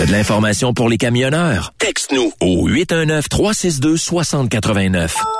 T'as de l'information pour les camionneurs? Texte-nous au 819-362-6089.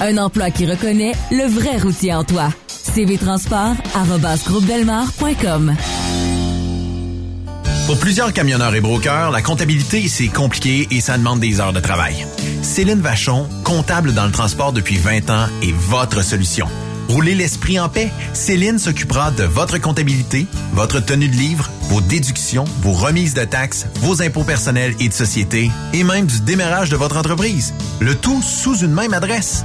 Un emploi qui reconnaît le vrai routier en toi. cvtransport.com Pour plusieurs camionneurs et brokers, la comptabilité, c'est compliqué et ça demande des heures de travail. Céline Vachon, comptable dans le transport depuis 20 ans, est votre solution. Roulez l'esprit en paix. Céline s'occupera de votre comptabilité, votre tenue de livre, vos déductions, vos remises de taxes, vos impôts personnels et de société, et même du démarrage de votre entreprise. Le tout sous une même adresse.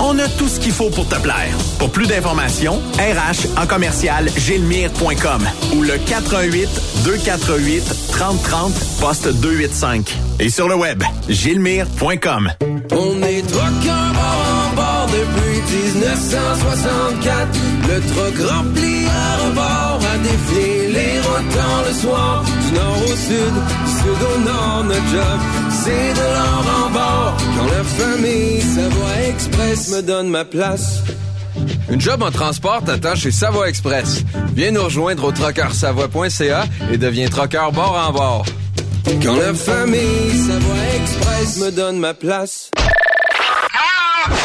On a tout ce qu'il faut pour te plaire. Pour plus d'informations, RH en commercial gilmire.com ou le 418 248 3030 poste 285. Et sur le web, gilmire.com. On est truckers bord en bord depuis 1964. Le truck rempli à rebord a défié les routes le soir, du nord au sud, au nord, notre job, c'est de l'or en bord. Quand la famille Savoie Express me donne ma place. Une job en transport t'attend chez Savoie Express. Viens nous rejoindre au trockeursavoie.ca et deviens trockeur bord en bord. Quand la famille Savoie Express me donne ma place.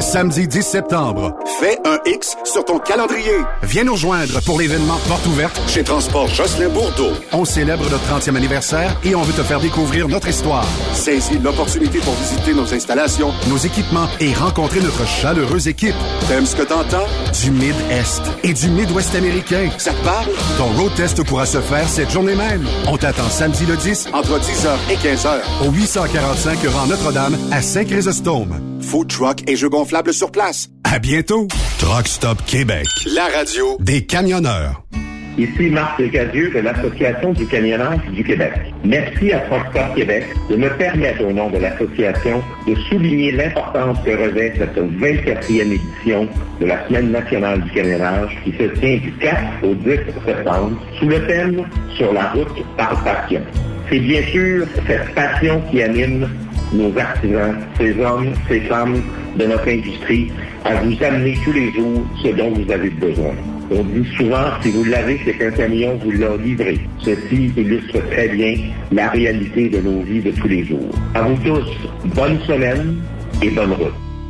Samedi 10 septembre, fais un X sur ton calendrier. Viens nous rejoindre pour l'événement Porte ouverte chez Transport Jocelyn Bourdeau. On célèbre notre 30e anniversaire et on veut te faire découvrir notre histoire. Saisis l'opportunité pour visiter nos installations, nos équipements et rencontrer notre chaleureuse équipe. T'aimes ce que t'entends? Du Mid-Est et du Mid-Ouest américain. Ça te parle? Ton road test pourra se faire cette journée même. On t'attend samedi le 10 entre 10h et 15h au 845 rang Notre-Dame à Saint-Chrysostome. Food truck et jeux gonflables sur place. À bientôt. Truck Stop Québec. La radio des camionneurs. Ici Marc Cadieux de l'Association du camionnage du Québec. Merci à Transport Québec de me permettre, au nom de l'association, de souligner l'importance que revêt cette 24e édition de la Semaine nationale du camionnage qui se tient du 4 au 10 septembre sous le thème Sur la route par passion. C'est bien sûr cette passion qui anime nos artisans, ces hommes, ces femmes de notre industrie, à vous amener tous les jours ce dont vous avez besoin. On dit souvent, si vous l'avez, c'est qu'un camion vous l'a livré. Ceci illustre très bien la réalité de nos vies de tous les jours. À vous tous, bonne semaine et bonne route.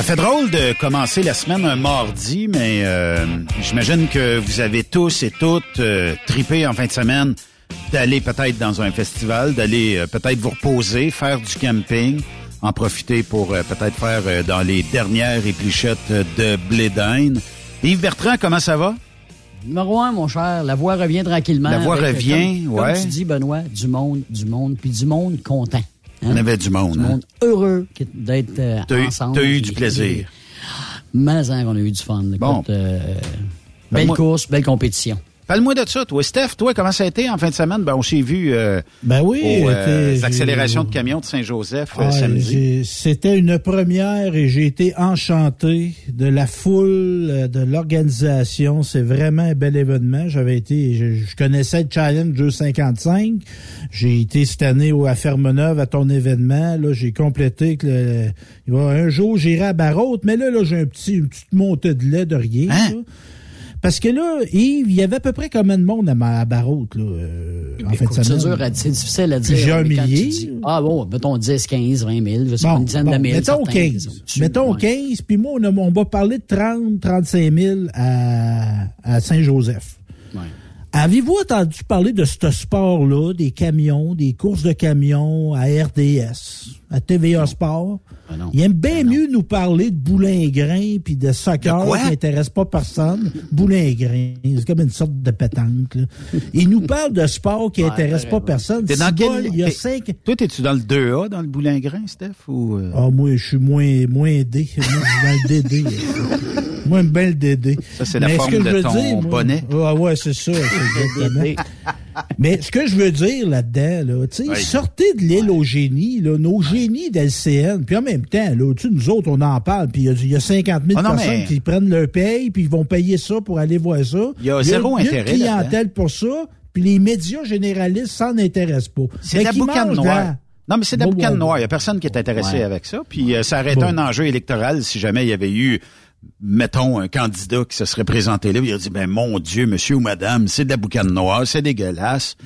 Ça fait drôle de commencer la semaine un mardi, mais euh, j'imagine que vous avez tous et toutes euh, tripé en fin de semaine d'aller peut-être dans un festival, d'aller euh, peut-être vous reposer, faire du camping, en profiter pour euh, peut-être faire euh, dans les dernières épluchettes de blé d'Inde. Yves Bertrand, comment ça va? Numéro un, mon cher, la voix revient tranquillement. La voix avec, revient, comme, ouais. Comme tu dis, Benoît, du monde, du monde, puis du monde content. On avait du monde. Du hein? monde heureux d'être euh, T'as eu- ensemble. t'as eu du plaisir. Mais hein, qu'on a eu du fun. Écoute, Bon. euh, Ben, belle moi- course, belle compétition. Parle-moi de ça, toi. Steph, toi, comment ça a été en fin de semaine? Ben, on s'est vu euh, Ben oui, aux euh, accélérations de camions de Saint-Joseph euh, Ah, samedi. C'était une première et j'ai été enchanté de la foule, euh, de l'organisation. C'est vraiment un bel événement. J'avais été, je, je connaissais le Challenge 255. J'ai été cette année au, à Fermeneuve à ton événement. Là, j'ai complété que le- il va, un jour j'irai à Barraute, mais là, là, j'ai un petit, une petite montée de lait de rien. Hein? Parce que là, Yves, il y avait à peu près combien de monde à, ma, à là, euh, en Écoute, c'est dur c'est difficile à dire. Plusieurs milliers? dis- ah bon, mettons 10, 15, 20 000, je sais pas, Bon, une dizaine bon, de mille. mettons certains, 15. disons. Mettons Ouais. 15, puis moi, on, a- on va parler de 30, 35 000 à, à Saint-Joseph. Ouais. Avez-vous entendu parler de ce sport-là, des camions, des courses de camions à RDS, à TVA Sport? Non. Il aime bien mieux nous parler de boulingrin puis de soccer De qui n'intéresse pas personne. Boulingrin, c'est comme une sorte de pétanque. là. Il nous parle de sport qui Ouais, intéresse ouais, pas ouais. personne. T'es dans Si quel- Il y a t'es- cinq... Toi, t'es-tu dans le 2A, dans le boulingrin, Steph? Ou, euh, Ah, moi, je suis moins, moins D. Moi, je suis dans le DD. moi, j'aime bien le DD. Ça, c'est la Mais ce forme que je de veux ton dire, moi- bonnet. Ah ouais, c'est ça. Mais ce que je veux dire là-dedans, là, Ouais. sortez de l'île aux génies, là, nos génies d'LCN, puis en même temps, là, nous autres, on en parle, puis il y a- il y, a 50 000 Ah non, personnes mais- qui prennent leur paye, puis ils vont payer ça pour aller voir ça. Il y a zéro il y a intérêt une clientèle pour ça, puis les médias généralistes s'en intéressent pas. C'est la boucane noire. Non, mais c'est de la Bon, boucane bon, noire. Il n'y a personne qui est intéressé Ouais. avec ça. Puis euh, ça aurait été Bon. un enjeu électoral si jamais il y avait eu, mettons, un candidat qui se serait présenté là. Il a dit, ben mon Dieu, monsieur ou madame, c'est de la boucane noire, c'est dégueulasse.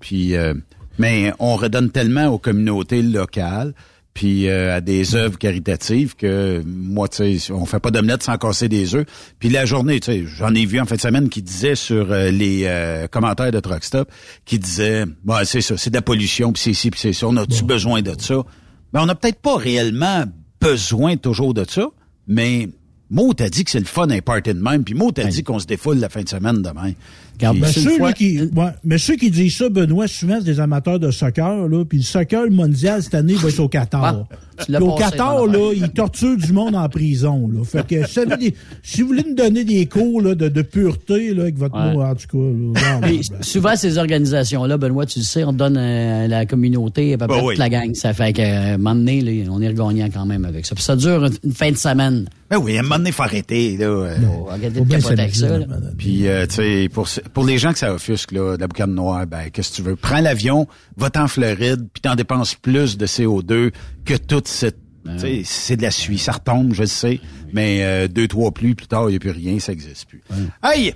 Puis, euh, mais on redonne tellement aux communautés locales puis euh, à des œuvres caritatives que moi, tu sais, on fait pas d'omelette sans casser des œufs. Puis la journée, tu sais, j'en ai vu en fin de semaine qui disait sur euh, les euh, commentaires de Truck Stop, qui disait, bah c'est ça, c'est de la pollution, puis c'est ici, puis c'est ça. On a-tu besoin de ça? Ben on n'a peut-être pas réellement besoin toujours de ça, mais Mo t'a dit que c'est le fun un party de même, puis Mo t'a dit qu'on se défoule la fin de semaine demain. Une ceux, fois- là, qui, ouais, mais ceux qui disent ça, Benoît, souvent, c'est des amateurs de soccer, là, puis le soccer mondial, cette année, va être au Qatar. Ah, Puis au Qatar, là, ils torturent du monde en prison, là. Fait que, si vous, avez des- si vous voulez nous donner des cours, là, de, de pureté, là, avec votre Ouais. mot, en tout cas, là, Mais souvent, ces organisations-là, Benoît, tu le sais, on donne euh, à la communauté à peu près Bah toute oui. la gang. Ça fait qu'à un moment donné, là, on est regagnant quand même avec ça. Puis ça dure une, fin de semaine. Ben oui, à un moment donné, faut arrêter, là. euh, Bon, regardez faut de capoter avec ça. Puis, euh, tu sais, pour, pour les gens que ça offusque, là, de la boucane noire, ben, qu'est-ce que tu veux? Prends l'avion, va-t'en en Floride, puis t'en dépenses plus de CO2 que toute cette... Tu sais, c'est de la suie, ça retombe, je le sais, mais euh, deux, trois pluies plus tard, il n'y a plus rien, ça n'existe plus. Hey!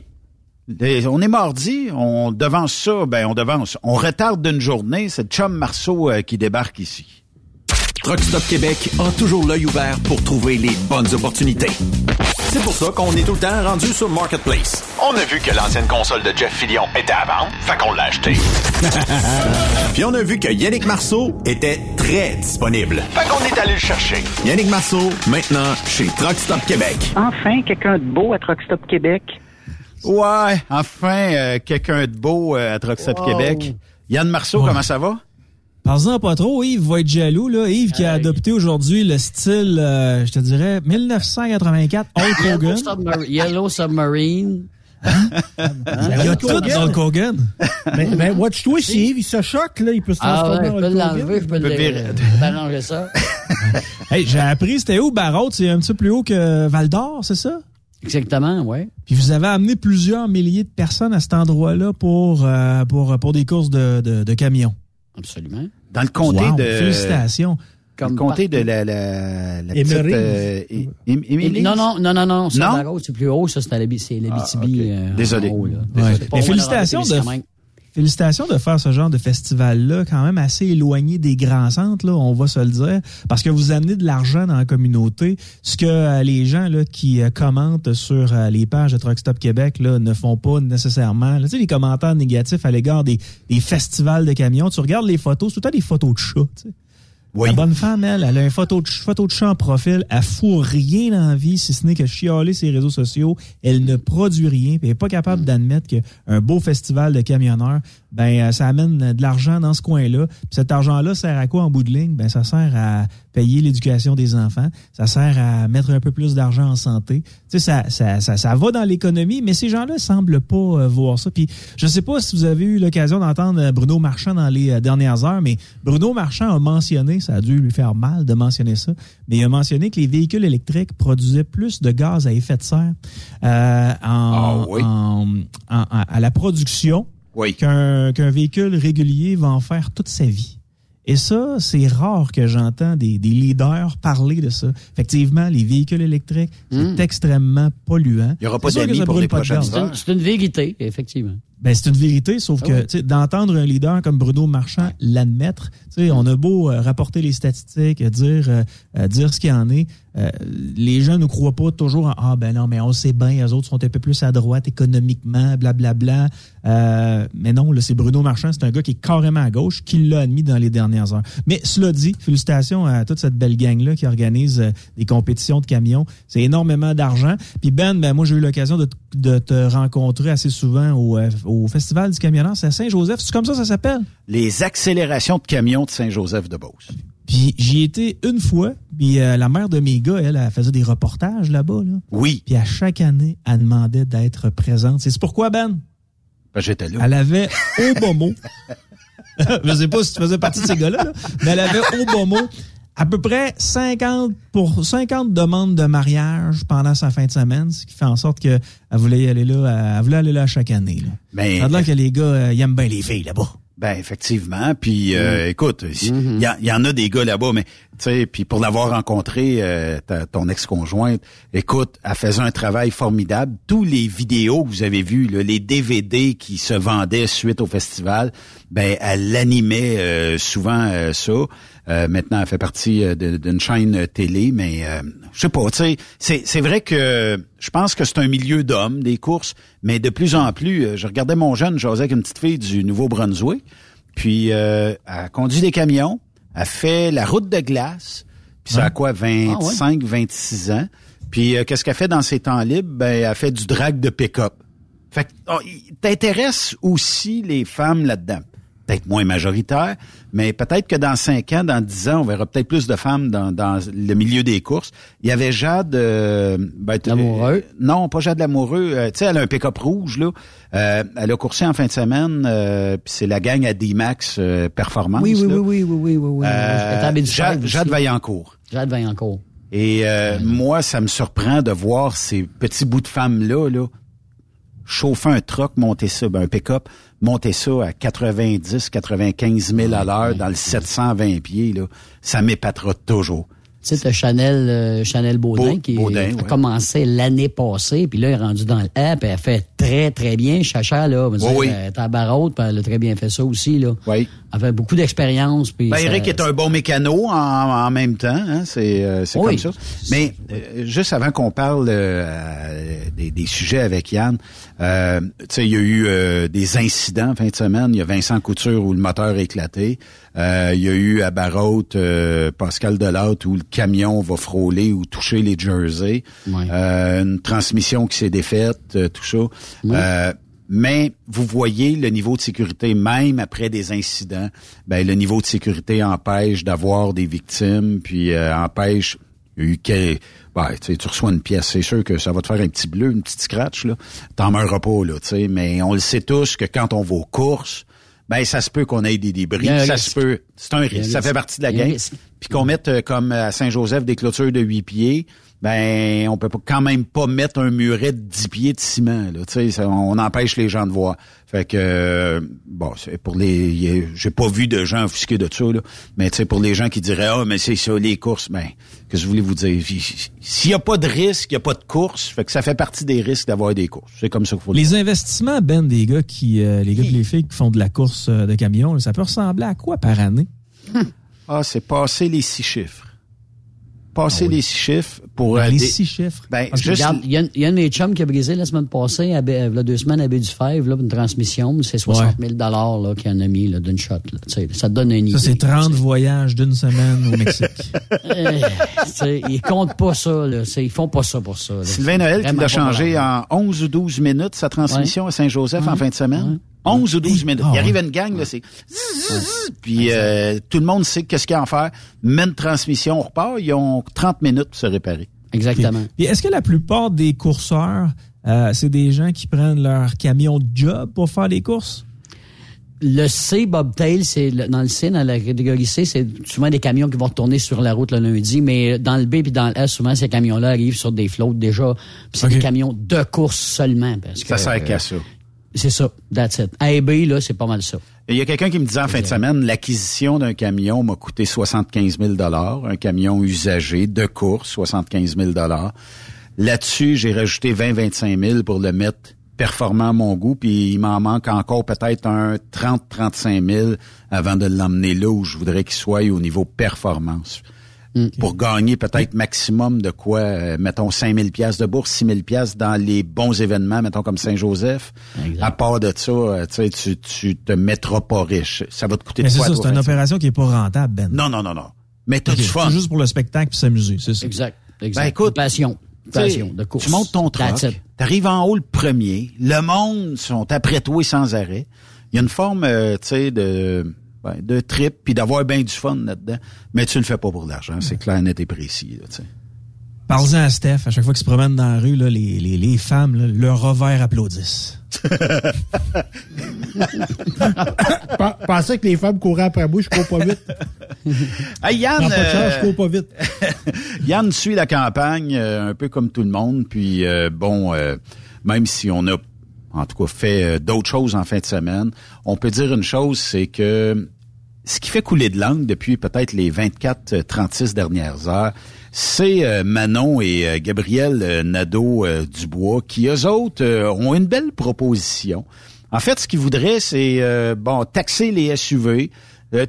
Les- On est mardi, on devance ça, ben on devance. On retarde d'une journée, c'est Chum Marceau euh, qui débarque ici. Truck Stop Québec a toujours l'œil ouvert pour trouver les bonnes opportunités. C'est pour ça qu'on est tout le temps rendu sur Marketplace. On a vu que l'ancienne console de Jeff Fillion était à vendre, fait qu'on l'a acheté. Puis on a vu que Yannick Marceau était très disponible. Fait qu'on est allé le chercher. Yannick Marceau, maintenant chez Truck Stop Québec. Enfin, quelqu'un de beau à Truck Stop Québec. Ouais, enfin, euh, quelqu'un de beau euh, à Truck Stop Wow. Québec. Yann Marceau, comment ça va? Parle-en pas trop, Yves va être jaloux. Là. Yves qui a adopté aujourd'hui le style, euh, je te dirais, 1984 Hulk Yellow, Hogan. Submar- Yellow Submarine. Il y a tout dans Hulk Hogan. mais, mais watch-toi, si Yves, il se choque, là, il peut se Ah transformer ouais, je peux l'enlever, je peux le- virer. t'arranger ça. Hey, j'ai appris, c'était où Barraud? C'est un petit peu plus haut que Val d'Or, c'est ça? Exactement, ouais. Puis vous avez amené plusieurs milliers de personnes à cet endroit-là pour, euh, pour, pour des courses de, de, de camions. Absolument. Dans le comté Wow, de... Félicitations. Le comté de la... la, la petite, euh, é- é- Émilie? Non, non, non, non, non. C'est plus haut. Ça, c'est c'est l'Abitibi. Ah, ok. euh, en Désolé. haut. Ouais. Mais félicitations de. Félicitations de faire ce genre de festival-là, quand même assez éloigné des grands centres, là, on va se le dire, parce que vous amenez de l'argent dans la communauté, ce que euh, les gens là, qui euh, commentent sur euh, les pages de Truck Stop Québec là, ne font pas nécessairement. Tu sais, les commentaires négatifs à l'égard des, festivals de camions, tu regardes les photos, c'est tout le des photos de chats. tu sais. Oui. La bonne femme, elle, elle a une photo de, photo de chat en profil. Elle fout rien dans la vie, si ce n'est que chialer ses réseaux sociaux. Elle ne produit rien. Puis elle n'est pas capable d'admettre qu'un beau festival de camionneurs, ben, euh, ça amène de l'argent dans ce coin-là. Cet argent-là sert à quoi en bout de ligne? Ben, ça sert à payer l'éducation des enfants. Ça sert à mettre un peu plus d'argent en santé. Tu sais, ça, ça, ça, ça va dans l'économie, mais ces gens-là semblent pas euh, voir ça. Puis je sais pas si vous avez eu l'occasion d'entendre euh, Bruno Marchand dans les euh, dernières heures, mais Bruno Marchand a mentionné, ça a dû lui faire mal de mentionner ça, mais il a mentionné que les véhicules électriques produisaient plus de gaz à effet de serre euh, en, Ah oui. en- en- en- à la production Oui. qu'un qu'un véhicule régulier va en faire toute sa vie. Et ça, c'est rare que j'entends des, des leaders parler de ça. Effectivement, les véhicules électriques, c'est extrêmement polluant. Il y aura pas que d'amis pour les de prochaines gaz. C'est une- C'est une vérité, effectivement. Ben, c'est une vérité, sauf Ah que oui. d'entendre un leader comme Bruno Marchand l'admettre, tu sais, on a beau euh, rapporter les statistiques, euh, dire euh, euh, dire ce qu'il en est, euh, les gens ne croient pas toujours en ah ben non mais on sait bien, les autres sont un peu plus à droite économiquement, blablabla. Euh, mais non, là c'est Bruno Marchand, c'est un gars qui est carrément à gauche, qui l'a admis dans les dernières heures. Mais cela dit, félicitations à toute cette belle gang là qui organise des compétitions de camions, c'est énormément d'argent. Puis Ben, ben moi j'ai eu l'occasion de, te- de te rencontrer assez souvent au, euh, au festival du camionneur, c'est à Saint-Joseph, c'est comme ça ça s'appelle? Les accélérations de camions de Saint-Joseph-de-Beauce. Puis j'y étais une fois, puis euh, la mère de mes gars, elle, elle faisait des reportages là-bas. Là. Oui. Puis à chaque année, elle demandait d'être présente. C'est pourquoi, Ben? Ben, J'étais là. Elle avait Obomo. Je sais pas si tu faisais partie de ces gars-là, là, mais elle avait Obomo à peu près 50 pour 50 demandes de mariage pendant sa fin de semaine, ce qui fait en sorte qu'elle voulait y aller là, elle voulait aller là chaque année. Là. Mais- Ça que les gars, euh, ils aiment bien les filles là-bas. Ben effectivement, puis euh, écoute, il y, a- il y en a des gars là-bas, mais puis pour l'avoir rencontré, euh, ton ex-conjointe, écoute, elle faisait un travail formidable. Tous les vidéos que vous avez vues, les DVD qui se vendaient suite au festival, ben elle animait euh, souvent euh, ça. Euh, maintenant, elle fait partie euh, d'une chaîne télé, mais je sais pas, c'est vrai que je pense que c'est un milieu d'hommes des courses, mais de plus en plus, je regardais mon jeune, j'osais avec une petite fille du Nouveau-Brunswick, puis elle conduit des camions, elle fait la route de glace, puis ça a quoi, 25, 26 ans. Puis euh, qu'est-ce qu'elle fait dans ses temps libres? Ben, elle fait du drag de pick-up. Fait que oh, aussi les femmes là-dedans. Peut-être moins majoritaire, mais peut-être que dans 5 ans, dans 10 ans, on verra peut-être plus de femmes dans, dans le milieu des courses. Il y avait Jade... Euh, ben, Lamoureux? non, pas Jade Lamoureux. Euh, tu sais, elle a un pick-up rouge, là. Euh, elle a coursé en fin de semaine, euh, puis c'est la gang à D-Max euh, Performance. Oui, oui, là. oui, oui, oui, oui, oui, oui. Euh, Jade, Jade. Vaillancourt. Jade Vaillancourt. Et euh, moi, ça me surprend de voir ces petits bouts de femmes-là, là, chauffer un truck, monter ça, ben, un pick-up, monter ça à 90, 95 000 à l'heure dans le 720 pieds, là, ça m'épatera toujours. Tu sais, Chanel, euh, Chanel Baudin Beau- qui Baudin, a ouais. commencé l'année passée, puis là, elle est rendue dans le app, elle fait très, très bien. Chacha, là, va dire, oui. elle est à Barraute, puis elle a très bien fait ça aussi, là. Oui. Elle fait beaucoup d'expérience. Ben, ça- Eric est un bon mécano en, en même temps, hein, c'est euh, Oui. comme ça. Mais euh, juste avant qu'on parle euh, des, des sujets avec Yann, euh, tu sais, il y a eu euh, des incidents en fin de semaine. Il y a Vincent Couture où le moteur a éclaté. Euh, il y a eu à Barraute euh, Pascal Delatte où le camion va frôler ou toucher les jerseys. Euh, une transmission qui s'est défaite, euh, tout ça. Euh, mais vous voyez le niveau de sécurité, même après des incidents, ben, le niveau de sécurité empêche d'avoir des victimes, puis euh, empêche il y a eu tu reçois une pièce, c'est sûr que ça va te faire un petit bleu, une petite scratch, là. T'en meurs pas, là, tu sais. Mais on le sait tous que quand on va aux courses, ben, ça se peut qu'on ait des débris. Ça risque. se peut. C'est un risque. Ça fait partie de la game. Puis qu'on mette, euh, comme à Saint-Joseph, des clôtures de 8 pieds, ben, on peut quand même pas mettre un muret de 10 pieds de ciment, là. Tu sais, on empêche les gens de voir. Fait que, euh, bon, c'est pour les, j'ai pas vu de gens offusqués de ça, là. Mais tu sais, pour les gens qui diraient, ah, mais c'est ça, les courses, ben, que je voulais vous dire? S'il y a pas de risque, il y a pas de course. Fait que ça fait partie des risques d'avoir des courses. C'est comme ça qu'il faut le Les investissements, Ben, des gars qui, euh, les gars les filles qui font de la course euh, de camion, ça peut ressembler à quoi par année? Ah, c'est passer les six chiffres. Passer les six chiffs pour... Ben, euh, les des- six chiffres. Ben, Parce que juste... regarde, il y, a- il y a un de mes chums qui a brisé la semaine passée, à, y a deux semaines à Baie du Fèvre, là, une transmission, c'est 60 000 là, qu'il en a mis là, d'une shot. Là, Tu sais, ça te donne une idée. Ça, c'est 30 voyages d'une semaine au Mexique. Sais, ils comptent pas ça. Là. Ils font pas ça pour ça. là. Sylvain Noël qui l'a changé en 11 ou 12 minutes sa transmission à Saint-Joseph en Ouais. fin de semaine. 11 ou 12 minutes. Ah, Il ouais. arrive une gang, là, c'est... Puis euh, tout le monde sait qu'est-ce qu'il y a à en faire. Une transmission, on repart, ils ont 30 minutes pour se réparer. Exactement. Et est-ce que la plupart des courseurs, euh, c'est des gens qui prennent leur camion de job pour faire des courses? Le C, Bobtail, c'est le- dans le C, dans la catégorie C, c'est souvent des camions qui vont tourner sur la route le lundi, mais dans le B puis dans le S, souvent ces camions-là arrivent sur des flottes déjà. Puis c'est des camions de course seulement. Parce que, Ça sert euh, qu'à ça. C'est ça, that's it. A et B, là, c'est pas mal ça. Il y a quelqu'un qui me disait en fin de semaine, l'acquisition d'un camion m'a coûté 75 000 Un camion usagé de course, 75 000 Là-dessus, j'ai rajouté 20-25 000 pour le mettre performant à mon goût, puis il m'en manque encore peut-être un 30-35 000 avant de l'emmener là où je voudrais qu'il soit au niveau performance. Pour gagner peut-être maximum de quoi, euh, mettons 5 000 pièces de bourse, 6 000 pièces dans les bons événements, mettons comme Saint-Joseph. À part de ça, euh, tu sais, tu, tu te mettras pas riche. Ça va te coûter Mais de c'est quoi, ça, c'est une fin de opération qui est pas rentable, Ben. Non, non, non, non. Mais t'as Ok, du fun. C'est juste pour le spectacle puis s'amuser, c'est ça. Exact. exact. Ben, écoute, passion. Passion de course. Tu montes ton truck, t'arrives en haut le premier, le monde sont après toi sans arrêt. Il y a une forme, euh, tu sais, de, ben, de trip, puis d'avoir bien du fun là-dedans. Mais tu le fais pas pour l'argent, c'est clair, net et précis. Là. Parle-en à Steph, à chaque fois qu'ils se promènent dans la rue, là, les, les, les femmes, là, leur revers applaudissent. Pen- Pensais que les femmes couraient après moi, je cours pas vite. Hey, Yann, pas de chance, euh, je cours pas vite. Yann suit la campagne euh, un peu comme tout le monde. Puis euh, bon, euh, même si on a en tout cas fait euh, d'autres choses en fin de semaine, on peut dire une chose, c'est que ce qui fait couler de langue depuis peut-être les 24-36 dernières heures, c'est euh, Manon et euh, Gabriel euh, Nadeau-Dubois qui, eux autres, ont une belle proposition. En fait, ce qu'ils voudraient, c'est bon taxer les SUV,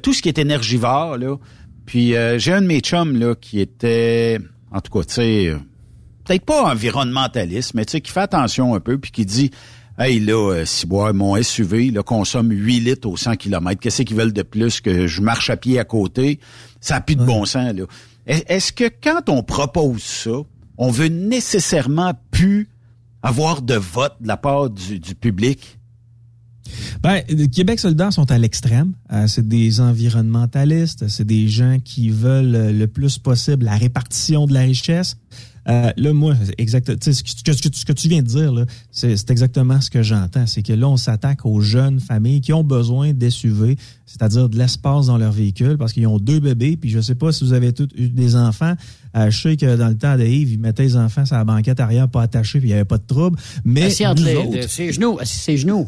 tout ce qui est énergivore, là. Puis j'ai un de mes chums là, qui était, en tout cas, tu sais, peut-être pas environnementaliste, mais tu sais, qui fait attention un peu, puis qui dit Hey, là, euh, si bois, mon SUV là, consomme 8 litres au 100 km. Qu'est-ce qu'ils veulent de plus que je marche à pied à côté? Ça n'a plus de bon sens, là. Est-ce que quand on propose ça, on veut nécessairement plus avoir de vote de la part du, public? Ben, Québec soldats sont à l'extrême. Euh, c'est des environnementalistes, c'est des gens qui veulent le plus possible la répartition de la richesse. Euh, là, moi, ce, que, tu viens de dire, c'est exactement ce que j'entends. C'est que là, on s'attaque aux jeunes familles qui ont besoin d'SUV, c'est-à-dire de l'espace dans leur véhicule, parce qu'ils ont deux bébés. Puis je sais pas si vous avez tous eu des enfants. Euh, je sais que dans le temps de Yves, ils mettaient les enfants sur la banquette arrière pas attachés, puis il n'y avait pas de trouble. Mais Assis entre les, ses genoux, ses genoux.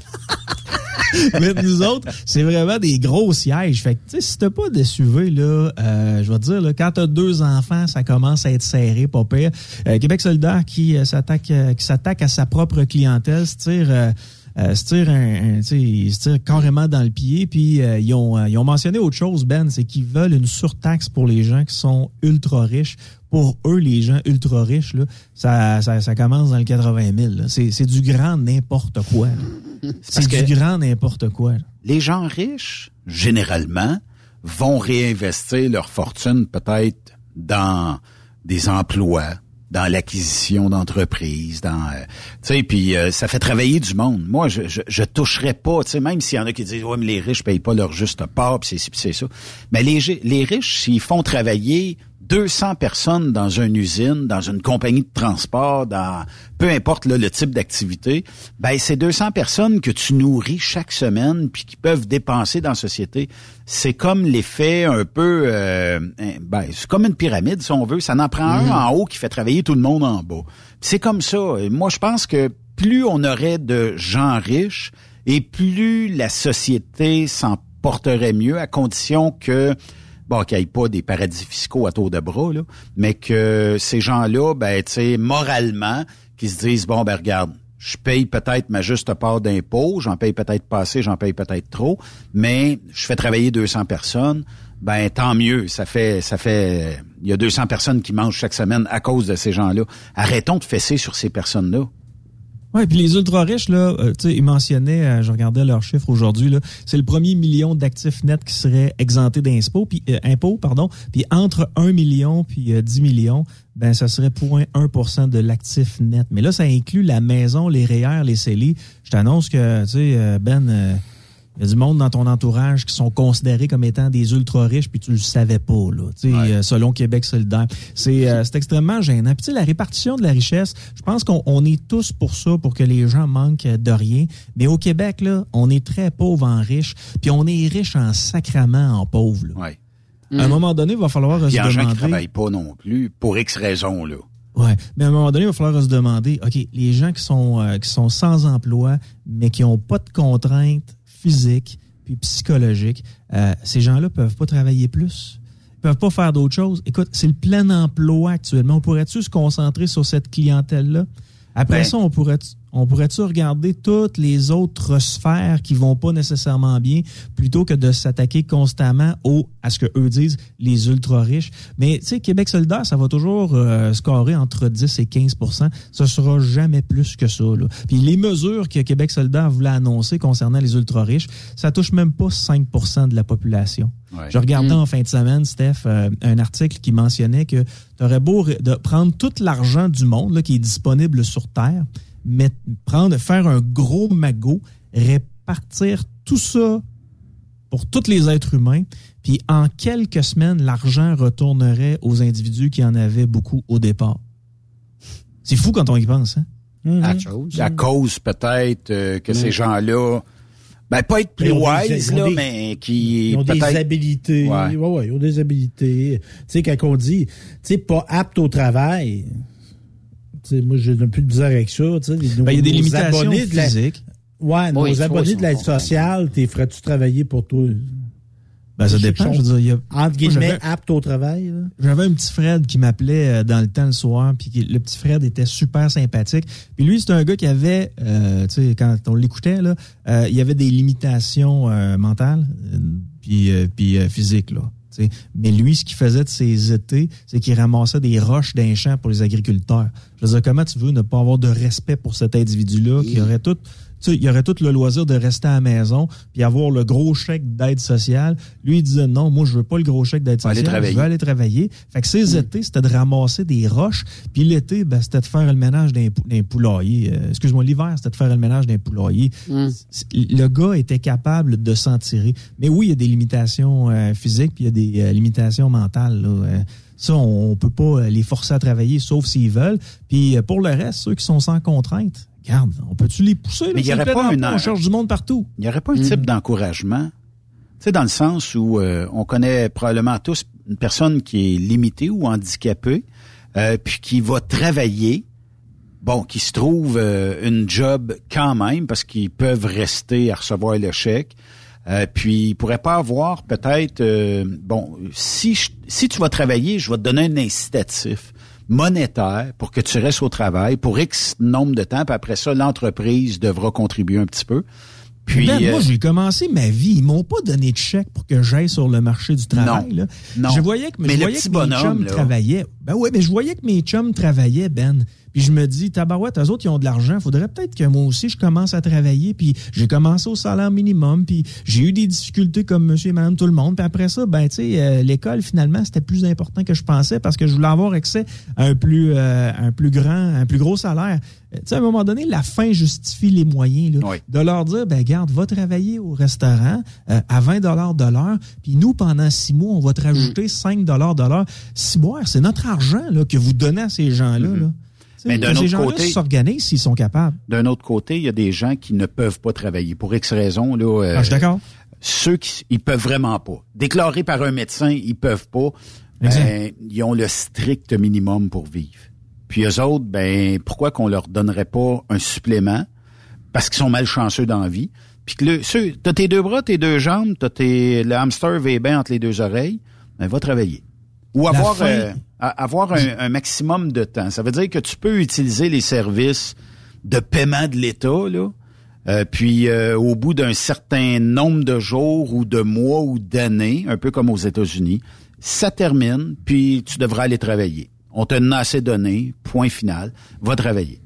mais nous autres, c'est vraiment des gros sièges. Fait que, tu sais, si t'as pas de SUV, là, euh, je vais te dire, là, quand t'as deux enfants, ça commence à être serré, pas pire. Euh, Québec solidaire qui euh, s'attaque euh, qui s'attaque à sa propre clientèle, se tire se tire un, un se tire carrément dans le pied puis ils ont ils ont mentionné autre chose Ben, c'est qu'ils veulent une surtaxe pour les gens qui sont ultra riches. Pour eux, les gens ultra riches, là, ça, ça, ça commence dans le 80 000. C'est du grand n'importe quoi. C'est du grand n'importe quoi. Les gens riches, généralement, vont réinvestir leur fortune peut-être dans des emplois, dans l'acquisition d'entreprises, dans euh, tu sais, puis euh, ça fait travailler du monde. Moi, je je, je toucherais pas, tu sais, même s'il y en a qui disent ouais mais les riches payent pas leur juste part, c'est c'est ça. Mais les les riches, s'ils font travailler 200 personnes dans une usine, dans une compagnie de transport, dans peu importe le type d'activité, ben c'est 200 personnes que tu nourris chaque semaine puis qui peuvent dépenser dans la société. C'est comme l'effet un peu, euh, ben c'est comme une pyramide si on veut. Ça en prend un mm. en haut qui fait travailler tout le monde en bas. C'est comme ça. moi, je pense que plus on aurait de gens riches et plus la société s'en porterait mieux à condition que bon, qu'il n'y ait pas des paradis fiscaux à tour de bras, là, mais que ces gens-là, ben, tu sais, moralement, qui se disent, bon, ben, regarde, je paye peut-être ma juste part d'impôts, j'en paye peut-être pas assez, j'en paye peut-être trop, mais je fais travailler 200 personnes, ben tant mieux, ça fait ça fait il y a 200 personnes qui mangent chaque semaine à cause de ces gens-là. Arrêtons de fesser sur ces personnes-là. Oui, puis les ultra riches là, euh, tu sais, ils mentionnaient, euh, je regardais leurs chiffres aujourd'hui là, c'est le premier million d'actifs nets qui serait exempté d'impôts, puis euh, pardon, puis entre 1 million puis 10 millions, ben ça serait 0.1% de l'actif net. Mais là, ça inclut la maison, les REER, les CELI. Je t'annonce que, tu sais, Ben il y a du monde dans ton entourage qui sont considérés comme étant des ultra riches puis tu le savais pas là, euh, selon Québec solidaire. C'est euh, c'est extrêmement gênant. Puis la répartition de la richesse, je pense qu'on est tous pour ça pour que les gens manquent de rien, mais au Québec là, on est très pauvre en riche, puis on est riche en sacrament en pauvre. Ouais. À un moment donné, il va falloir se demander. Il y a gens qui travaillent pas non plus pour X raisons là. Ouais, mais à un moment donné, il va falloir se demander, OK, les gens qui sont euh, qui sont sans emploi, mais qui ont pas de contraintes physique puis psychologique. Euh, ces gens-là peuvent pas travailler plus. Ils peuvent pas faire d'autres choses. Écoute, c'est le plein emploi actuellement. On pourrait-tu se concentrer sur cette clientèle-là? Après ben ça, on pourrait on pourrait-tu regarder toutes les autres sphères qui vont pas nécessairement bien plutôt que de s'attaquer constamment aux, à ce que eux disent, les ultra riches? Mais, tu sais, Québec solidaire, ça va toujours euh, scorer entre 10 et 15% Ce sera jamais plus que ça, là. Puis les mesures que Québec solidaire voulait annoncer concernant les ultra riches, ça touche même pas 5% de la population. Je regardais mm. en fin de semaine, Steph, euh, un article qui mentionnait que tu aurais beau de prendre tout l'argent du monde là, qui est disponible sur Terre, mettre, prendre, faire un gros magot, répartir tout ça pour tous les êtres humains, puis en quelques semaines, l'argent retournerait aux individus qui en avaient beaucoup au départ. C'est fou quand on y pense, hein? Mm-hmm. à, cause peut-être euh, que ces gens-là ben, pas être plus wise, là, mais qui. Ils ont des habilités. Ouais. ouais, ils ont des habilités. Tu sais, quand on dit, tu sais, pas apte au travail, moi, j'ai plus de misère avec ça. Ben, il y a des limitations physiques. Ouais, nos abonnés de l'aide sociale, t'es ferais-tu travailler pour toi? Ben, ça Je dépend. Je veux dire, il y a- Entre guillemets, aptes au travail. J'avais un petit Fred qui m'appelait euh, dans le temps le soir, puis le petit Fred était super sympathique. Puis lui, c'est un gars qui avait, euh, tu sais, quand on l'écoutait là, euh, il y avait des limitations euh, mentales, puis euh, puis euh, physiques là. Mais lui, ce qu'il faisait de ses étés, c'est qu'il ramassait des roches d'un champ pour les agriculteurs. Je veux dire, comment tu veux ne pas avoir de respect pour cet individu-là qui aurait tout, sais, il aurait tout le loisir de rester à la maison puis avoir le gros chèque d'aide sociale. Lui, il disait non, moi, je veux pas le gros chèque d'aide sociale. Je veux aller travailler. Fait que ses étés, c'était de ramasser des roches. Puis l'été, ben, c'était de faire le ménage d'un pou- d'un poulailler. Euh, Excuse-moi, l'hiver, c'était de faire le ménage d'un poulailler. C- Le gars était capable de s'en tirer. Mais oui, il y a des limitations euh, physiques puis il y a des euh, limitations mentales. là. Ça, on, on peut pas les forcer à travailler, sauf s'ils veulent. Puis pour le reste, ceux qui sont sans contrainte, regarde, on peut-tu les pousser? là, Mais il y sur le aurait pas emploi? un- On cherche du monde partout. Il n'y aurait pas un type d'encouragement. Tu sais, dans le sens où euh, on connaît probablement tous une personne qui est limitée ou handicapée, euh, puis qui va travailler, bon, qui se trouve euh, une job quand même, parce qu'ils peuvent rester à recevoir le chèque. Euh, puis ils pourraient pas avoir peut-être euh, bon si je- si tu vas travailler, je vais te donner un incitatif monétaire pour que tu restes au travail pour X nombre de temps, puis après ça l'entreprise devra contribuer un petit peu. Puis Ben, moi, euh, j'ai commencé ma vie. Ils m'ont pas donné de chèque pour que j'aille sur le marché du travail. Non. là. Non. Je voyais que, Mais je le voyais petit que mes bonhomme, chums là. travaillaient. Ben oui, mais je voyais que mes chums travaillaient, Ben. Puis je me dis, tabarouette, eux autres, ils ont de l'argent. Faudrait peut-être que moi aussi, je commence à travailler. Puis j'ai commencé au salaire minimum. Puis j'ai eu des difficultés comme monsieur et madame tout le monde. Puis après ça, ben, tu sais, euh, l'école, finalement, c'était plus important que je pensais parce que je voulais avoir accès à un plus, euh, un plus grand, un plus gros salaire. Euh, Tu sais, à un moment donné, la fin justifie les moyens. Là, De leur dire, ben, garde, va travailler au restaurant euh, à 20 de l'heure. Puis nous, pendant six mois, on va te rajouter 5 de l'heure. Six mois, c'est notre argent là, que vous donnez à ces gens-là. là. Tu sais, Mais d'un autre côté- s'organisent s'ils sont capables. D'un autre côté, il y a des gens qui ne peuvent pas travailler pour X raisons. Là, euh, Ah, je suis d'accord. Ceux qui ils peuvent vraiment pas. Déclarés par un médecin, ils peuvent pas. Ben, ils ont le strict minimum pour vivre. Puis eux autres, ben pourquoi qu'on leur donnerait pas un supplément? Parce qu'ils sont malchanceux dans la vie. Puis que le, ceux, t'as tes deux bras, tes deux jambes, t'as tes le hamster va bien entre les deux oreilles, ben va travailler. Ou La avoir euh, avoir un, un maximum de temps. Ça veut dire que tu peux utiliser les services de paiement de l'État, là. euh, puis euh, au bout d'un certain nombre de jours ou de mois ou d'années, un peu comme aux États-Unis, ça termine, puis tu devras aller travailler. On te a assez donné, point final, va travailler.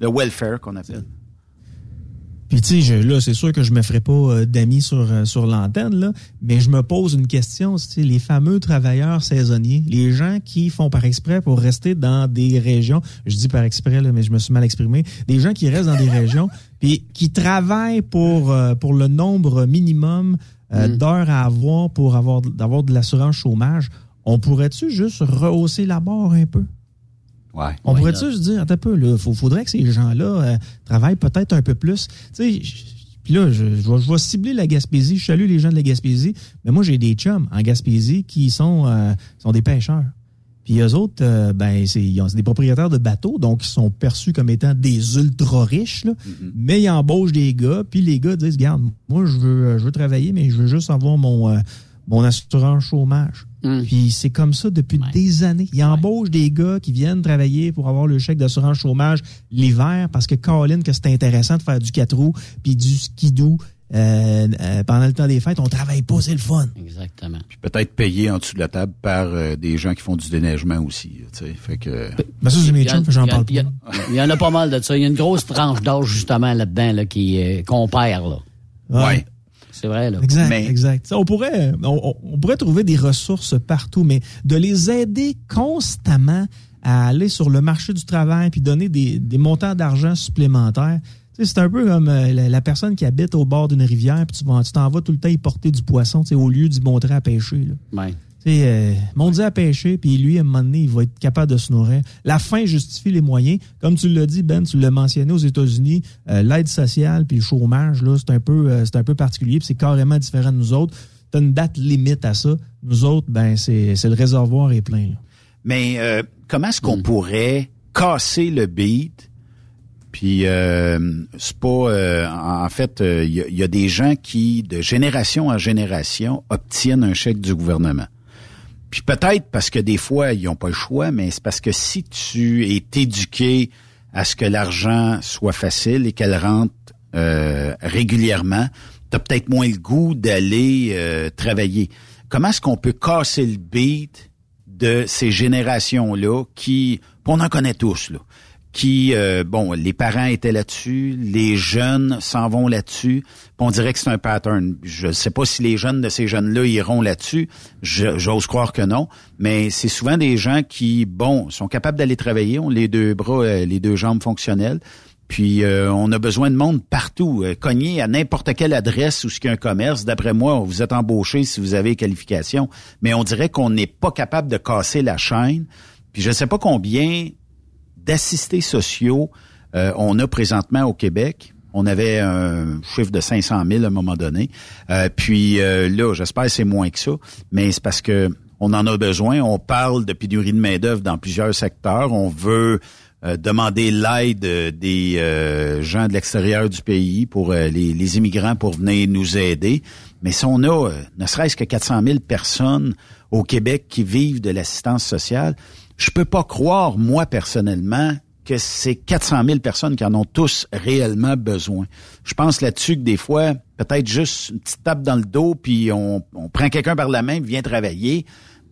Le welfare qu'on appelle. Puis tu sais, là, c'est sûr que je me ferai pas euh, d'amis sur euh, sur l'antenne là, mais je me pose une question, c'est les fameux travailleurs saisonniers, les gens qui font par exprès pour rester dans des régions, je dis par exprès là, mais je me suis mal exprimé, des gens qui restent dans des régions puis qui travaillent pour euh, pour le nombre minimum euh, d'heures à avoir pour avoir d'avoir de l'assurance chômage, on pourrait-tu juste rehausser la barre un peu? Ouais. on pourrait-tu se dire, attends un peu, là, faut, faudrait que ces gens-là euh, travaillent peut-être un peu plus. Tu sais, j- puis là, je, je, vais, je vais cibler la Gaspésie. Je salue les gens de la Gaspésie, mais moi, j'ai des chums en Gaspésie qui sont, euh, sont des pêcheurs. Puis eux autres, euh, ben, c'est ils ont- c'est des propriétaires de bateaux, donc ils sont perçus comme étant des ultra riches, là. mais ils embauchent des gars, puis les gars disent, regarde, moi, je veux, je veux travailler, mais je veux juste avoir mon, euh, mon assurance chômage. Puis c'est comme ça depuis des années. Ils embauchent des gars qui viennent travailler pour avoir le chèque d'assurance chômage l'hiver parce que Colin, que c'est intéressant de faire du 4 roues puis du skidoo euh, euh, pendant le temps des fêtes. On travaille pas, c'est le fun. Exactement. Puis peut-être payé en dessous de la table par euh, des gens qui font du déneigement aussi. Tu sais, fait que. Ben ça, c'est mes chums, j'en parle il y a- pas. Il y en a pas mal de ça. Il y a une grosse tranche d'âge justement là-dedans là, qui euh, qu'on perd là. Ouais. C'est vrai là. Exact, exact. On pourrait, on, pourrait trouver des ressources partout, mais de les aider constamment à aller sur le marché du travail puis donner des, des montants d'argent supplémentaires. Tu sais, C'est un peu comme euh, la, la personne qui habite au bord d'une rivière puis tu t'en vas tout le temps y porter du poisson tu sais, au lieu d'y montrer à pêcher. Là. Ouais. Tu euh, monte à pêcher, puis lui, à un moment donné, il va être capable de se nourrir. La fin justifie les moyens. Comme tu l'as dit, Ben, tu l'as mentionné aux États-Unis, euh, l'aide sociale puis le chômage, c'est un peu, euh, un peu particulier, puis c'est carrément différent de nous autres. T'as une date limite à ça. Nous autres, ben, c'est, le réservoir est plein. Mais comment est-ce qu'on pourrait casser le beat? Puis c'est pas en fait, il a- y a des gens qui, de génération en génération, obtiennent un chèque du gouvernement. Puis peut-être parce que des fois, ils n'ont pas le choix, mais c'est parce que si tu es éduqué à ce que l'argent soit facile et qu'elle rentre euh, régulièrement, tu as peut-être moins le goût d'aller euh, travailler. Comment est-ce qu'on peut casser le beat de ces générations-là qui, on en connaît tous, là, qui, euh, bon, les parents étaient là-dessus, les jeunes s'en vont là-dessus, on dirait que c'est un pattern. Je ne sais pas si les jeunes de ces jeunes-là iront là-dessus, j'ose croire que non, mais c'est souvent des gens qui, bon, sont capables d'aller travailler, ont les deux bras, euh, les deux jambes fonctionnelles, puis euh, on a besoin de monde partout. Cogner à n'importe quelle adresse où il y a un commerce, d'après moi, vous êtes embauché si vous avez les qualifications, mais on dirait qu'on n'est pas capable de casser la chaîne. Puis je ne sais pas combien d'assistés sociaux euh, on a présentement au Québec. On avait un chiffre de 500 000 à un moment donné. Euh, puis euh, là, j'espère que c'est moins que ça, mais c'est parce que on en a besoin. On parle de pénurie de main-d'œuvre dans plusieurs secteurs. On veut euh, demander l'aide euh, des gens de l'extérieur du pays pour les, les immigrants pour venir nous aider. Mais si on a ne serait-ce que 400 000 personnes au Québec qui vivent de l'assistance sociale, je peux pas croire, moi personnellement, que c'est 400 000 personnes qui en ont tous réellement besoin. Je pense là-dessus que des fois, peut-être juste une petite tape dans le dos, puis on, on prend quelqu'un par la main, vient travailler,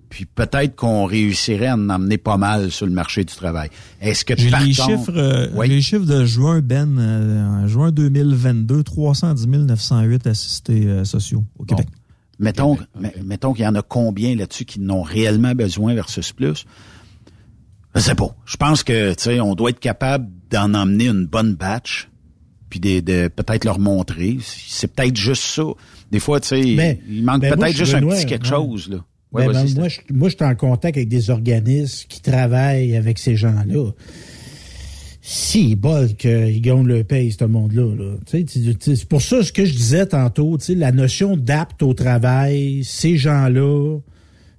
puis peut-être qu'on réussirait à en emmener pas mal sur le marché du travail. Est-ce que par les contre- chiffres, euh, Oui? les chiffres de juin, Ben, euh, en juin 2022, 310 908 assistés euh, sociaux au Québec. Mettons, mettons qu'il y en a combien là-dessus qui n'ont réellement besoin versus plus? Je sais pas. Je pense que, tu sais, on doit être capable d'en emmener une bonne batch, puis de, de peut-être leur montrer. C'est peut-être juste ça. Des fois, tu sais, Mais- il manque ben, peut-être juste un petit quelque ouais. chose, là. Ouais, Ben, ben, moi, je, moi, je suis en contact avec des organismes qui travaillent avec ces gens-là. Si, bol, qu'ils gagnent le paye, ce monde-là. Là. C'est pour ça ce que je disais tantôt, tu sais, la notion d'apte au travail, ces gens-là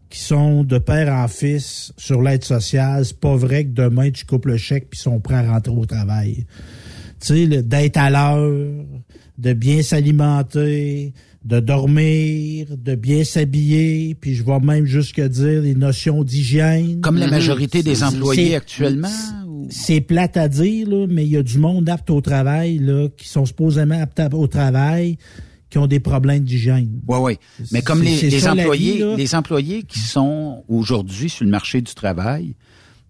qui sont de père en fils sur l'aide sociale, c'est pas vrai que demain tu coupes le chèque puis ils sont prêts à rentrer au travail. Tu sais, d'être à l'heure, de bien s'alimenter, de dormir, de bien s'habiller, puis je vais même jusqu'à dire les notions d'hygiène. Comme la majorité des employés actuellement, C'est plate à dire, là, mais il y a du monde apte au travail, là, qui sont supposément aptes au travail, qui ont des problèmes d'hygiène. Oui, oui. Mais comme les, les employés, vie, les employés qui sont aujourd'hui sur le marché du travail,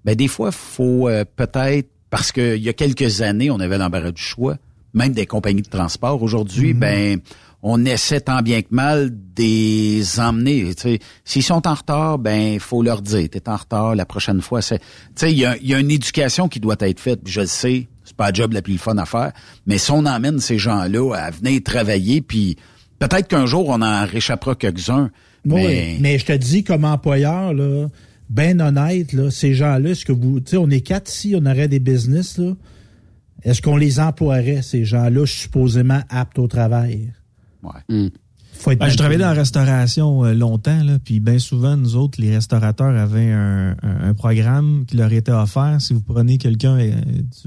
ben des fois, faut euh, peut-être parce qu'il y a quelques années, on avait l'embarras du choix, même des compagnies de transport. Aujourd'hui, Mhm. ben on essaie tant bien que mal des emmener. Tu sais, S'ils sont en retard, ben il faut leur dire, t'es en retard, la prochaine fois, c'est. Tu sais, il y a, y a une éducation qui doit être faite. Je le sais, pas la job la plus fun à faire, mais si on emmène ces gens-là à venir travailler, puis peut-être qu'un jour on en réchappera quelques-uns. Oui, mais... mais je te dis comme employeur, là, ben honnête, là, ces gens-là, est-ce que vous, tu sais, on est quatre ici, on aurait des business, là. Est-ce qu'on les emploierait, ces gens-là, supposément aptes au travail? Ouais. Faut être Ben, je travaillais dans la restauration euh, longtemps, là, puis bien souvent, nous autres, les restaurateurs avaient un, un- un programme qui leur était offert. Si vous prenez quelqu'un euh,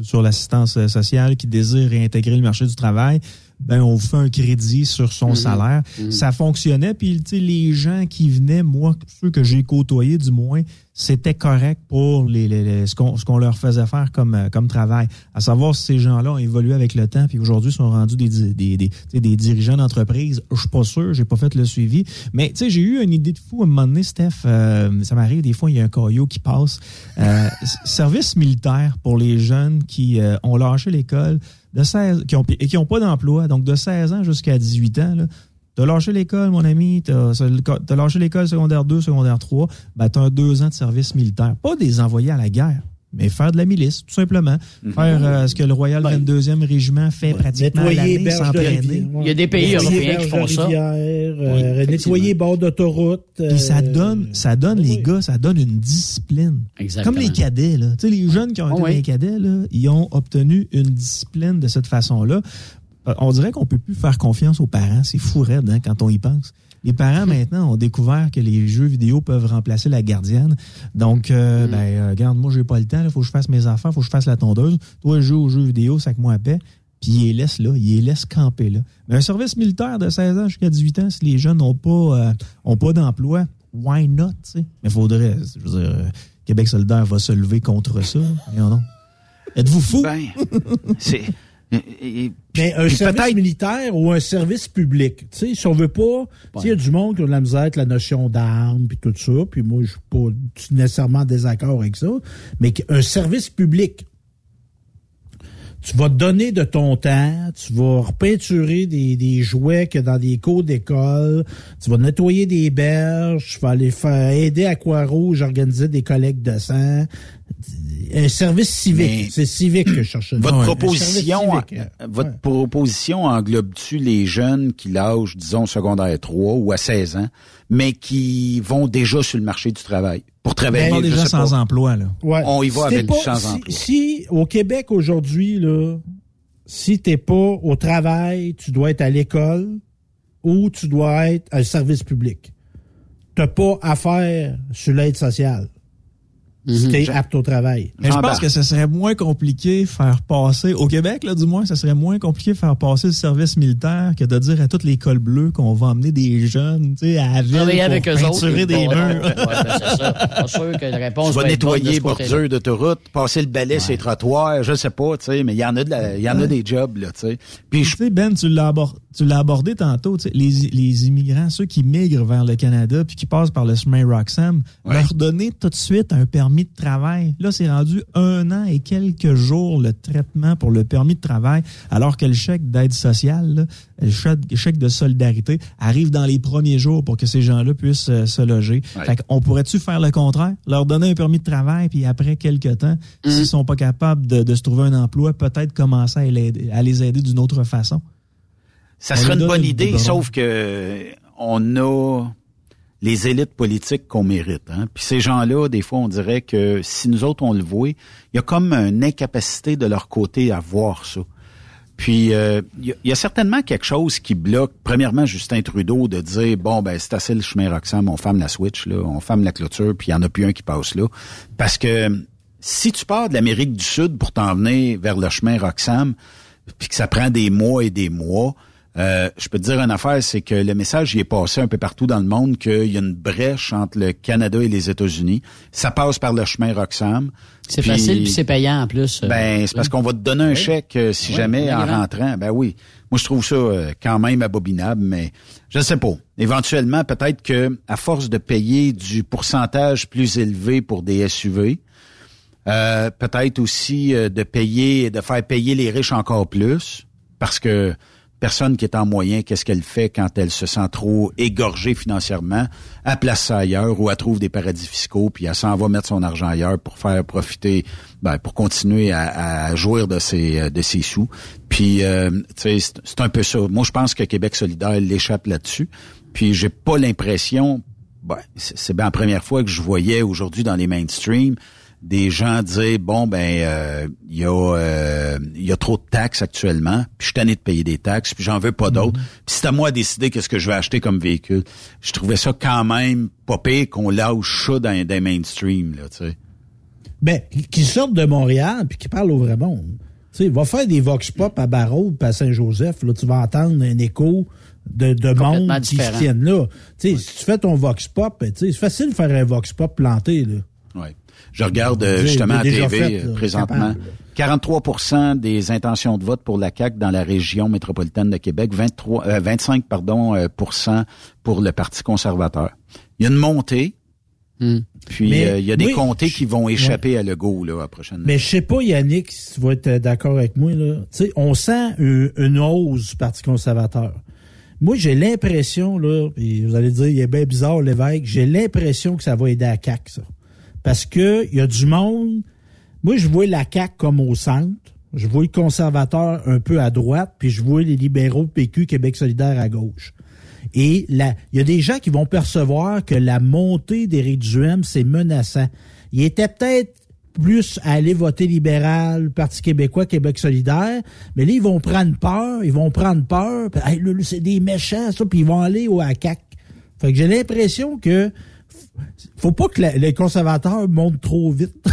sur l'assistance euh, sociale qui désire réintégrer le marché du travail, ben on vous fait un crédit sur son Mhm. salaire. Mhm. Ça fonctionnait, puis les gens qui venaient, moi, ceux que j'ai côtoyés du moins, c'était correct pour les, les- les- ce qu'on leur faisait faire comme, euh, comme travail. À savoir si ces gens-là ont évolué avec le temps, puis aujourd'hui sont rendus des, des, des, des dirigeants d'entreprise. Je suis pas sûr, j'ai pas fait le suivi. Mais tu sais, j'ai eu une idée de fou à un moment donné, Steph. euh, ça m'arrive des fois, il y a un caillot qui passe. Euh, service militaire pour les jeunes qui euh, ont lâché l'école de 16 qui ont, et qui n'ont pas d'emploi, donc de 16 ans jusqu'à 18 ans. Là, T'as lâché l'école, mon ami, t'as as lâché l'école secondaire 2, secondaire 3, ben t'as deux ans de service militaire. Pas des envoyés à la guerre, mais faire de la milice, tout simplement. Faire euh, ce que le Royal 22e Régiment fait pratiquement l'année, s'entraîner. rivière. Il y a des pays Nettoyer européens qui font ça. rivière, euh, Oui, nettoyer bord d'autoroute. Puis ça euh, donne, ça donne les gars, ça donne une discipline. Exactement. Comme les cadets, là. Tu sais, les jeunes qui ont été Oh, oui. les cadets, là, ils ont obtenu une discipline de cette façon-là. Euh, On dirait qu'on peut plus faire confiance aux parents. C'est fou raide, hein, quand on y pense. Les parents maintenant ont découvert que les jeux vidéo peuvent remplacer la gardienne. Donc, euh, Mm. ben, euh, regarde, moi, j'ai pas le temps. Il faut que je fasse mes affaires, faut que je fasse la tondeuse. Toi, joue aux jeux vidéo, sac moi à paix. Puis il les laisse là, il les laisse camper là. Mais un service militaire de 16 ans jusqu'à 18 ans, si les jeunes n'ont pas, euh, ont pas d'emploi, why not, tu sais? Mais faudrait, je veux dire, euh, Québec solidaire va se lever contre ça. Voyons donc. Êtes-vous fou? Ben, c'est. Et- Mais un service militaire ou un service public. Tu sais, si on veut pas, tu sais, il y a du monde qui a de la misère avec la notion d'armes puis tout ça, puis moi, je suis pas nécessairement en désaccord avec ça, mais un service public. Tu vas donner de ton temps, tu vas repeinturer des, des jouets que dans des cours d'école, tu vas nettoyer des berges, tu vas aller faire aider à Croix-Rouge, organiser des collectes de sang. Un service civique. C'est civique que je cherche. Votre proposition, civique. euh, votre proposition englobe-tu les jeunes qui l'âge, disons, secondaire 3 ou à 16 ans, mais qui vont déjà sur le marché du travail pour travailler? On déjà pas. sans emploi, là. Ouais. On y va Si avec pas- du sans si- emploi. Si, au Québec aujourd'hui, là, si t'es pas au travail, tu dois être à l'école ou tu dois être à un service public. T'as pas affaire sur l'aide sociale. Si Mhm. t'es apte au travail. Mais je pense que ce serait moins compliqué faire passer, au Québec, là, du moins, ce serait moins compliqué faire passer le service militaire que de dire à toutes les cols bleus qu'on va emmener des jeunes, tu sais, à la ville pour avec eux autres. peinturer des Ouais, murs. ouais, ben, c'est ça. Pas sûr que la réponse Tu vas va de nettoyer bordure d'autoroute, passer le balai sur les trottoirs, je sais pas, tu sais, mais il y en a de la- il y en a des jobs, là, tu sais. Puis je Tu sais, Ben, tu l'as abor- tu l'as abordé tantôt, tu sais, les, les immigrants, ceux qui migrent vers le Canada puis qui passent par le chemin Roxham, leur donner tout de suite un permis de travail. Là, c'est rendu un an et quelques jours le traitement pour le permis de travail, alors que le chèque d'aide sociale, là, le chèque, de solidarité arrive dans les premiers jours pour que ces gens-là puissent euh, se loger. Ouais. Fait qu'on pourrait-tu faire le contraire? Leur donner un permis de travail, puis après quelques temps, s'ils sont pas capables de, de se trouver un emploi, peut-être commencer à les, à les aider d'une autre façon. Ça serait une bonne idée, sauf que on a les élites politiques qu'on mérite. Hein? Puis ces gens-là, des fois, on dirait que si nous autres, on le voit, il y a comme une incapacité de leur côté à voir ça. Puis, euh, il y, a- il y a certainement quelque chose qui bloque, premièrement, Justin Trudeau, de dire, bon, ben c'est assez le chemin Roxham, on ferme la switch, là, on ferme la clôture, puis il n'y en a plus un qui passe là. Parce que si tu pars de l'Amérique du Sud pour t'en venir vers le chemin Roxham, puis que ça prend des mois et des mois, euh, je peux te dire une affaire, c'est que le message y est passé un peu partout dans le monde qu'il y a une brèche entre le Canada et les États-Unis. Ça passe par le chemin Roxham. C'est facile puis c'est payant en plus. euh. ben, c'est parce qu'on va te donner un Oui. chèque euh, si Oui, jamais en rentrant. Ben oui. Moi, je trouve ça euh, quand même abominable, mais je ne sais pas. Éventuellement, peut-être que à force de payer du pourcentage plus élevé pour des SUV, euh, peut-être aussi de payer, de faire payer les riches encore plus, parce que personne qui est en moyen, qu'est-ce qu'elle fait quand elle se sent trop égorgée financièrement? Elle place ça ailleurs ou elle trouve des paradis fiscaux, puis elle s'en va mettre son argent ailleurs pour faire profiter, ben, pour continuer à, à jouir de ses, euh, de ses sous. Puis, euh, c'est- un peu ça. Moi, je pense que Québec solidaire l'échappe là-dessus. Puis, j'ai pas l'impression, ben, c'est bien la première fois que je voyais aujourd'hui dans les mainstream des gens dire bon ben euh, il y a euh, il y a trop de taxes actuellement puis je suis tanné de payer des taxes puis j'en veux pas d'autres puis c'est à moi de décider qu'est-ce que je vais acheter comme véhicule je trouvais ça quand même pas pire qu'on lâche ça dans des mainstream là tu sais Ben, qui sortent de Montréal puis qui parlent au vrai monde. Tu sais, va faire des vox pop à puis à Saint-Joseph, là, tu vas entendre un écho de, de monde qui se différent. tiennent là. Tu sais, si tu fais ton vox pop, tu sais, c'est facile de faire un vox pop planté, là. Ouais. Je regarde euh, justement à TV fait, euh, là, présentement. capable. 43% des intentions de vote pour la CAQ dans la région métropolitaine de Québec, 23, euh, 25 pardon, euh, pour le Parti conservateur. Il y a une montée, puis Mais, euh, il y a des oui, comtés qui vont échapper à Legault là, à la prochaine. Mais je sais pas, Yannick, si tu vas être d'accord avec moi, là. Tu sais, on sent une, une hausse du Parti conservateur. Moi, j'ai l'impression, là, puis vous allez dire, il est bien bizarre, l'évêque, j'ai l'impression que ça va aider à CAC, ça. Parce que il y a du monde. Moi, je vois la CAC comme au centre. Je vois le conservateur un peu à droite, puis je vois les libéraux PQ Québec solidaire à gauche. Et il y a des gens qui vont percevoir que la montée d'Éric Duhem, c'est menaçant. Il était peut-être plus à aller voter libéral, Parti québécois, Québec solidaire, mais là, ils vont prendre peur, ils vont prendre peur, Hey, c'est des méchants, ça, puis ils vont aller au ACAC. Fait que j'ai l'impression que faut pas que la- les conservateurs montent trop vite.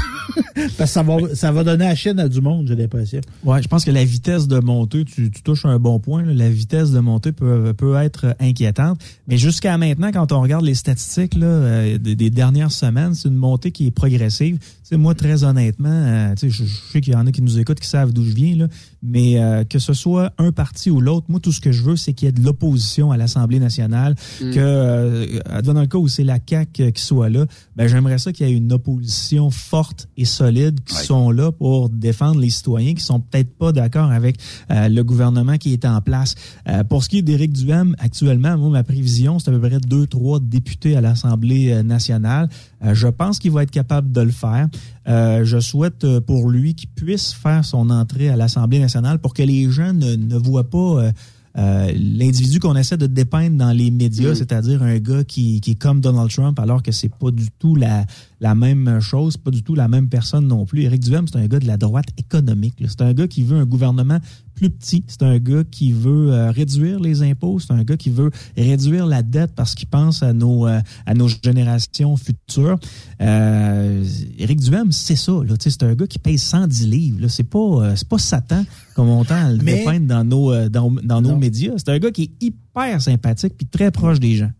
Parce que ça va, ça va donner la chaîne à du monde, j'ai l'impression. Ouais, je pense que la vitesse de montée, tu, tu touches un bon point. là. La vitesse de montée peut, peut être inquiétante. Mais jusqu'à maintenant, quand on regarde les statistiques là, euh, des, des dernières semaines, c'est une montée qui est progressive. Tu sais, moi, très honnêtement, euh, tu sais, je, je sais qu'il y en a qui nous écoutent qui savent d'où je viens, là, mais euh, que ce soit un parti ou l'autre, moi, tout ce que je veux, c'est qu'il y ait de l'opposition à l'Assemblée nationale, Mm. que, euh, advenant le cas où c'est la CAQ qui soit là, ben, j'aimerais ça qu'il y ait une opposition forte et solide qui sont là pour défendre les citoyens qui sont peut-être pas d'accord avec euh, le gouvernement qui est en place. Euh, pour ce qui est d'Éric Duhem, actuellement, moi, ma prévision, c'est à peu près deux, trois députés à l'Assemblée euh, nationale. Euh, je pense qu'il va être capable de le faire. Euh, je souhaite pour lui qu'il puisse faire son entrée à l'Assemblée nationale pour que les gens ne, ne voient pas euh, euh, l'individu qu'on essaie de dépeindre dans les médias, Mm. c'est-à-dire un gars qui, qui est comme Donald Trump, alors que c'est pas du tout la, la même chose, pas du tout la même personne non plus. Éric Duhem, c'est un gars de la droite économique. C'est un gars qui veut un gouvernement plus petit. C'est un gars qui veut euh, réduire les impôts. C'est un gars qui veut réduire la dette parce qu'il pense à nos euh, à nos générations futures. Euh, Éric Duhem, c'est ça. C'est un gars qui paye 110 livres. C'est pas euh, c'est pas Satan comme on tend à le Mais- dépeindre dans nos dans, dans nos médias. C'est un gars qui est hyper sympathique puis très proche des gens.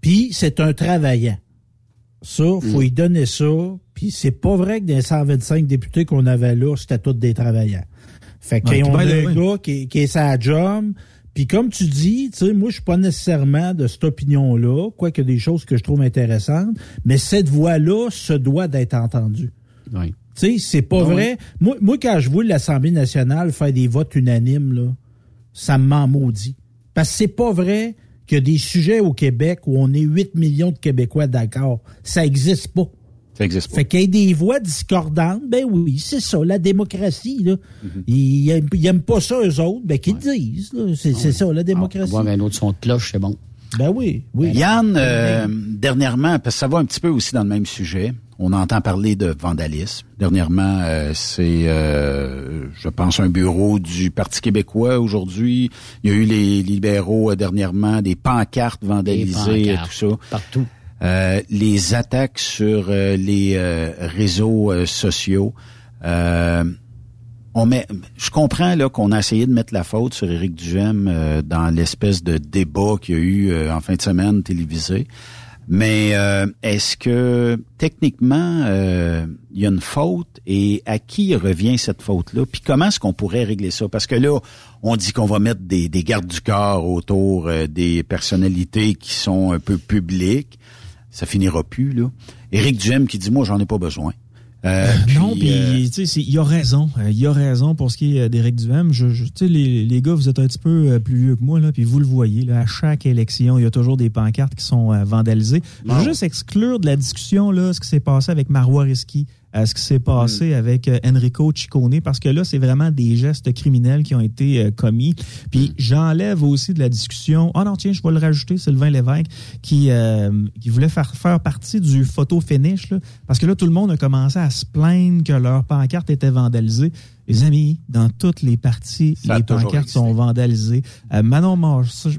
Puis c'est un travaillant. Ça, faut y donner ça. Puis c'est pas vrai que des 125 députés qu'on avait là, c'était tous des travaillants. Fait qu'on puis a un gars qui, est- qui est sa job. Puis comme tu dis, tu sais, moi, je suis pas nécessairement de cette opinion-là, quoique des choses que je trouve intéressantes, mais cette voix-là se doit d'être entendue. Oui. Tu sais, c'est pas Ah oui. vrai. Moi, moi, quand je vois l'Assemblée nationale faire des votes unanimes, là, ça m'en maudit. Parce que c'est pas vrai qu'il y a des sujets au Québec où on est 8 millions de Québécois d'accord. Ça existe pas. Ça existe pas. Fait qu'il y ait des voix discordantes, ben oui, c'est ça, la démocratie, là. Mm-hmm. ils, aiment, ils aiment pas ça, eux autres, ben qu'ils disent. C'est c'est ça, la démocratie. Ouais, mais un autre son de cloche, c'est bon. Ben oui, oui. Yann, euh, dernièrement, parce que ça va un petit peu aussi dans le même sujet, on entend parler de vandalisme. Dernièrement, euh, c'est, euh, je pense, un bureau du Parti québécois aujourd'hui. Il y a eu les libéraux euh, dernièrement, des pancartes vandalisées, et pancartes, tout ça. Partout. Euh, les attaques sur euh, les euh, réseaux euh, sociaux. Euh, on met, je comprends là qu'on a essayé de mettre la faute sur Éric Duhem dans l'espèce de débat qu'il y a eu en fin de semaine télévisé. Mais est-ce que techniquement il y a une faute et à qui revient cette faute-là? Puis comment est-ce qu'on pourrait régler ça? Parce que là, on dit qu'on va mettre des, des gardes du corps autour des personnalités qui sont un peu publiques. Ça finira plus là. Éric Duhem qui dit moi j'en ai pas besoin. Euh, non, puis, euh, tu sais, il a raison. Euh, Il a raison pour ce qui est euh, d'Éric Duhem. Je, je- tu sais, les, les gars, vous êtes un petit peu euh, plus vieux que moi, là, puis vous le voyez. Là, à chaque élection, il y a toujours des pancartes qui sont euh, vandalisées. Je veux juste exclure de la discussion là, ce qui s'est passé avec Marois Risky, euh, ce qui s'est passé avec euh, Enrico Ciccone, parce que là, c'est vraiment des gestes criminels qui ont été euh, commis. Puis j'enlève aussi de la discussion. Oh non, tiens, je vais le rajouter, Sylvain Lévesque, qui, euh, qui voulait faire, faire partie du photo finish, là, parce que là, tout le monde a commencé à se plaindre que leur pancarte était vandalisée. Les amis, dans toutes les parties, Ça les pancartes existé. sont vandalisées. Euh, Manon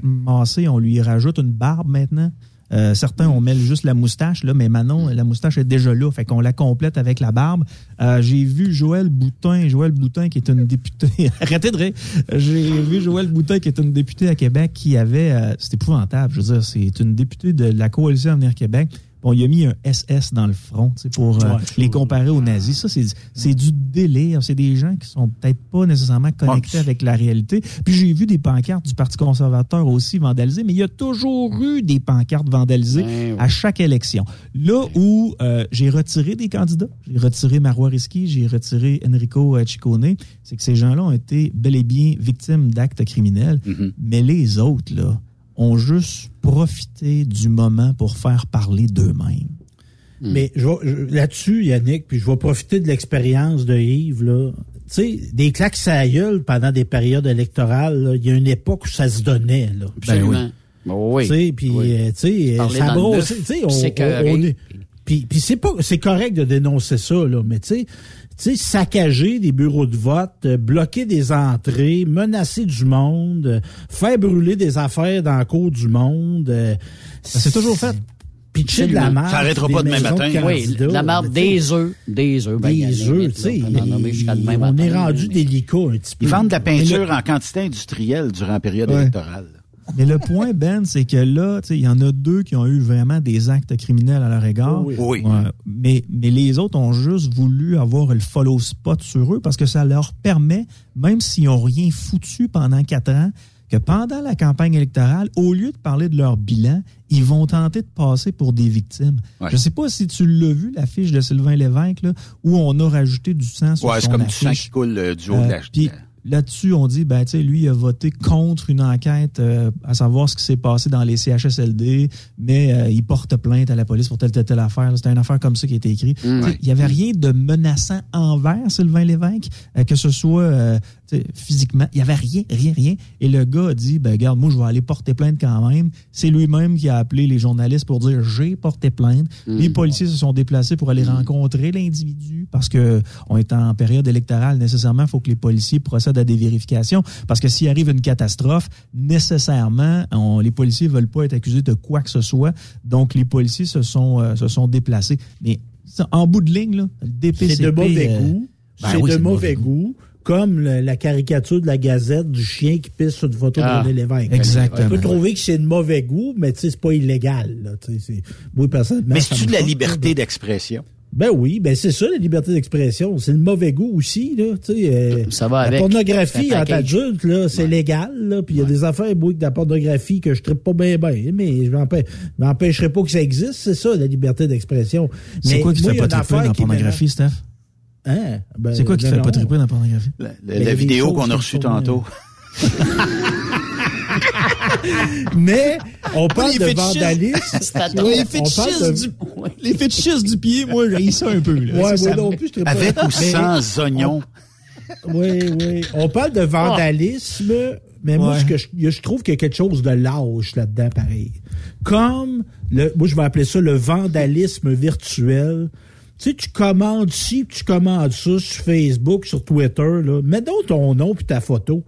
Massé, on lui rajoute une barbe maintenant. Euh, certains, on met juste la moustache, là, mais Manon, la moustache est déjà là, fait qu'on la complète avec la barbe. Euh, j'ai vu Joël Boutin, Joël Boutin qui est une députée. Arrêtez de rire. J'ai vu Joël Boutin qui est une députée à Québec qui avait, euh, c'est épouvantable, je veux dire, c'est une députée de la coalition Avenir Québec. Bon, il a mis un SS dans le front, pour euh, Ouais, les comparer aux nazis. Ça, c'est du délire. C'est des gens qui sont peut-être pas nécessairement connectés avec la réalité. Puis j'ai vu des pancartes du Parti conservateur aussi vandalisées, mais il y a toujours eu des pancartes vandalisées Ben à chaque élection. Là où euh, j'ai retiré des candidats, j'ai retiré Marois Risky, j'ai retiré Enrico euh, Ciccone, c'est que ces gens-là ont été bel et bien victimes d'actes criminels, mais les autres, là, ont juste profité du moment pour faire parler d'eux-mêmes. Mais je là-dessus, Yannick, puis je vais profiter de l'expérience de Yves, là. Tu sais, des claques à gueule pendant des périodes électorales, il y a une époque où ça se donnait, là. Absolument. Bon, oui. Tu sais, puis, Oui. euh, tu sais, ça brosse, tu sais, on, est- puis, puis c'est pas, c'est correct de dénoncer ça, là, mais tu sais, sais, saccager des bureaux de vote, euh, bloquer des entrées, menacer du monde, euh, faire brûler des affaires dans la cour du monde. euh, c'est toujours fait. Pitcher de la merde. Ça arrêtera sur pas des demain matin. de Oui, la marde, des œufs, des œufs. ben, Des œufs, tu sais. on est rendu mais- délicat un petit peu. Ils vendent de la peinture le- en quantité industrielle durant la période Ouais. électorale. Mais le point, Ben, c'est que là, tu sais, il y en a deux qui ont eu vraiment des actes criminels à leur égard. Oui. Oui. Ouais. mais, mais les autres ont juste voulu avoir le follow spot sur eux parce que ça leur permet, même s'ils n'ont rien foutu pendant quatre ans, que pendant la campagne électorale, au lieu de parler de leur bilan, ils vont tenter de passer pour des victimes. Ouais. Je sais pas si tu l'as vu, l'affiche de Sylvain Lévesque, là, où on a rajouté du sang sur Ouais, c'est son comme du sang affiche. qui coule euh, du haut de Euh, la... puis là-dessus, on dit, ben, tu sais, lui, il a voté contre une enquête euh, à savoir ce qui s'est passé dans les CHSLD, mais euh, il porte plainte à la police pour telle, telle, telle affaire. C'était une affaire comme ça qui a été écrite. Mm. Il n'y avait rien de menaçant envers Sylvain Lévesque, euh, que ce soit euh, tu sais, physiquement. Il n'y avait rien, rien, rien. Et le gars a dit, ben, regarde, moi, je vais aller porter plainte quand même. C'est lui-même qui a appelé les journalistes pour dire, j'ai porté plainte. Les policiers se sont déplacés pour aller rencontrer l'individu parce que on est en période électorale. Nécessairement, il faut que les policiers procèdent à des vérifications parce que s'il arrive une catastrophe, nécessairement, on- les policiers veulent pas être accusés de quoi que ce soit. Donc, les policiers se sont, euh, se sont déplacés. Mais en bout de ligne, là, le DPCP... C'est de mauvais euh, goût. ben c'est oui, de mauvais goût. Comme le- la caricature de la Gazette du chien qui pisse sur une photo Ah, de René Lévesque. exactement. On peut trouver que c'est de mauvais goût, mais tu sais, c'est pas illégal. Là, tu sais, c'est- Moi, personnellement, Mais c'est-tu de la liberté d'expression? Ben oui, ben c'est ça, la liberté d'expression. C'est le mauvais goût aussi, là. Tu sais, euh, Ça va la pornographie en adulte, là, c'est légal, là. Puis il y a des affaires, moi, de la pornographie que je tripe pas bien, bien. Mais je m'empê- je m'empêcherai pas que ça existe. C'est ça, la liberté d'expression. C'est Mais quoi qui te fait il y a pas triper dans la pornographie, Steph? Hein? Ben, C'est quoi qui te non, fait pas triper dans la pornographie? La, la- Mais la des vidéo qu'on a reçue tantôt. Mais on parle les de vandalisme. Ouais, les On parle fétichistes de- du, les fétichistes du pied, moi, j'ai ça un peu. Là. Ouais, Ça, moi ça non me- plus, je tripe pas. Avec ou Mais- sans oignons? Oui, oui. On parle de vandalisme, mais moi, Ouais. je trouve qu'il y a quelque chose de lâche là-dedans, pareil. Comme, le, moi, je vais appeler ça le vandalisme virtuel. Tu sais, tu commandes ci, tu commandes ça sur Facebook, sur Twitter, là. Mets donc ton nom puis ta photo.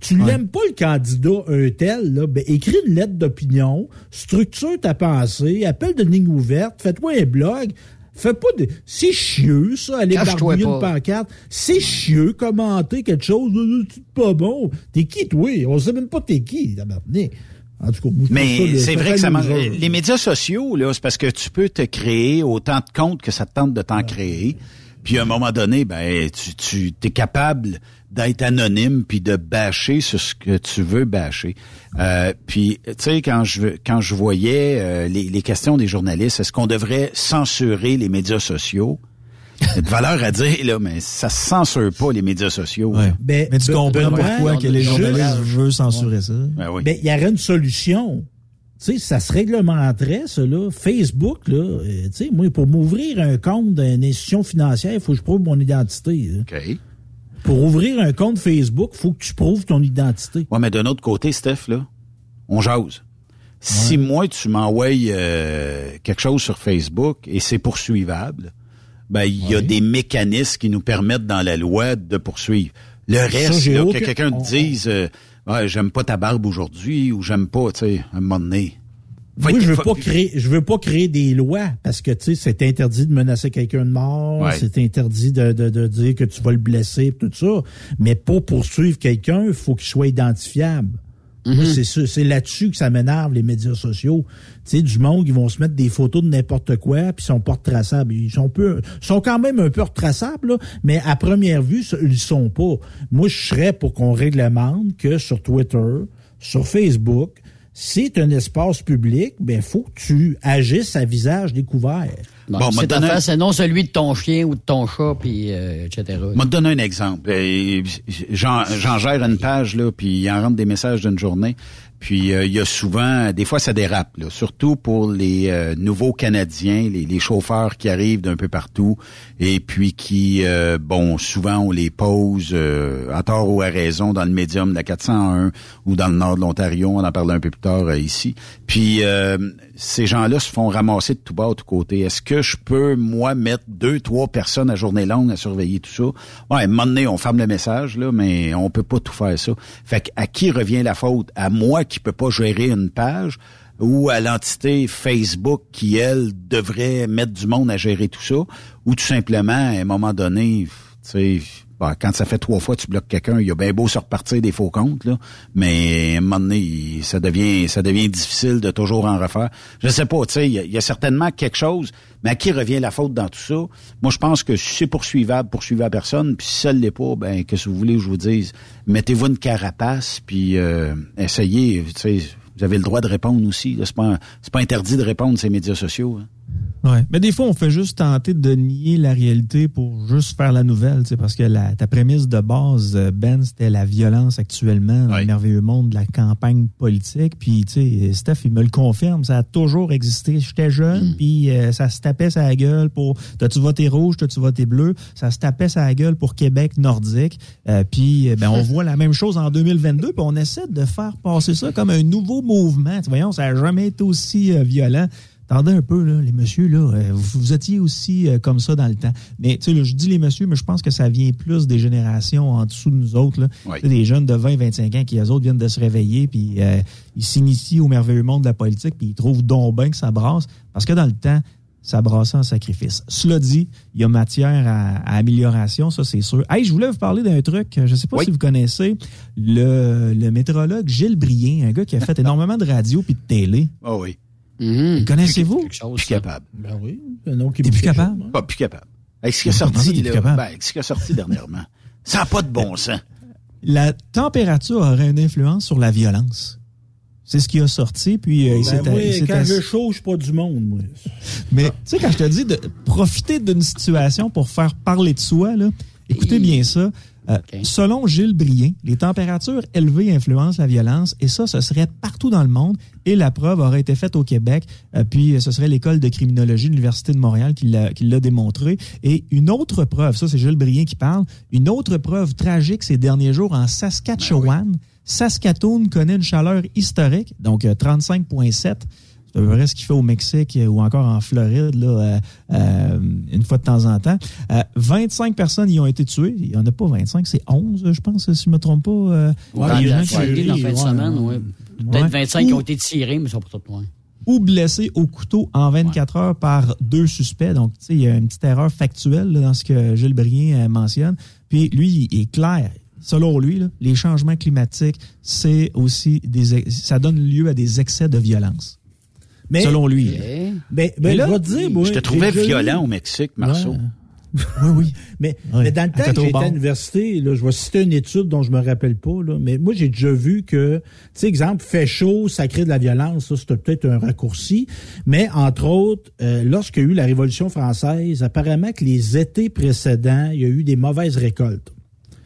Tu n'aimes pas le candidat un tel, là, ben, écris une lettre d'opinion, structure ta pensée, appelle de ligne ouverte, fais-toi un blog, fais pas de... C'est chieux, ça, aller barbouiller une pancarte. C'est chieux, commenter quelque chose, euh, c'est pas bon. T'es qui, toi? On sait même pas t'es qui, tabarnak. En tout cas, Mais c'est vrai que ça loser. Les médias sociaux, là, c'est parce que tu peux te créer autant de comptes que ça te tente de t'en créer. Puis à un moment donné, ben tu, tu es capable d'être anonyme puis de bâcher sur ce que tu veux bâcher. Euh, puis tu sais quand je quand je voyais euh, les, les questions des journalistes, est-ce qu'on devrait censurer les médias sociaux? Il y a de valeur à dire là, mais ça se censure pas les médias sociaux. Ouais. Ben, Mais tu ben- comprends Benoît, pourquoi que les journalistes veulent censurer ça. Ben oui. Ben, il y aurait une solution. Tu sais, ça se réglementerait, ça, là. Facebook, là, euh, tu sais, moi, pour m'ouvrir un compte d'une institution financière, il faut que je prouve mon identité. là. OK. Pour ouvrir un compte Facebook, il faut que tu prouves ton identité. Ouais, mais d'un autre côté, Steph, là, on jase. Si moi, tu m'envoies euh, quelque chose sur Facebook et c'est poursuivable, ben il y a des mécanismes qui nous permettent dans la loi de poursuivre. Le reste, là, aucun- que quelqu'un te dise euh, ouais, j'aime pas ta barbe aujourd'hui ou j'aime pas, tu sais, un moment donné. Moi, je veux pas créer, je veux pas créer des lois parce que tu sais, c'est interdit de menacer quelqu'un de mort, Ouais. c'est interdit de, de, de dire que tu vas le blesser, tout ça. Mais pour poursuivre quelqu'un, il faut qu'il soit identifiable. Moi, c'est là-dessus que ça m'énerve les médias sociaux. Tu sais, du monde, ils vont se mettre des photos de n'importe quoi, puis ils sont pas retraçables. Ils sont peu, sont quand même un peu retraçables, là, mais à première vue, ils le sont pas. Moi, je serais pour qu'on réglemente que sur Twitter, sur Facebook, c'est un espace public, ben faut que tu agisses à visage découvert. Bon, Bon, c'est affaire, c'est non celui de ton chien ou de ton chat, puis euh, etc. Je vais te donner un exemple. Euh, J'en j'en gère une page, là, puis il en rentre des messages d'une journée. Puis euh, il y a souvent, des fois ça dérape, là, surtout pour les euh, nouveaux Canadiens, les, les chauffeurs qui arrivent d'un peu partout et puis qui, euh, bon, souvent on les pose euh, à tort ou à raison dans le médium de la 401 ou dans le nord de l'Ontario, on en parlait un peu plus tard euh, ici. Puis, ces gens-là se font ramasser de tout bas, de tout côté. Est-ce que je peux, moi, mettre deux, trois personnes à journée longue à surveiller tout ça? Ouais, à un moment donné, on ferme le message, là, mais on peut pas tout faire ça. Fait que à qui revient la faute? À moi qui peux pas gérer une page? Ou à l'entité Facebook qui, elle, devrait mettre du monde à gérer tout ça? Ou tout simplement, à un moment donné, tu sais, quand ça fait trois fois que tu bloques quelqu'un, il y a bien beau se repartir des faux comptes, là, mais à un moment donné, ça devient difficile de toujours en refaire. Je sais pas, tu sais, il y, a- certainement quelque chose, mais à qui revient la faute dans tout ça? Moi, je pense que si c'est poursuivable, poursuivez à personne, puis si ça ne l'est pas, ben, qu'est-ce que vous voulez que je vous dise? Mettez-vous une carapace, puis euh, essayez, tu sais, vous avez le droit de répondre aussi. C'est pas, pas interdit de répondre ces médias sociaux. hein. Ouais. Mais des fois, on fait juste tenter de nier la réalité pour juste faire la nouvelle, parce que la, ta prémisse de base, euh, Ben, c'était la violence actuellement dans le merveilleux monde de la campagne politique. Puis, tu sais, Steph, il me le confirme, ça a toujours existé. J'étais jeune, puis euh, ça se tapait sa gueule pour t'as-tu voté rouge, t'as-tu voté bleu. Ça se tapait sa gueule pour Québec nordique. Euh, puis, euh, ben, on voit la même chose en 2022, puis on essaie de faire passer ça comme un nouveau mouvement. Tu sais, voyons, ça n'a jamais été aussi euh, violent. Attendez un peu, là, les messieurs, là, euh, vous, vous étiez aussi euh, comme ça dans le temps. Mais tu sais, je dis les messieurs, mais je pense que ça vient plus des générations en dessous de nous autres. Là. Oui. Des jeunes de 20, 25 ans qui, eux autres, viennent de se réveiller, puis euh, ils s'initient au merveilleux monde de la politique, puis ils trouvent donc bien que ça brasse. Parce que dans le temps, ça brassait en sacrifice. Cela dit, il y a matière à, à amélioration, ça c'est sûr. Hey, je voulais vous parler d'un truc, je ne sais pas si vous connaissez le, le météorologue Gilles Brien, un gars qui a fait énormément de radio puis de télé. Ah oui. Le Connaissez-vous? Plus capable. Ben oui. Un nom qui T'es plus capable? Pas plus capable. Avec ce qui est sorti, là, ben, avec ce qui est sorti dernièrement. Ça n'a pas de bon sens. La température aurait une influence sur la violence. C'est ce qui a sorti, puis euh, il s'est Ben oui, il s'est quand assis- je chaud, je suis pas du monde, moi. Mais tu sais, quand je te dis de profiter d'une situation pour faire parler de soi, là, écoutez bien ça. Euh, Selon Gilles Brien, les températures élevées influencent la violence et ça, ce serait partout dans le monde et la preuve aurait été faite au Québec. Euh, puis euh, ce serait l'école de criminologie de l'Université de Montréal qui l'a démontré. Et une autre preuve, ça c'est Gilles Brien qui parle, une autre preuve tragique ces derniers jours en Saskatchewan. Saskatoon connaît une chaleur historique, donc euh, 35,7. À peu près ce qu'il fait au Mexique euh, ou encore en Floride, là, euh, euh, une fois de temps en temps. Euh, 25 personnes y ont été tuées. Il n'y en a pas 25, c'est 11, je pense, si je me trompe pas. euh, Ouais, il y a gens qui- la fin de semaine, ouais. Peut-être Ouais. 25 qui ont été tirés, mais ils sont pas tous loin. ou blessés au couteau en 24 heures par deux suspects. Donc, tu sais, il y a une petite erreur factuelle là, dans ce que Gilles Brien euh, mentionne. Puis, lui, il est clair. Selon lui, là, les changements climatiques, c'est aussi des, ça donne lieu à des excès de violence. Mais- Selon lui. Ben, Mais ben, là, je vais te dire, moi, Je te trouvais violent au Mexique, Marceau. Ouais. Oui, oui. Mais, mais dans le temps que j'étais à l'université, là, je vais citer une étude dont je me rappelle pas, là, mais moi, j'ai déjà vu que, tu sais, exemple, fait chaud, ça crée de la violence, ça, c'était peut-être un raccourci. Mais, entre autres, euh, lorsqu'il y a eu la Révolution française, apparemment que les étés précédents, il y a eu des mauvaises récoltes.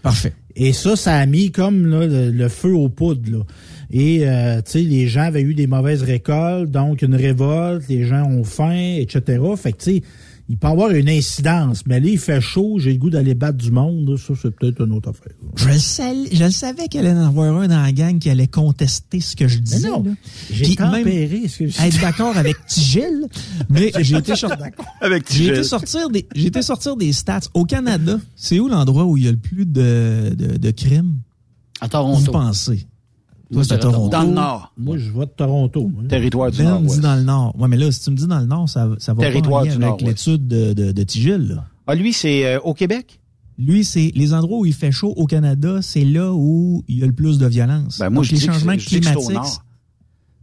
Parfait. Et ça, ça a mis comme là, le, le feu aux poudres. Là. Et euh, tu sais, les gens avaient eu des mauvaises récoltes, donc une révolte, les gens ont faim, etc. Fait que tu sais, il peut y avoir une incidence. Mais là, il fait chaud, j'ai le goût d'aller battre du monde. Ça, c'est peut-être une autre affaire. Je le, savais, je le savais qu'il allait en avoir un dans la gang qui allait contester ce que je disais. non, là. j'ai tempéré même ce que je- Être d'accord avec Tigil, mais J'ai été, sortir des j'ai été sortir des stats. Au Canada, c'est où l'endroit où il y a le plus de, de, de crimes? À Toronto. Vous pensez? Toi, c'est Toronto. Dans le Nord. Moi, je vote Toronto. Territoire du Ben me Nord. dit dans le Nord. Ouais, mais là, si tu me dis dans le Nord, ça, ça va Territoire pas en lien du avec l'étude de, de, de Tigil, là. Ah, lui, c'est euh, au Québec? Lui, c'est les endroits où il fait chaud au Canada, c'est là où il y a le plus de violence. Ben, moi, Donc, je les dis que changements c'est- je dis que au climatiques. Nord.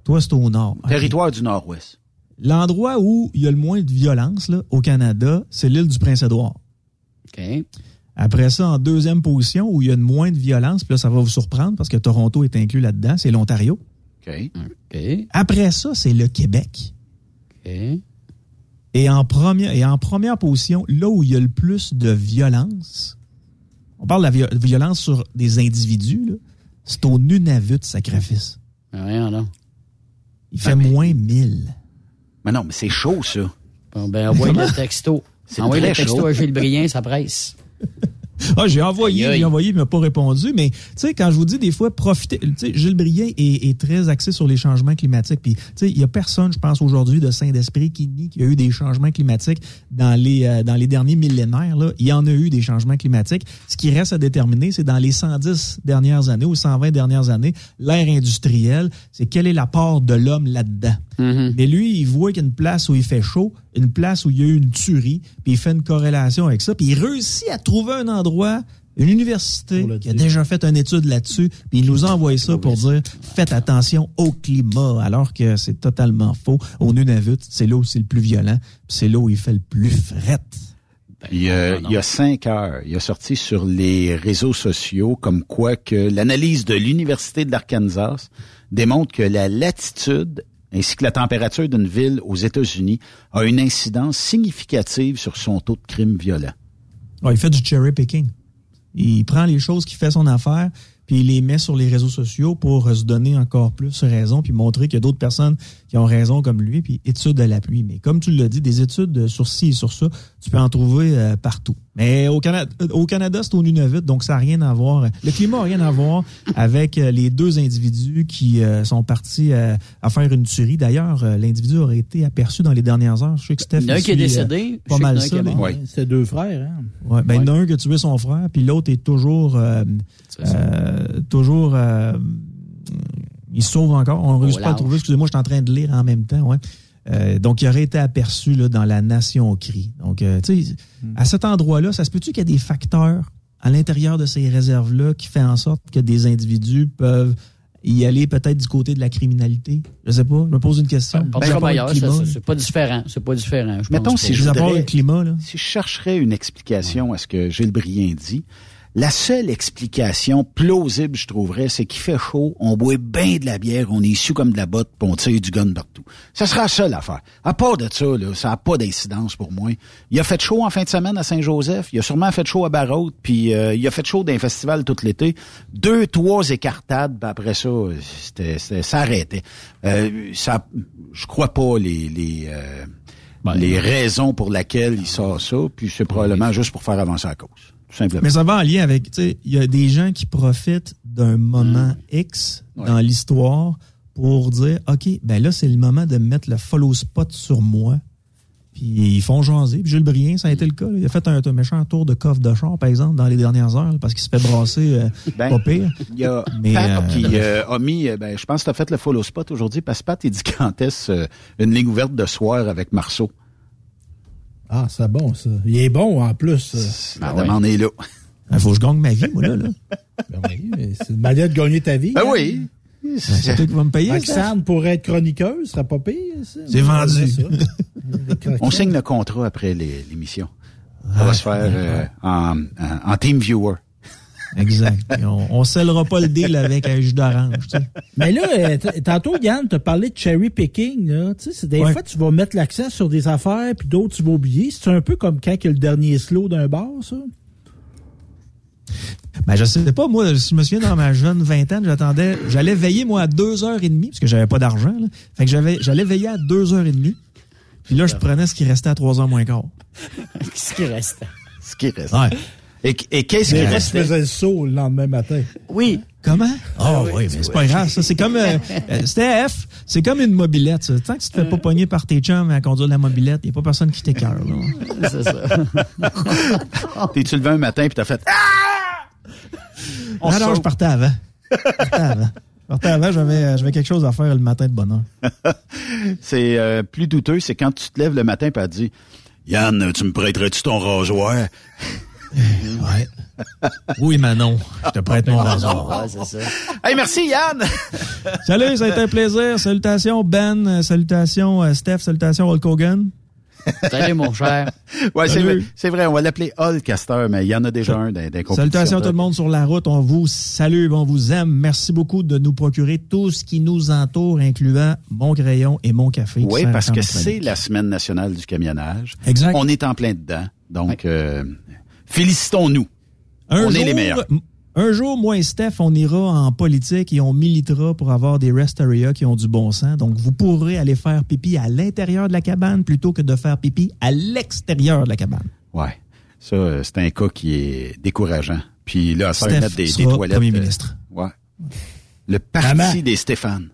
Toi, c'est au nord. Territoire du Nord-Ouest. L'endroit où il y a le moins de violence là, au Canada, c'est l'île du Prince-Édouard. OK. Après ça, en deuxième position, où il y a de moins de violence, puis là, ça va vous surprendre parce que Toronto est inclus là-dedans, c'est l'Ontario. Après ça, c'est le Québec. OK. Et en première, et en première position, là où il y a le plus de violence, on parle de la vi- violence sur des individus, là, c'est au Nunavut, sacrifice. Rien, là. Il fait moins 1000. Mais non, mais c'est chaud, ça. Bon, ben, envoyez le texto. C'est Envoyez le texto chaud. à Gilles Brien, ça presse. Ah, j'ai envoyé, j'ai envoyé, il m'a pas répondu. Mais tu sais, quand je vous dis des fois, profitez. Tu sais, Gilles Brier est, est très axé sur les changements climatiques. Puis tu sais, il y a personne, je pense aujourd'hui, de saint d'esprit qui nie qu'il y a eu des changements climatiques dans les euh, dans les derniers millénaires. Là, il y en a eu des changements climatiques. Ce qui reste à déterminer, c'est dans les 110 dernières années ou 120 dernières années, l'ère industrielle, c'est quelle est la part de l'homme là-dedans. Mais lui, il voit qu'il y a une place où il fait chaud, une place où il y a eu une tuerie, puis il fait une corrélation avec ça, puis il réussit à trouver un endroit, une université qui a déjà fait une étude là-dessus, puis il nous a envoyé ça pour dire faites attention au climat, alors que c'est totalement faux. Au Nunavut, c'est là où c'est le plus violent, puis c'est là où il fait le plus fret. Il, euh, il y a cinq heures, il a sorti sur les réseaux sociaux comme quoi que l'analyse de l'Université de l'Arkansas démontre que la latitude ainsi que la température d'une ville aux États-Unis a une incidence significative sur son taux de crime violent. Il fait du cherry picking. Il prend les choses qui fait son affaire, puis il les met sur les réseaux sociaux pour se donner encore plus raison, puis montrer qu'il y a d'autres personnes qui ont raison comme lui, puis études à l'appui. Mais comme tu l'as dit, des études sur ci et sur ça, tu peux en trouver euh, partout. Mais au Canada, euh, au Canada c'est au Nunavut, donc ça n'a rien à voir. Le climat n'a rien à voir avec euh, les deux individus qui euh, sont partis euh, à faire une tuerie. D'ailleurs, euh, l'individu aurait été aperçu dans les dernières heures. Je sais que Steph Il y en a un qui est euh, décédé. Pas mal ça. C'est deux frères, hein? Ouais, ben, il y en a un qui a tué son frère, puis l'autre est toujours, euh, euh, toujours, euh, il se sauve encore. On ne réussit pas à trouver. Excusez-moi, je suis en train de lire en même temps. Ouais. Euh, donc, il aurait été aperçu là, dans la nation cri. Donc, euh, tu sais, à cet endroit-là, ça se peut-tu qu'il y a des facteurs à l'intérieur de ces réserves-là qui fait en sorte que des individus peuvent y aller peut-être du côté de la criminalité? Je sais pas. Je me pose une question. Partout Par comme rapport au ailleurs, climat, ça- là. ça- c'est pas différent. C'est pas différent. je Mettons pense si je voudrais- le climat, là. Si je chercherais une explication à ce que Gilles Brien dit, la seule explication plausible, je trouverais, c'est qu'il fait chaud, on boit bien de la bière, on est issu comme de la botte, puis on tire du gun partout. Ça sera la seule affaire. À part de ça, là, ça n'a pas d'incidence pour moi. Il a fait chaud en fin de semaine à Saint-Joseph, il a sûrement fait chaud à Barraud, puis euh, il a fait chaud d'un festival tout l'été. Deux, trois écartades, puis après ça, c'était, ça arrêtait. Euh, ça, je crois pas les... les euh, les raisons pour lesquelles il sort ça, puis c'est probablement juste pour faire avancer la cause. Simplement. Mais ça va en lien avec, tu sais, il y a des gens qui profitent d'un moment Mm. X dans l'histoire pour dire, OK, ben là, c'est le moment de mettre le follow spot sur moi. Puis ils font jaser. Puis Jules Brien, ça a été le cas. là. Il a fait un, un méchant tour de coffre de char, par exemple, dans les dernières heures, là, parce qu'il se fait brasser euh, Ben, pas pire. Il y a Mais, Pat euh, qui euh, a mis, euh, ben, je pense que tu as fait le follow spot aujourd'hui, parce que Pat, il dit quand est-ce une ligne ouverte de soir avec Marceau. Ah, c'est bon, ça. Il est bon, en plus. La demande est là. Il faut que je gagne ma vie, moi, là. là. Ben oui, c'est une manière de gagner ta vie. Ben hein? oui. C'est toi qui vas me payer, ça? Roxane pourrait être chroniqueuse, ce serait pas pire. C'est vendu. On signe le contrat après l'émission. Ça va se faire euh, en team viewer. Exact. On, on scellera pas le deal avec un jus d'orange, tu sais. Mais là, euh, tantôt, Yann, t'as parlé de cherry picking, là. Tu sais, des Ouais. fois, tu vas mettre l'accent sur des affaires, puis d'autres, tu vas oublier. C'est un peu comme quand il y a le dernier slow d'un bar, ça? Ben, je sais pas, moi, si je me souviens, dans ma jeune vingtaine, j'attendais, j'allais veiller, moi, à deux heures et demie, parce que j'avais pas d'argent, là. Fait que j'avais, j'allais veiller à deux heures et demie. Puis là, je prenais ce qui restait à trois heures moins quart. Ce qui reste. Ce qui reste. Ouais. Et, et qu'est-ce qui restait? faisais le saut le lendemain matin. Oui. Comment? Ah oui, mais c'est pas grave, ça. C'est comme, euh, euh, c'était F, c'est comme une mobilette, ça. Tant que tu te fais pas pogner par tes chums à conduire la mobilette, y a pas personne qui t'écœure, là. C'est ça. T'es-tu levé un matin puis t'as fait Ah! On Ah non, je partais avant. Je partais avant. Je partais avant, j'avais, j'avais quelque chose à faire le matin de bonne heure. C'est euh, plus douteux, c'est quand tu te lèves le matin et tu dis Yann, tu me prêterais-tu ton rasoir? Ouais. Oui, Manon, je te prête mon rasoir. Ouais, c'est ça. Hey, merci Yann! Salut, ça a été un plaisir. Salutations Ben, salutations euh, Steph, salutations Hulk Hogan. Salut, mon cher. Ouais, c'est vrai, c'est vrai, on va l'appeler Hulkcaster, mais il y en a déjà un d'un d'un Salutations à tout le monde sur la route. On vous salue, on vous aime. Merci beaucoup de nous procurer tout ce qui nous entoure, incluant mon crayon et mon café. Oui, parce que c'est la semaine nationale du camionnage. Exact. On est en plein dedans. Donc, euh, félicitons-nous. Un on jour, est les meilleurs. Un jour, moi et Steph, on ira en politique et on militera pour avoir des rest areas qui ont du bon sens. Donc, vous pourrez aller faire pipi à l'intérieur de la cabane plutôt que de faire pipi à l'extérieur de la cabane. Ouais. Ça, euh, c'est un cas qui est décourageant. Puis là, ça va mettre des, toilettes. premier euh, ministre. ouais. Le parti Maman. des Stéphane.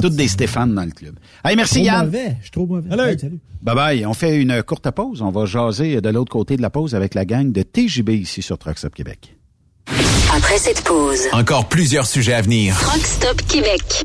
Toutes des Stéphane dans le club. Hey, merci Trop Yann. mauvais. Je suis trop mauvais. Allez. Salut. Bye bye. On fait une courte pause. On va jaser de l'autre côté de la pause avec la gang de TJB ici sur Trucks Up Québec. Après cette pause, Encore plusieurs sujets à venir. Truck Stop Québec.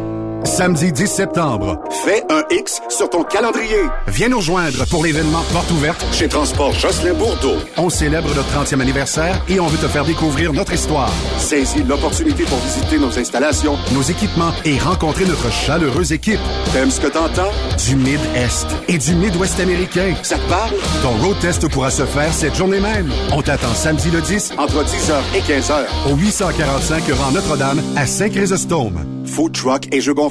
Samedi 10 septembre, fais un X sur ton calendrier. Viens nous rejoindre pour l'événement Porte ouverte chez Transport Jocelyn Bourdeau. On célèbre notre 30e anniversaire et on veut te faire découvrir notre histoire. Saisis l'opportunité pour visiter nos installations, nos équipements et rencontrer notre chaleureuse équipe. T'aimes ce que t'entends? Du Mid-Est et du Mid-Ouest américain. Ça te parle? Ton road test pourra se faire cette journée même. On t'attend samedi le 10 entre 10h et 15h au 845 rang Notre-Dame à Saint-Chrysostome. Food truck et jeux gonflables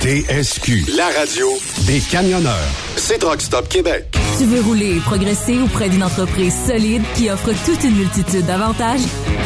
TSQ, la radio des camionneurs. C'est Truck Stop Québec. Tu veux rouler et progresser auprès d'une entreprise solide qui offre toute une multitude d'avantages?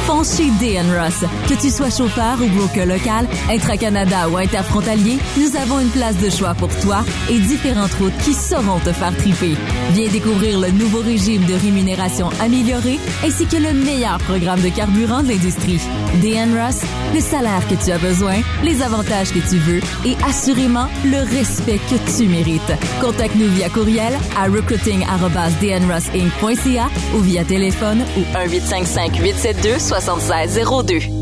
Fonce chez DN Ross. Que tu sois chauffeur ou broker local, intra-Canada ou interfrontalier, nous avons une place de choix pour toi et différentes routes qui sauront te faire triper. Viens découvrir le nouveau régime de rémunération amélioré ainsi que le meilleur programme de carburant de l'industrie. DN Ross, le salaire que tu as besoin, les avantages que tu veux et assurément le respect que tu mérites. Contacte-nous via courriel à recruiting@dnrossinc.ca ou via téléphone ou 1 872 7602.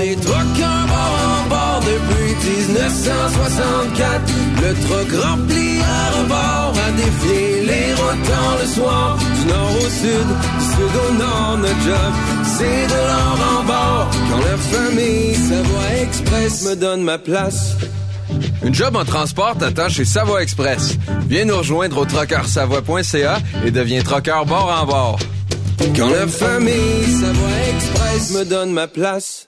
1964. Le truck rempli à rebord a défié les routes dans le soir. Du nord au sud, du sud au nord, notre job, c'est de l'or en bord. Quand la famille Savoie Express me donne ma place. Une job en transport t'attend chez Savoie Express. Viens nous rejoindre au trockeursavoie.ca et deviens trockeur bord en bord. Quand la famille Savoie Express me donne ma place.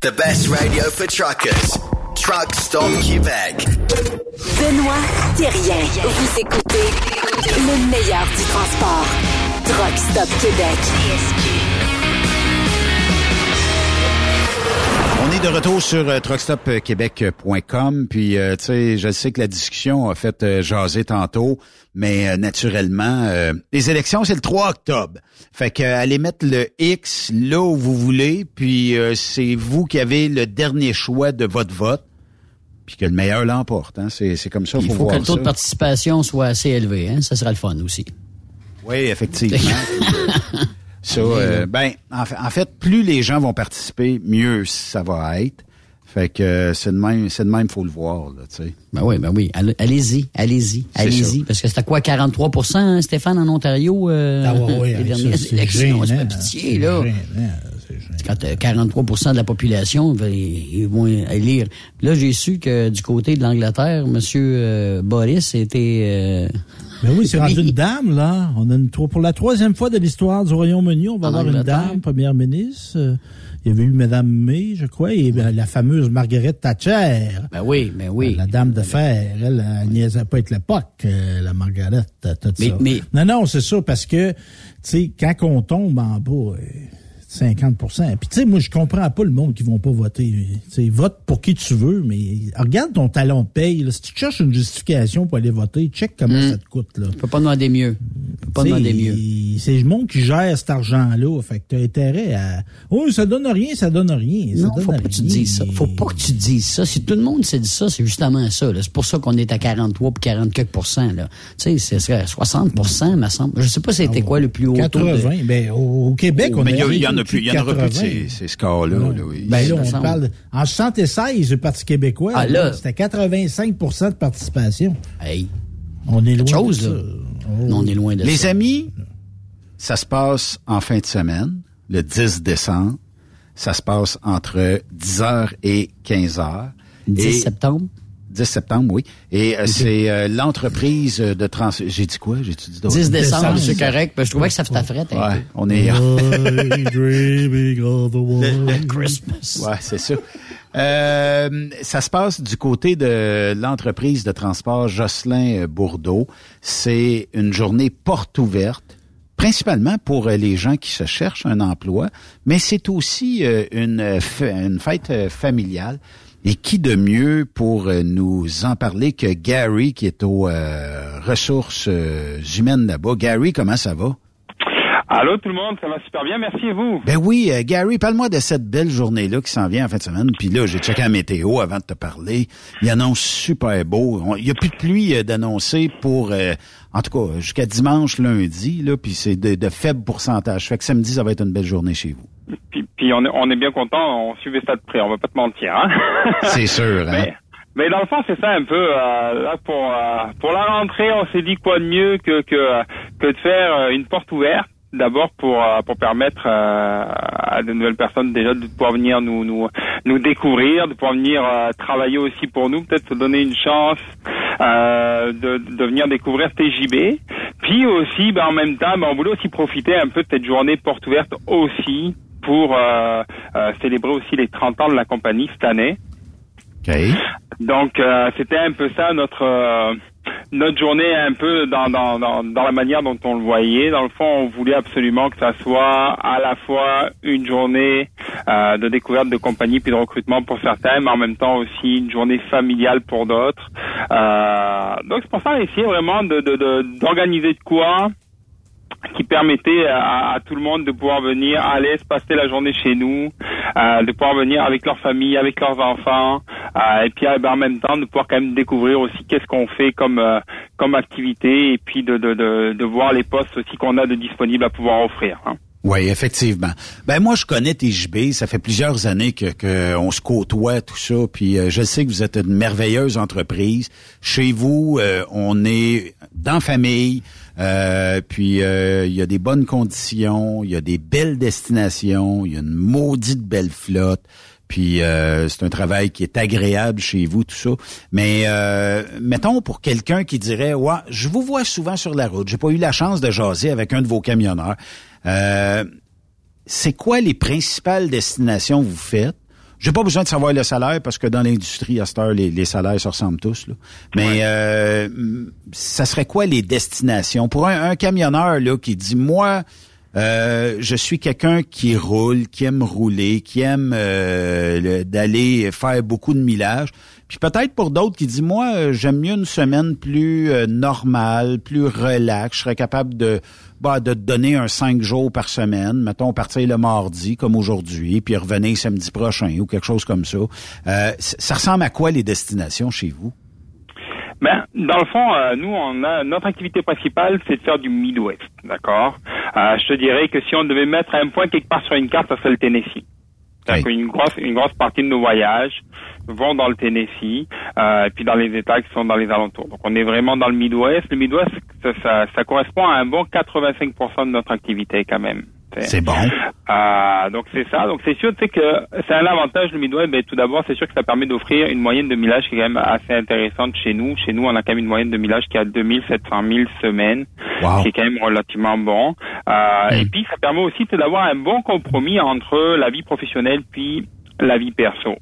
The best radio for truckers. Truck Stop Québec. Benoît Thérien. Vous écoutez le meilleur du transport. Truck Stop Québec. On est de retour sur euh, truckstopquebec.com. Puis, euh, tu sais, je sais que la discussion a fait euh, jaser tantôt, mais euh, naturellement, euh, les élections, c'est le 3 octobre. Fait que allez mettre le X là où vous voulez, puis euh, c'est vous qui avez le dernier choix de votre vote, puis que le meilleur l'emporte. Hein? C'est, c'est comme ça, Il faut, faut que le taux ça. de participation soit assez élevé. Hein? Ça sera le fun aussi. Oui, effectivement. ça, euh, ben, en fait, en fait, plus les gens vont participer, mieux ça va être. Fait que euh, c'est de même, c'est de même, faut le voir, là, tu sais. Ben oui, ben oui. Allez- Allez-y, allez-y, allez-y. Parce que c'était quoi, 43% hein, Stéphane, en Ontario, euh, Ah ouais, ouais, les ça, dernières c'est élections? C'est gênant, pas pitié, c'est là. gênant, Quand euh, 43% de la population, ils vont élire. Là, j'ai su que du côté de l'Angleterre, M. euh, Boris était... euh, Ben oui, c'est rendu une dame, là. On a une, pour la troisième fois de l'histoire du Royaume-Uni, on va En avoir une dame, première ministre. Euh, Il y avait eu Mme May, je crois, et la fameuse Margaret Thatcher. Ben oui, ben oui. La dame de fer, elle, elle niaisait pas avec l'époque, euh, la Margaret, tout Mais- ça. mais- Non, non, c'est ça, parce que, tu sais, quand on tombe en bas, euh, 50% Puis, tu sais, moi, je comprends pas le monde qui vont pas voter. Tu sais, vote pour qui tu veux, mais regarde ton talon de paye. là. Si tu cherches une justification pour aller voter, check comment ça te coûte. Là. Tu peux pas demander mieux. Tu peux pas demander mieux. C'est le monde qui gère cet argent-là. Fait que t'as intérêt à. Oh, ça donne rien, ça donne rien. Ça Non, donne faut pas rien. que tu dises ça. Faut pas que tu dises ça. Si tout le monde s'est dit ça, c'est justement ça. là. C'est pour ça qu'on est à 43 puis 40 quelques là. Tu sais, ce serait 60% me semble. Je sais pas c'était quoi le plus haut taux de- 80. Ben, au, Québec, on mais a il y, a- il y en arrivé a plus, il y en aura plus de 80. ces, ces scores-là. Non. là, oui. Ben là, on parle. de- En 76, le Parti québécois, Ah, c'était 85% de participation. Hey. On est loin chose, de ça. là. Non, on est loin de Les ça. amis, ça se passe en fin de semaine, le 10 décembre. Ça se passe entre 10h et 15h. 10 Et- septembre? 10 septembre, oui. Et euh, c'est euh, l'entreprise de trans... J'ai dit quoi? J'ai dit 10 décembre, c'est correct. Ben, je trouvais que ça fait fret. un Ouais, on est... dreaming of the world. Christmas. Ouais, c'est ça. Euh, ça se passe du côté de l'entreprise de transport Jocelyn Bourdeau. C'est une journée porte ouverte, principalement pour euh, les gens qui se cherchent un emploi, mais c'est aussi euh, une, une fête euh, familiale. Et qui de mieux pour euh, nous en parler que Gary, qui est aux euh, ressources euh, humaines là-bas? Gary, comment ça va? Allô tout le monde, ça va super bien, merci et vous? Ben oui, euh, Gary, parle-moi de cette belle journée-là qui s'en vient en fin de semaine. Puis là, j'ai checké la météo avant de te parler. Il annonce super beau. Il n'y a plus de pluie euh, d'annoncer pour, euh, en tout cas, jusqu'à dimanche, lundi. Là, puis c'est de, de faibles pourcentages. Fait que samedi, ça va être une belle journée chez vous. Puis, puis on, est, on est bien content, on suivait ça de près, on va pas te mentir. Hein? C'est sûr, hein? Mais, mais dans le fond, c'est ça un peu. euh, là, pour euh, pour la rentrée, on s'est dit quoi de mieux que que que de faire euh, une porte ouverte. D'abord pour pour permettre à de nouvelles personnes déjà de pouvoir venir nous nous nous découvrir, de pouvoir venir travailler aussi pour nous, peut-être se donner une chance euh, de de venir découvrir TJB. Puis aussi, ben, en même temps, ben, on voulait aussi profiter un peu de cette journée porte ouverte aussi pour euh, euh, célébrer aussi les 30 ans de la compagnie cette année. OK. Donc euh, c'était un peu ça notre euh, notre journée un peu dans, dans, dans, dans la manière dont on le voyait. Dans le fond, on voulait absolument que ça soit à la fois une journée euh, de découverte de compagnie puis de recrutement pour certains, mais en même temps aussi une journée familiale pour d'autres. Euh, donc c'est pour ça a essayé vraiment de de- de- d'organiser de, quoi qui permettait à, à tout le monde de pouvoir venir à l'aise passer la journée chez nous, euh, de pouvoir venir avec leur famille, avec leurs enfants, euh, et puis euh, ben, en même temps de pouvoir quand même découvrir aussi qu'est-ce qu'on fait comme euh, comme activité, et puis de, de, de, de voir les postes aussi qu'on a de disponibles à pouvoir offrir. hein. Oui, effectivement. Ben moi, je connais TJB. Ça fait plusieurs années que qu'on se côtoie, tout ça. Puis euh, je sais que vous êtes une merveilleuse entreprise. Chez vous, euh, on est dans famille. Euh, puis euh, il y a des bonnes conditions, il y a des belles destinations, il y a une maudite belle flotte. Puis euh, c'est un travail qui est agréable chez vous, tout ça. Mais euh, mettons pour quelqu'un qui dirait Ouais, je vous vois souvent sur la route, j'ai pas eu la chance de jaser avec un de vos camionneurs. Euh, c'est quoi les principales destinations que vous faites? J'ai pas besoin de savoir le salaire parce que dans l'industrie, à cette heure, les, les salaires se ressemblent tous. Là. Mais euh, ça serait quoi les destinations? Pour un, un camionneur là, qui dit Moi, euh, je suis quelqu'un qui roule, qui aime rouler, qui aime euh, le- d'aller faire beaucoup de millage. Puis peut-être pour d'autres qui disent moi euh, j'aime mieux une semaine plus normale, plus relax. Je serais capable de bah, de donner un cinq jours par semaine, mettons partir le mardi comme aujourd'hui, puis revenir samedi prochain ou quelque chose comme ça. Ça ressemble à quoi les destinations chez vous? Ben, dans le fond, euh, nous, on a notre activité principale, c'est de faire du Midwest, d'accord? Euh, je te dirais que si on devait mettre un point quelque part sur une carte, ça serait le Tennessee. C'est-à-dire qu'une grosse, une grosse partie de nos voyages vont dans le Tennessee, euh, et puis dans les États qui sont dans les alentours. Donc, on est vraiment dans le Midwest. Le Midwest, ça, ça, ça correspond à un bon 85% de notre activité quand même. C'est bon. Euh, donc c'est ça. Donc c'est sûr, tu sais que c'est un avantage le Midwest. Ben, tout d'abord, c'est sûr que ça permet d'offrir une moyenne de millage qui est quand même assez intéressante chez nous. Chez nous, on a quand même une moyenne de millage qui est à 2700 000 semaines, Wow. qui est quand même relativement bon. Euh, Et puis ça permet aussi d'avoir un bon compromis entre la vie professionnelle puis la vie perso.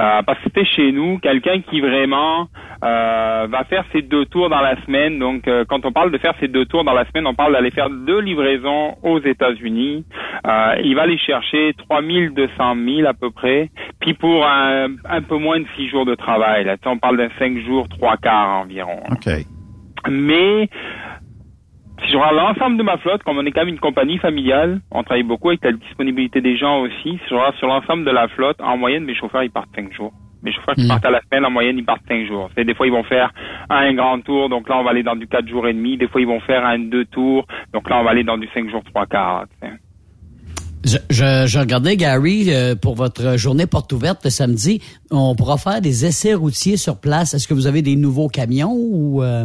Euh, parce que c'était chez nous quelqu'un qui vraiment euh, va faire ses deux tours dans la semaine. Donc, euh, quand on parle de faire ses deux tours dans la semaine, on parle d'aller faire deux livraisons aux États-Unis. Euh, il va aller chercher 3200 000 à peu près. Puis pour un, un peu moins de six jours de travail, là, on parle d'un cinq jours, trois quarts environ. OK. Mais si je regarde l'ensemble de ma flotte, comme on est quand même une compagnie familiale, on travaille beaucoup avec la disponibilité des gens aussi. Si je regarde sur l'ensemble de la flotte, en moyenne, mes chauffeurs, ils partent cinq jours. Mes chauffeurs qui partent à la semaine, en moyenne, ils partent cinq jours. C'est des fois, ils vont faire un grand tour, donc là, on va aller dans du quatre jours et demi. Des fois, ils vont faire un deux tours, donc là, on va aller dans du cinq jours, trois quarts. tu sais. Je, je, je regardais, Gary, euh, pour votre journée porte ouverte le samedi, on pourra faire des essais routiers sur place. Est-ce que vous avez des nouveaux camions ou... euh,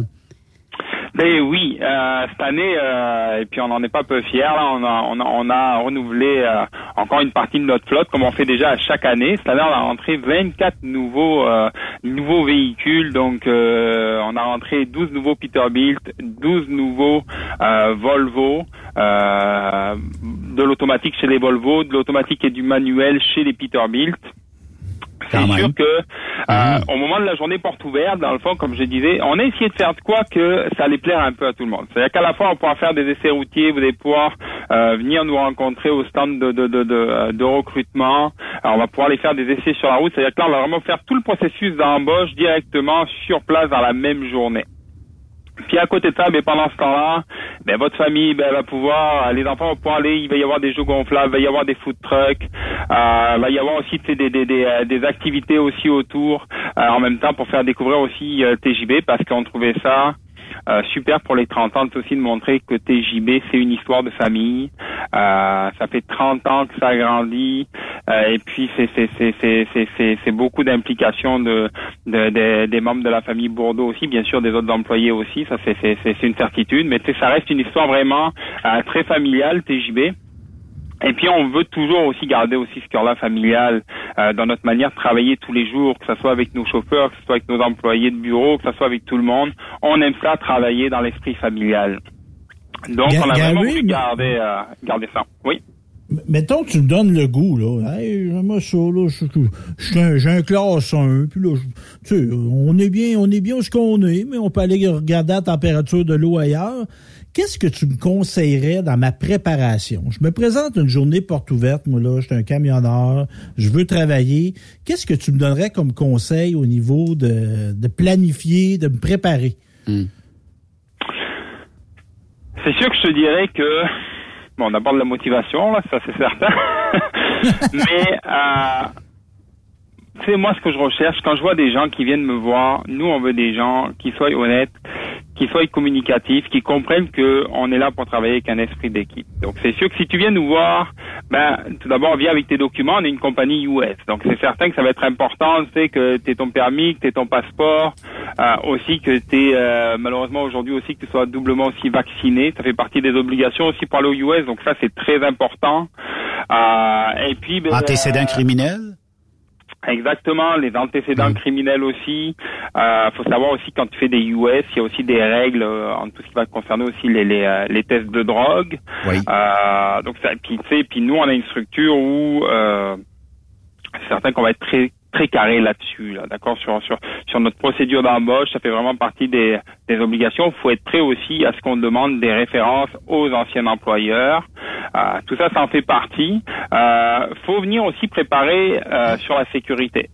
Ben oui, euh, cette année, euh, et puis on n'en est pas peu fiers, là, on a, on a, on a renouvelé euh, encore une partie de notre flotte, comme on fait déjà à chaque année. Cette année, on a rentré 24 nouveaux euh, nouveaux véhicules, donc euh, on a rentré 12 nouveaux Peterbilt, 12 nouveaux euh, Volvo, de l'automatique chez les Volvo, de l'automatique et du manuel chez les Peterbilt. C'est sûr que euh, au moment de la journée porte ouverte, dans le fond, comme je disais, on a essayé de faire de quoi que ça allait plaire un peu à tout le monde. C'est-à-dire qu'à la fois, on pourra faire des essais routiers, vous allez pouvoir euh, venir nous rencontrer au stand de, de, de, de, euh, de recrutement. Alors, on va pouvoir aller faire des essais sur la route. C'est-à-dire que là, on va vraiment faire tout le processus d'embauche directement sur place dans la même journée. Puis à côté de ça, ben, pendant ce temps-là, ben, votre famille ben, va pouvoir, les enfants vont pouvoir aller, il va y avoir des jeux gonflables, il va y avoir des food trucks, euh, il va y avoir aussi des, des, des, euh, des activités aussi autour, euh, en même temps pour faire découvrir aussi euh, TJB parce qu'on trouvait ça euh, super pour les 30 ans aussi de montrer que TJB c'est une histoire de famille. Euh, ça fait 30 ans que ça grandit euh, et puis c'est c'est c'est c'est c'est c'est c'est beaucoup d'implications de, de, de- des membres de la famille Bourdeau aussi, bien sûr des autres employés aussi. Ça c'est c'est c'est c'est une certitude, mais ça reste une histoire vraiment euh, très familiale TJB. Et puis on veut toujours aussi garder aussi ce cœur-là familial euh, dans notre manière de travailler tous les jours, que ce soit avec nos chauffeurs, que ce soit avec nos employés de bureau, que ce soit avec tout le monde. On aime ça travailler dans l'esprit familial. Donc Ga- on a vraiment voulu garder, euh, garder ça. Oui? Mettons que tu me donnes le goût, là. Hey, j'aime ça, là. J'ai un, j'ai un classe 1, puis là, tu sais, on est bien, on est bien où ce qu'on est, mais on peut aller regarder la température de l'eau ailleurs. Qu'est-ce que tu me conseillerais dans ma préparation? Je me présente une journée porte ouverte, moi, là. Je suis un camionneur. Je veux travailler. Qu'est-ce que tu me donnerais comme conseil au niveau de, de planifier, de me préparer? C'est sûr que je te dirais que bon, d'abord de la motivation, là, ça c'est certain. Mais euh, tu sais, moi, ce que je recherche, quand je vois des gens qui viennent me voir, nous, on veut des gens qui soient honnêtes, qui soient communicatifs, qui comprennent que on est là pour travailler avec un esprit d'équipe. Donc, c'est sûr que si tu viens nous voir, ben, tout d'abord, viens avec tes documents. On est une compagnie US. Donc, c'est certain que ça va être important, tu sais, que tu ton permis, que tu ton passeport, euh, aussi que tu es, malheureusement, aujourd'hui aussi, que tu sois doublement aussi vacciné. Ça fait partie des obligations aussi pour aller aux US. Donc, ça, c'est très important. Euh, et puis, ben, Antécédents euh, criminels? Exactement, les antécédents criminels aussi. Euh, faut savoir aussi quand tu fais des US, il y a aussi des règles euh, en tout ce qui va concerner aussi les les, euh, les tests de drogue. Oui. Euh, donc ça, puis tu sais, puis nous on a une structure où euh, c'est certain qu'on va être très très carré là-dessus, là, d'accord, sur sur sur notre procédure d'embauche, ça fait vraiment partie des des obligations. Il faut être prêt aussi à ce qu'on demande des références aux anciens employeurs. Euh, tout ça, ça en fait partie. Euh, faut venir aussi préparer euh, sur la sécurité.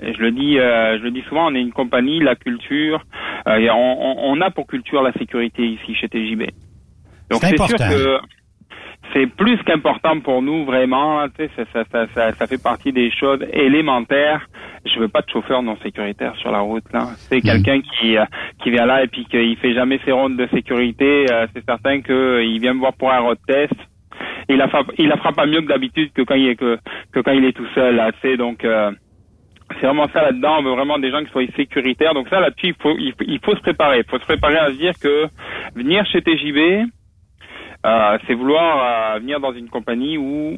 Et je le dis, euh, je le dis souvent, on est une compagnie, la culture, et on, on- a pour culture la sécurité ici chez TJB. Donc C'est sûr que c'est plus qu'important pour nous vraiment. hein, tu sais, ça, ça, ça, ça, fait partie des choses élémentaires. Je veux pas de chauffeur non sécuritaire sur la route là. C'est quelqu'un qui euh, qui vient là et puis qu'il fait jamais ses rondes de sécurité. euh, c'est certain qu'il vient me voir pour un road test. Il la fera, il la fera pas mieux que d'habitude que quand il est que, que quand il est tout seul là. Donc. euh, c'est vraiment ça là-dedans. On veut vraiment des gens qui soient sécuritaires. Donc ça là-dessus, il faut, il, faut- il faut se préparer. Il faut se préparer à se dire que venir chez TJB, euh, c'est vouloir euh, venir dans une compagnie où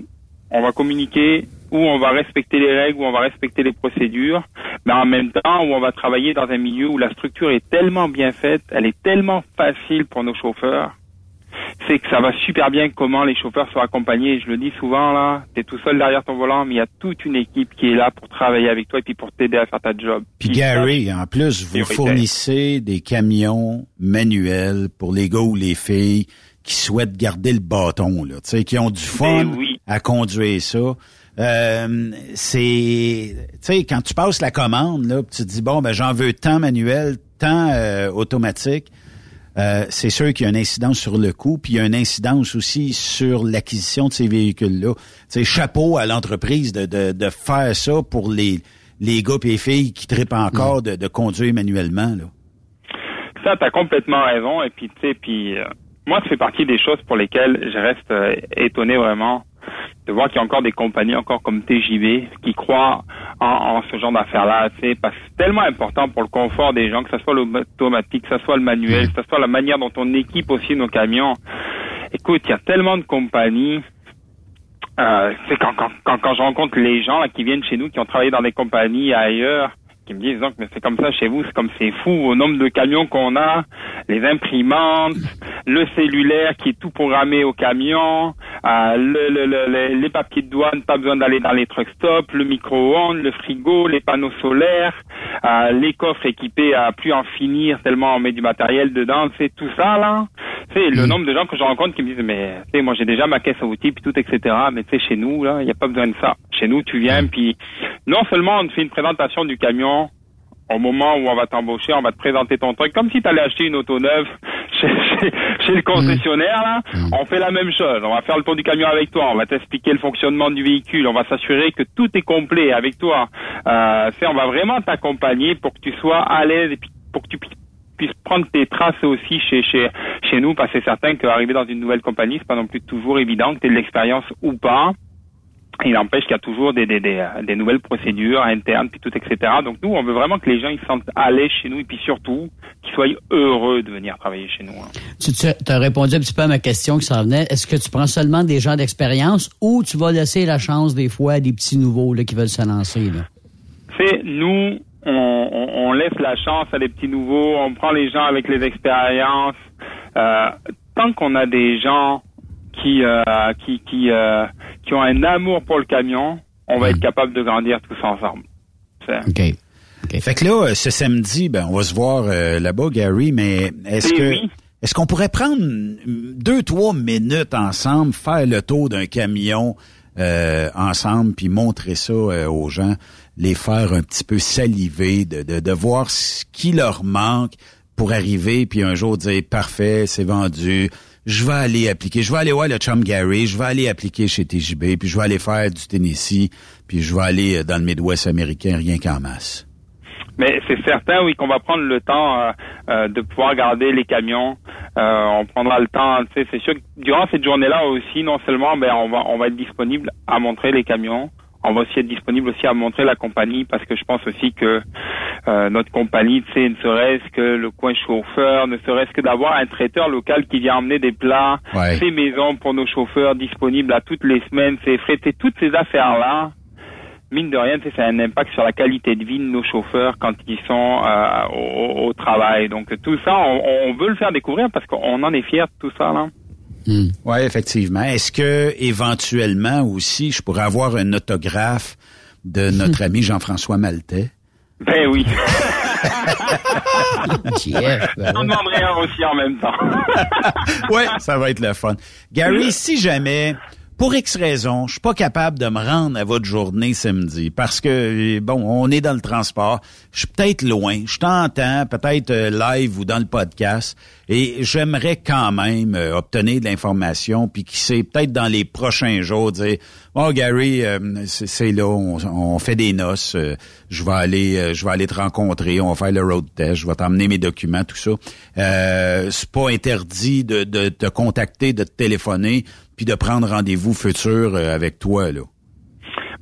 on va communiquer, où on va respecter les règles, où on va respecter les procédures, mais en même temps où on va travailler dans un milieu où la structure est tellement bien faite, elle est tellement facile pour nos chauffeurs, c'est que ça va super bien comment les chauffeurs sont accompagnés. Je le dis souvent là, t'es tout seul derrière ton volant, mais il y a toute une équipe qui est là pour travailler avec toi et puis pour t'aider à faire ta job. Puis Gary, en plus, vous fournissez des camions manuels pour les gars ou les filles qui souhaitent garder le bâton, là, tu sais, qui ont du fun Ben oui. à conduire ça. Euh, c'est, tu sais, quand tu passes la commande, là, tu te dis bon, ben j'en veux tant manuel, tant euh, automatique. euh, c'est sûr qu'il y a une incidence sur le coût, puis il y a une incidence aussi sur l'acquisition de ces véhicules-là. Tu sais, chapeau à l'entreprise de, de, de faire ça pour les, les gars et les filles qui trippent encore de, de conduire manuellement. Là. Ça, t'as complètement raison. Et puis, tu sais, puis euh, moi, ça fait partie des choses pour lesquelles je reste euh, étonné vraiment de voir qu'il y a encore des compagnies, encore comme TJB, qui croient en, en ce genre d'affaires-là, tu sais, parce que c'est tellement important pour le confort des gens, que ce soit l'automatique, que ce soit le manuel, que ce soit la manière dont on équipe aussi nos camions. Écoute, il y a tellement de compagnies euh, c'est quand, quand, quand, quand je rencontre les gens là, qui viennent chez nous, qui ont travaillé dans des compagnies ailleurs, qui me disent donc mais c'est comme ça chez vous, c'est comme c'est fou au nombre de camions qu'on a, les imprimantes, le cellulaire qui est tout programmé au camion, euh, le, le, le- le- les papiers de douane, pas besoin d'aller dans les truck stops, le micro-ondes, le frigo, les panneaux solaires, euh, les coffres équipés à plus en finir tellement on met du matériel dedans, c'est tout ça là. C'est le nombre de gens que je rencontre qui me disent mais tu sais moi j'ai déjà ma caisse à outils puis tout etc. Mais tu sais chez nous là il n'y a pas besoin de ça. Chez nous tu viens puis non seulement on te fait une présentation du camion au moment où on va t'embaucher, on va te présenter ton truc, comme si tu allais acheter une auto neuve chez, chez, chez le concessionnaire, là. On fait la même chose. On va faire le tour du camion avec toi, on va t'expliquer le fonctionnement du véhicule, on va s'assurer que tout est complet avec toi. Euh, on va vraiment t'accompagner pour que tu sois à l'aise et pour que tu pu- puisses prendre tes traces aussi chez, chez, chez nous, parce que c'est certain qu'arriver dans une nouvelle compagnie, c'est pas non plus toujours évident que tu aies de l'expérience ou pas. Il n'empêche qu'il y a toujours des, des, des, des nouvelles procédures internes, puis tout, etc. Donc nous, on veut vraiment que les gens ils se sentent à l'aise chez nous, et puis surtout qu'ils soient heureux de venir travailler chez nous. hein. Tu, tu as répondu un petit peu à ma question qui s'en venait. Est-ce que tu prends seulement des gens d'expérience ou tu vas laisser la chance des fois à des petits nouveaux là, qui veulent se lancer? C'est nous, on, on, on laisse la chance à des petits nouveaux, on prend les gens avec les expériences. Euh, tant qu'on a des gens qui euh, qui qui, euh, qui ont un amour pour le camion, on va être capable de grandir tous ensemble. C'est- OK. Fait que là, euh, ce samedi, ben, on va se voir euh, là-bas, Gary, mais est-ce que oui. est-ce qu'on pourrait prendre deux, trois minutes ensemble, faire le tour d'un camion euh, ensemble, puis montrer ça euh, aux gens, les faire un petit peu saliver, de, de, de voir ce qui leur manque pour arriver, puis un jour dire parfait, c'est vendu. Je vais aller appliquer. Je vais aller voir le chum Gary. Je vais aller appliquer chez TJB. Puis je vais aller faire du Tennessee. Puis je vais aller euh, dans le Midwest américain rien qu'en masse. Mais c'est certain, oui, qu'on va prendre le temps euh, euh, de pouvoir garder les camions. Euh, on prendra le temps. C'est sûr que durant cette journée-là aussi, non seulement, ben, on va on va être disponible à montrer les camions. On va aussi être disponible aussi à montrer la compagnie parce que je pense aussi que euh, notre compagnie, tu sais, ne serait-ce que le coin chauffeur, ne serait-ce que d'avoir un traiteur local qui vient emmener des plats, Ouais. fait maison pour nos chauffeurs disponibles à toutes les semaines, c'est fréter toutes ces affaires-là mine de rien, tu sais, ça a un impact sur la qualité de vie de nos chauffeurs quand ils sont euh, au, au travail. Donc tout ça, on, on veut le faire découvrir parce qu'on en est fiers de tout ça. Là. Oui, effectivement. Est-ce que éventuellement aussi, je pourrais avoir un autographe de notre ami Jean-François Maltais? Ben oui. Ben J'en demanderai un aussi en même temps. ouais, ça va être le fun. Gary, si jamais, pour X raison, je suis pas capable de me rendre à votre journée samedi parce que, bon, on est dans le transport, je suis peut-être loin, je t'entends, peut-être euh, live ou dans le podcast, et j'aimerais quand même euh, obtenir de l'information, puis qui sait, peut-être dans les prochains jours, dire, oh Gary, euh, c'est là, on, fait des noces, je vais aller, je vais aller te rencontrer, on va faire le road test, je vais t'emmener mes documents, tout ça. C'est pas interdit de, de te contacter, de te téléphoner, puis de prendre rendez-vous futur euh, avec toi là.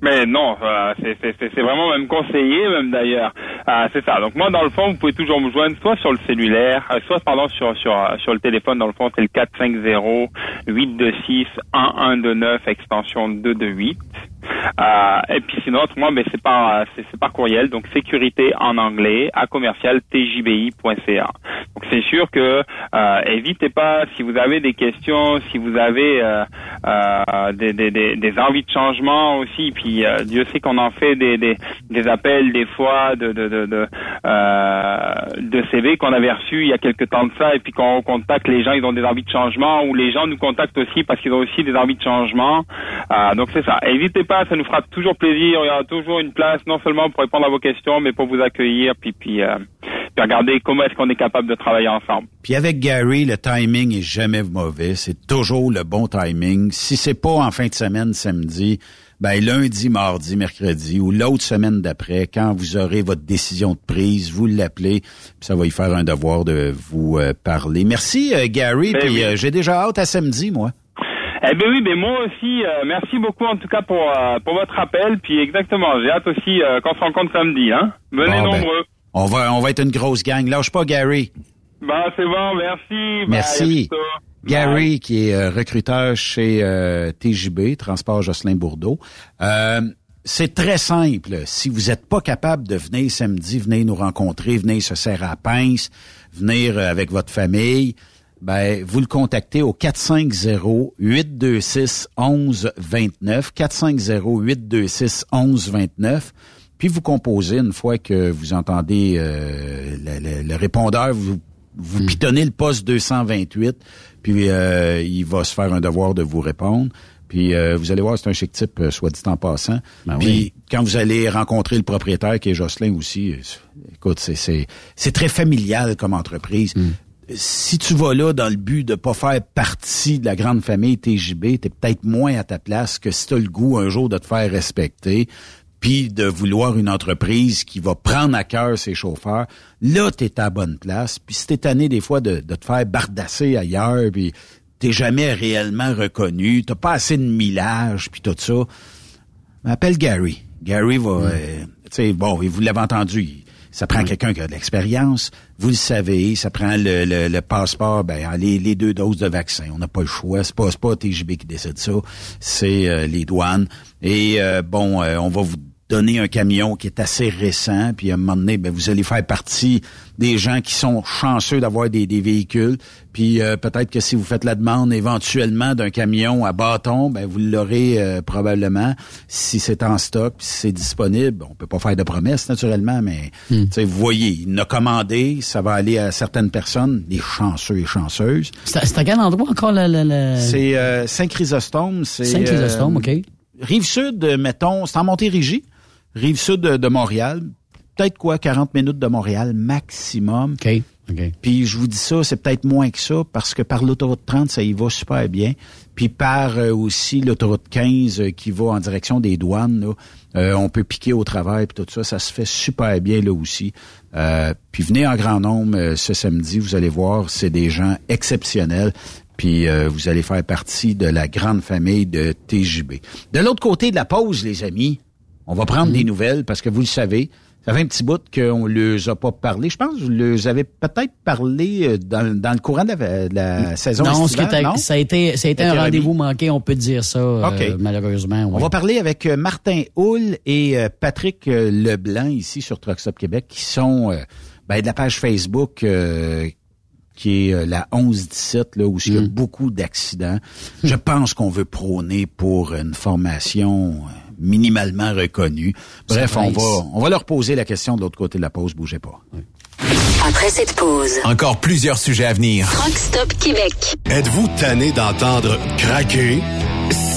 Mais non, euh, c'est- vraiment même conseillé, même d'ailleurs. Euh, c'est ça. Donc moi, dans le fond, vous pouvez toujours me joindre soit sur le cellulaire, soit pardon sur sur sur le téléphone. Dans le fond, c'est le 450 826 1129 extension 228. Euh, et puis sinon, autrement, ben c'est par c'est par courriel. Donc sécurité en anglais à commercial tjbi.ca. Donc c'est sûr que euh, évitez pas si vous avez des questions, si vous avez euh, des, des, des, des envies de changement aussi. Puis Dieu sait qu'on en fait des, des, des appels des fois de de de de, de CV qu'on avait reçus il y a quelques temps de ça et puis qu'on contacte les gens, ils ont des envies de changement ou les gens nous contactent aussi parce qu'ils ont aussi des envies de changement. Donc c'est ça. N'hésitez pas, ça nous fera toujours plaisir. Il y aura toujours une place non seulement pour répondre à vos questions, mais pour vous accueillir puis puis, euh, puis regarder comment est-ce qu'on est capable de travailler ensemble. Puis avec Gary, le timing est jamais mauvais. C'est toujours le bon timing. Si c'est pas en fin de semaine, samedi, ben lundi, mardi, mercredi ou l'autre semaine d'après, quand vous aurez votre décision de prise, vous l'appelez, puis ça va y faire un devoir de vous euh, parler. Merci euh, Gary, Ben puis oui. j'ai déjà hâte à samedi, moi. Eh bien oui, mais moi aussi, euh, merci beaucoup en tout cas pour euh, pour votre appel. Puis exactement, j'ai hâte aussi euh, qu'on se rencontre samedi. Hein. Venez Bon, ben, nombreux. On va, on va être une grosse gang. Lâche pas Gary. Bah c'est bon, merci. Merci. Gary, qui est euh, recruteur chez euh, TJB, Transport Jocelyn Bourdeau. Euh, c'est très simple. Si vous n'êtes pas capable de venir samedi, venez nous rencontrer, venez se serrer à la pince, venir avec votre famille, ben, vous le contactez au 450-826-1129, 450-826-1129, puis vous composez une fois que vous entendez euh, le, le- le répondeur, vous, vous pitonnez le poste 228, puis euh, il va se faire un devoir de vous répondre. Puis euh, vous allez voir, c'est un chic type, euh, soit dit en passant. puis oui. quand vous allez rencontrer le propriétaire, qui est Jocelyn aussi, euh, écoute, c'est, c'est, c'est très familial comme entreprise. Si tu vas là dans le but de pas faire partie de la grande famille TJB, t'es peut-être moins à ta place que si t'as le goût un jour de te faire respecter, puis de vouloir une entreprise qui va prendre à cœur ses chauffeurs, là, t'es à la bonne place. Puis si t'es tanné des fois de, de te faire bardasser ailleurs, puis t'es jamais réellement reconnu, t'as pas assez de millage, puis tout ça, ben, appelle Gary. Gary va, euh, tu sais, bon, vous l'avez entendu, ça prend quelqu'un qui a de l'expérience. Vous le savez, ça prend le, le- le passeport, ben les, les deux doses de vaccin. On n'a pas le choix. C'est pas, pas TJB qui décide ça, c'est euh, les douanes. Et euh, bon, euh, on va vous donner un camion qui est assez récent, puis à un moment donné, ben, vous allez faire partie des gens qui sont chanceux d'avoir des, des véhicules. Puis euh, peut-être que si vous faites la demande éventuellement d'un camion à bâton, ben vous l'aurez euh, probablement si c'est en stock, puis si c'est disponible. On peut pas faire de promesses naturellement, mais Hmm. vous voyez, il a commandé, ça va aller à certaines personnes, des chanceux et chanceuses. C'est à quel endroit encore le... le, le- C'est euh, Saint-Chrysostome. c'est, Saint-Chrysostome, euh, OK. Rive-Sud, mettons, c'est en Montérégie. Rive-Sud de, de Montréal. Peut-être quoi, 40 minutes de Montréal maximum. OK. Puis je vous dis ça, c'est peut-être moins que ça parce que par l'autoroute 30, ça y va super bien. Puis par euh, aussi l'autoroute 15 euh, qui va en direction des douanes, là, euh, on peut piquer au travail puis tout ça, ça se fait super bien là aussi. Euh, puis venez en grand nombre euh, ce samedi, vous allez voir, c'est des gens exceptionnels. Puis euh, vous allez faire partie de la grande famille de TJB. De l'autre côté de la pause, les amis, on va prendre des nouvelles parce que vous le savez, ça fait un petit bout qu'on ne les a pas parlé. Je pense que vous les avez peut-être parlé euh, dans, dans le courant de la, de la saison non, ce qui non? ça a été, ça a été un rendez-vous manqué, on peut dire ça, euh, OK. malheureusement. On va parler avec euh, Martin Houle et Patrick Leblanc ici sur Truck Stop Québec qui sont ben, de la page Facebook euh, qui est la 11-17, là, où il y a Mm. beaucoup d'accidents. Je pense qu'on veut prôner pour une formation minimalement reconnue. Bref, on va, on va leur poser la question de l'autre côté de la pause. Bougez pas. Après cette pause, Encore plusieurs sujets à venir. Truck Stop Québec. Êtes-vous tanné d'entendre craquer,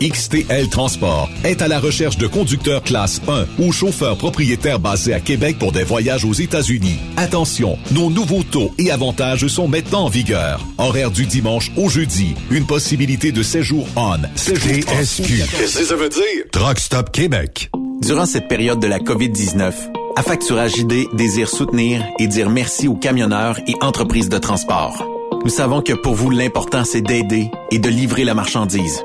XTL Transport est à la recherche de conducteurs classe 1 ou chauffeurs propriétaires basés à Québec pour des voyages aux États-Unis. Attention, nos nouveaux taux et avantages sont maintenant en vigueur. Horaire du dimanche au jeudi. Une possibilité de séjour on, séjour. TSQ. Qu'est-ce que ça veut dire? Truck Stop Québec. Durant cette période de la COVID-19, Affacturage JD désire soutenir et dire merci aux camionneurs et entreprises de transport. Nous savons que pour vous, l'important, c'est d'aider et de livrer la marchandise.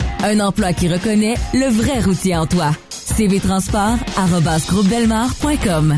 Un emploi qui reconnaît le vrai routier en toi. cvtransport.com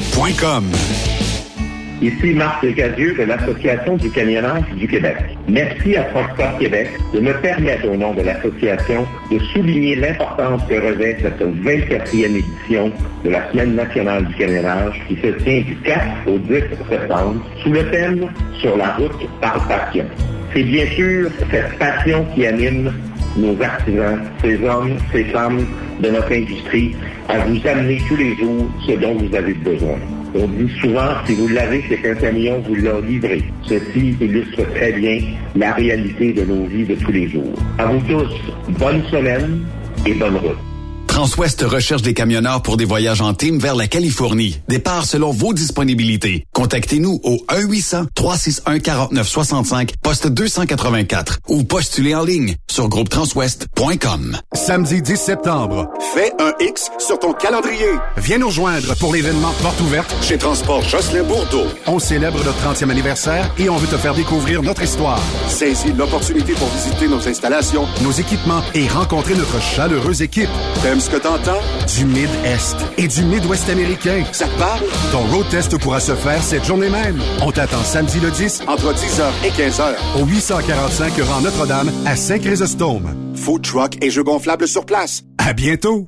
Ici Marc Casieux de l'Association du camionnage du Québec. Merci à Transport Québec de me permettre, au nom de l'association, de souligner l'importance que revêt cette 24e édition de la Semaine nationale du camionnage qui se tient du 4 au 10 septembre sous le thème Sur la route par passion. C'est bien sûr cette passion qui anime nos artisans, ces hommes, ces femmes de notre industrie à vous amener tous les jours ce dont vous avez besoin. On dit souvent, si vous l'avez, c'est qu'un camion vous l'a livré. Ceci illustre très bien la réalité de nos vies de tous les jours. À vous tous, bonne semaine et bonne route. Transwest recherche des camionneurs pour des voyages en team vers la Californie. Départ selon vos disponibilités. Contactez-nous au 1-800-361-4965, poste 284 ou postulez en ligne sur groupetranswest.com. Samedi 10 septembre, fais un X sur ton calendrier. Viens nous rejoindre pour l'événement Porte ouverte chez Transport Jocelyn Bourdeau. On célèbre notre 30e anniversaire et on veut te faire découvrir notre histoire. Saisis l'opportunité pour visiter nos installations, nos équipements et rencontrer notre chaleureuse équipe. Que t'entends? Du Mid-Est et du Mid-Ouest américain. Ça te parle? Ton road test pourra se faire cette journée même. On t'attend samedi le 10 entre 10h et 15h au 845 rang Notre-Dame à Saint-Chrysostome. Food truck et jeux gonflables sur place. À bientôt!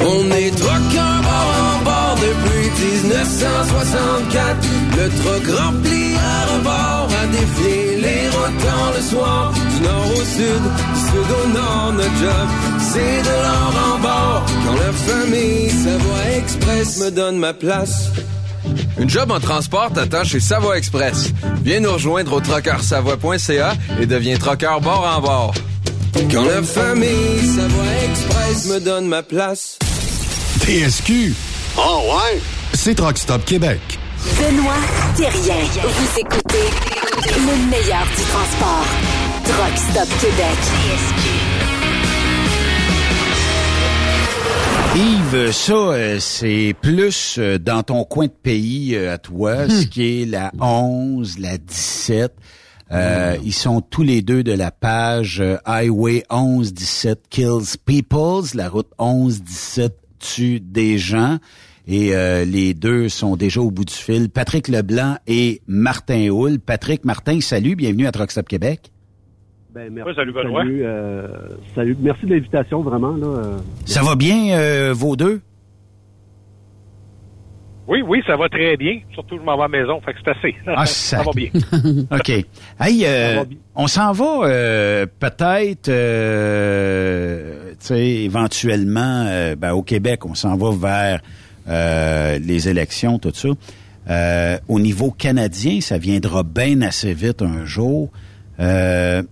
On est truckers bord en bord depuis 1964. Le truck rempli à rebord a défié les rotants le soir. Du nord au sud, du sud au nord, notre job, c'est de l'or en bord. Quand la famille Savoie Express me donne ma place. Une job en transport t'attend chez Savoie Express. Viens nous rejoindre au trockeursavoie.ca et deviens trockeur bord en bord. Quand la famille Savoie Express me donne ma place. TSQ. Oh ouais? C'est Truck Stop Québec. Benoît Thérien. Vous écoutez le meilleur du transport. Truck Stop Québec. Yves, ça, euh, c'est plus euh, dans ton coin de pays euh, à toi, ce qui est la 11, la 17. Euh, Ils sont tous les deux de la page euh, Highway 11-17 Kills Peoples, la route 11-17 tue des gens. Et euh, les deux sont déjà au bout du fil. Patrick Leblanc et Martin Houle. Patrick, Martin, salut, bienvenue à Truck Stop Québec. Ben, merci, salut, Benoît. salut, euh, salut. Merci de l'invitation, vraiment. Là, euh. Ça va bien, euh, vos deux? Oui, oui, ça va très bien. Surtout, je m'en vais à la maison, fait que c'est assez. Ah, ça va bien. OK. Hey, euh, on s'en va euh, peut-être, euh, tu sais, éventuellement, euh, ben, au Québec, on s'en va vers euh, les élections, tout ça. Euh, au niveau canadien, ça viendra bien assez vite un jour. Euh,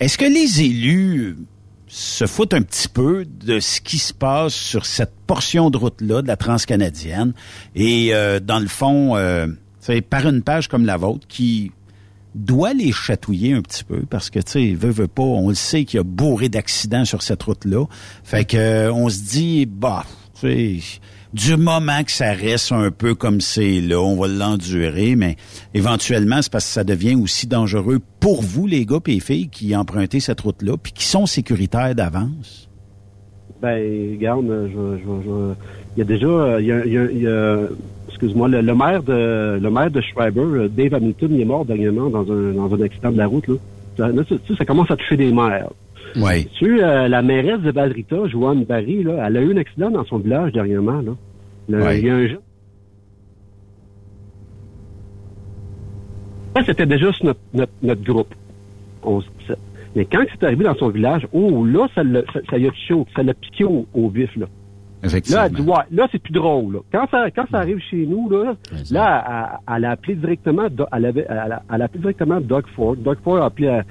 Est-ce que les élus se foutent un petit peu de ce qui se passe sur cette portion de route-là, de la transcanadienne, et euh, dans le fond, euh, par une page comme la vôtre, qui doit les chatouiller un petit peu, parce que, tu sais, veut, veut pas, on le sait qu'il y a bourré d'accidents sur cette route-là. Fait que euh, on se dit, bah, tu sais, du moment que ça reste un peu comme c'est là, on va l'endurer, mais éventuellement, c'est parce que ça devient aussi dangereux pour vous, les gars et les filles, qui empruntez cette route-là, puis qui sont sécuritaires d'avance. Ben, regarde, je, je, je- il y a déjà, euh, il y a, il y a- il y a- excuse-moi, le, le maire de, le maire de Schreiber, euh, Dave Hamilton, il est mort dernièrement dans un, dans un accident de la route, là. Ça, là, tu sais, ça commence à toucher des maires. Oui. Tu sais, euh, la mairesse de Badrita, Joanne Barry, là, elle a eu un accident dans son village dernièrement, là. Ouais. Il y a un jeune. Ça, c'était déjà sur notre, notre, notre groupe. On. Mais quand c'est arrivé dans son village, oh, là, ça, l'a- ça, ça y a au- ça l'a piqué au, au vif, là. Effectivement. Là, elle dit, ouais, là, c'est plus drôle, là. Quand ça, quand ça arrive chez nous, là, là, elle, elle a appelé directement, elle, avait, elle, a, elle a appelé directement Doug Ford. Doug Ford a appelé la,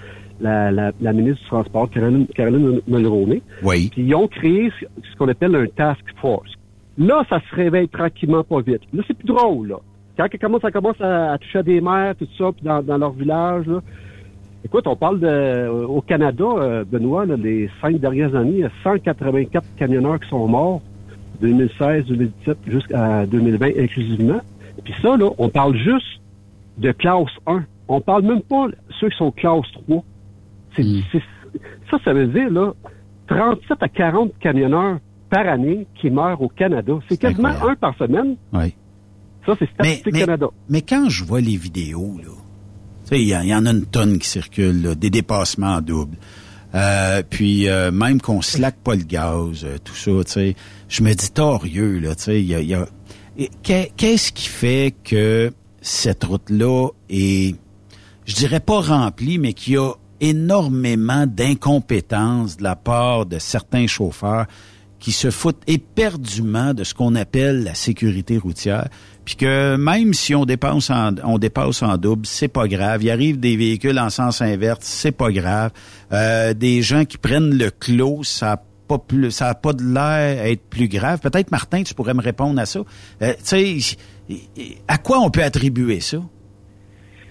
la, la, la ministre du Transport, Caroline, Caroline Mulroney. Oui. Puis ils ont créé ce, ce qu'on appelle un task force. Là, ça se réveille tranquillement pas vite. Là, c'est plus drôle, là. Quand ça commence, ça commence à, à toucher à des mères, tout ça, puis dans, dans leur village, là. Écoute, on parle de au Canada, euh, Benoît, là, les cinq dernières années, il y a 184 camionneurs qui sont morts, 2016, 2017 jusqu'à 2020 inclusivement. Puis ça, là, on parle juste de classe 1. On parle même pas ceux qui sont classe 3. C'est, c'est- ça, ça veut dire, là, 37 à 40 camionneurs par année qui meurent au Canada. C'est quasiment un par semaine. Oui. Ça, c'est Statistique mais, Canada. Mais quand je vois les vidéos, là, tu sais, il y, en- il y en a une tonne qui circule, là, des dépassements en double. Euh, puis euh, même qu'on slack pas le gaz, euh, tout ça, tu sais, je me dis torieux, là, tu sais, il y a, il y a- et qu'est- qu'est-ce qui fait que cette route-là est, je dirais pas remplie, mais qu'il y a énormément d'incompétence de la part de certains chauffeurs qui se foutent éperdument de ce qu'on appelle la sécurité routière, puis que même si on dépasse en, on dépasse en double, c'est pas grave. Il arrive des véhicules en sens inverse, c'est pas grave. Euh, des gens qui prennent le clos, ça a pas plus, ça a pas de l'air être plus grave. Peut-être Martin, tu pourrais me répondre à ça. Euh, tu sais, à quoi on peut attribuer ça?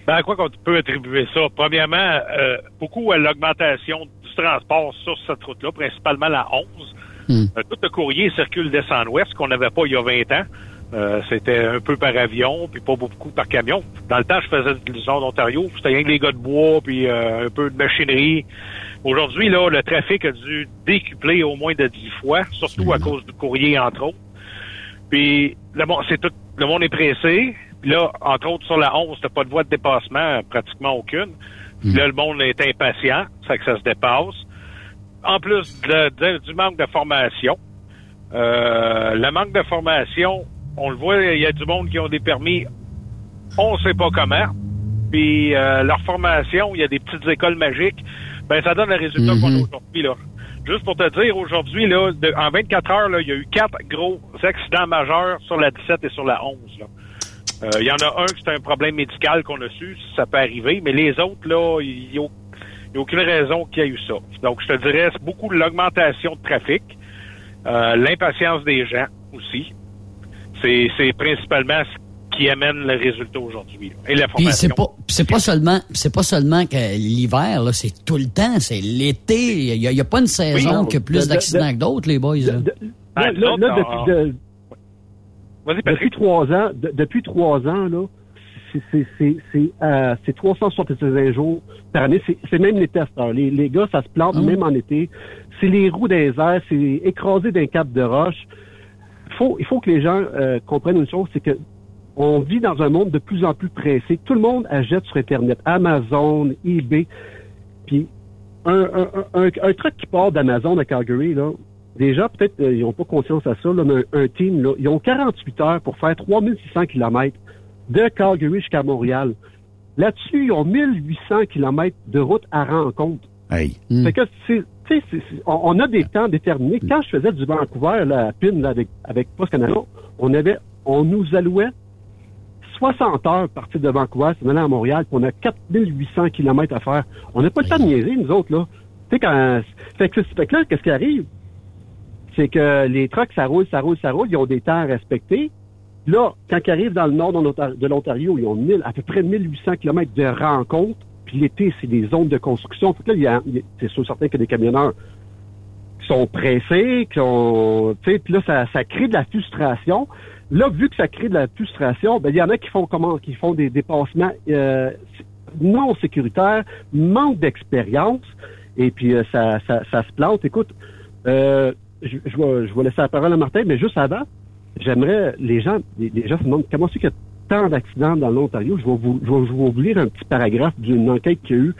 Ben, à quoi qu'on peut attribuer ça? Premièrement, euh, beaucoup à l'augmentation du transport sur cette route-là, principalement la 11. Euh, tout le courrier circule d'est-en-ouest, qu'on n'avait pas il y a 20 ans. Euh, c'était un peu par avion, puis pas beaucoup par camion. Dans le temps, je faisais du zone d'Ontario, c'était rien que les gars de bois, puis euh, un peu de machinerie. Aujourd'hui, là, le trafic a dû décupler au moins de 10 fois, surtout à cause du courrier, entre autres. Puis le monde, c'est tout, le monde est pressé. Puis là, entre autres, sur la 11, t'as pas de voie de dépassement, pratiquement aucune. Puis là, le monde est impatient, ça que ça se dépasse. En plus de- de- du manque de formation, euh, le manque de formation, on le voit, il y a du monde qui ont des permis, on sait pas comment. Puis euh, leur formation, il y a des petites écoles magiques. Ben, ça donne le résultat qu'on a aujourd'hui, là. Juste pour te dire, aujourd'hui, là, de- en 24 heures, là, il y a eu quatre gros accidents majeurs sur la 17 et sur la 11, là. Euh, Il y en a un qui c'est un problème médical qu'on a su, ça peut arriver, mais les autres, là, il n'y a, il y a aucune raison qu'il y ait eu ça. Donc, je te dirais, c'est beaucoup l'augmentation de trafic, euh, l'impatience des gens aussi. C'est c'est principalement ce qui amène le résultat aujourd'hui. là. Et la Puis c'est formation. pas c'est pas seulement c'est pas seulement que l'hiver là, c'est tout le temps, c'est l'été. Il y, a- pas une saison non, qui a plus de- de- d'accidents de- que d'autres, les boys. Là. Ah, Là, là, là, depuis, de- Vas-y, depuis trois ans, de- depuis trois ans, là, c'est- euh, c'est 365 jours par année. C'est même les tests. hein. Les, les gars, ça se plante même en été. C'est les roues des airs, c'est écrasé d'un cap de roche. faut, il faut que les gens euh, comprennent une chose, c'est que on vit dans un monde de plus en plus pressé. Tout le monde achète sur Internet, Amazon, eBay. Puis un, un, un, un truc qui part d'Amazon à Calgary, là, déjà, peut-être, euh, ils n'ont pas conscience à ça, là, mais un, un team, là, ils ont 48 heures pour faire 3600 km de Calgary jusqu'à Montréal. Là-dessus, ils ont 1800 km de route à rencontre. Hey. Fait que c'est, tu sais, c'est- c'est- on, on a des temps déterminés. Quand je faisais du Vancouver, à PIN, là, avec, avec Post Canada, on avait, on nous allouait 60 heures partir de Vancouver, c'est aller à Montréal, puis on a 4800 km à faire. On n'a pas le temps de niaiser, nous autres, là. Tu sais, quand, fait que, fait que là, qu'est-ce qui arrive? C'est que les trucks, ça roule, ça roule, ça roule, ils ont des temps à respecter. Là, quand ils arrivent dans le nord de l'Ontar- de l'Ontario, ils ont 1000, à peu près 1800 km de rencontres. Puis l'été, c'est des zones de construction. Fait que là, c'est sûr certain a des camionneurs qui sont pressés, qui ont, puis là, ça, ça crée de la frustration. Là, vu que ça crée de la frustration, ben, il y en a qui font comment, qui font des dépassements euh, non sécuritaires, manque d'expérience, et puis euh, ça, ça, ça se plante. Écoute, euh, je, je, vais, je vais laisser la parole à Martin, mais juste avant, j'aimerais, les gens, les, gens se demandent comment c'est qu'il y a tant d'accidents dans l'Ontario. Je vais vous, je vais, vous lire un petit paragraphe d'une enquête qu'il y a eu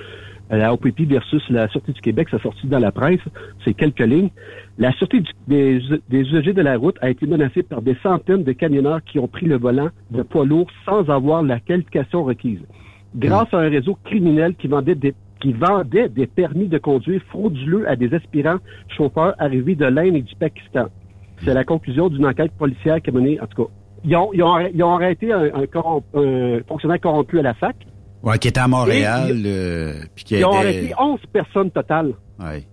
à la OPP versus la Sûreté du Québec, ça sorti dans la presse, c'est quelques lignes. La Sûreté des, des usagers de la route a été menacée par des centaines de camionneurs qui ont pris le volant de poids lourds sans avoir la qualification requise. Grâce à un réseau criminel qui vendait des qui vendait des permis de conduire frauduleux à des aspirants chauffeurs arrivés de l'Inde et du Pakistan. C'est la conclusion d'une enquête policière qui a mené, en tout cas, ils ont, ils ont, arrêté- ils ont arrêté un, un corrom- un fonctionnaire corrompu à la fac. Ouais, qui était à Montréal, Et- euh, puis qui Ils ont arrêté 11 personnes totales. Ouais.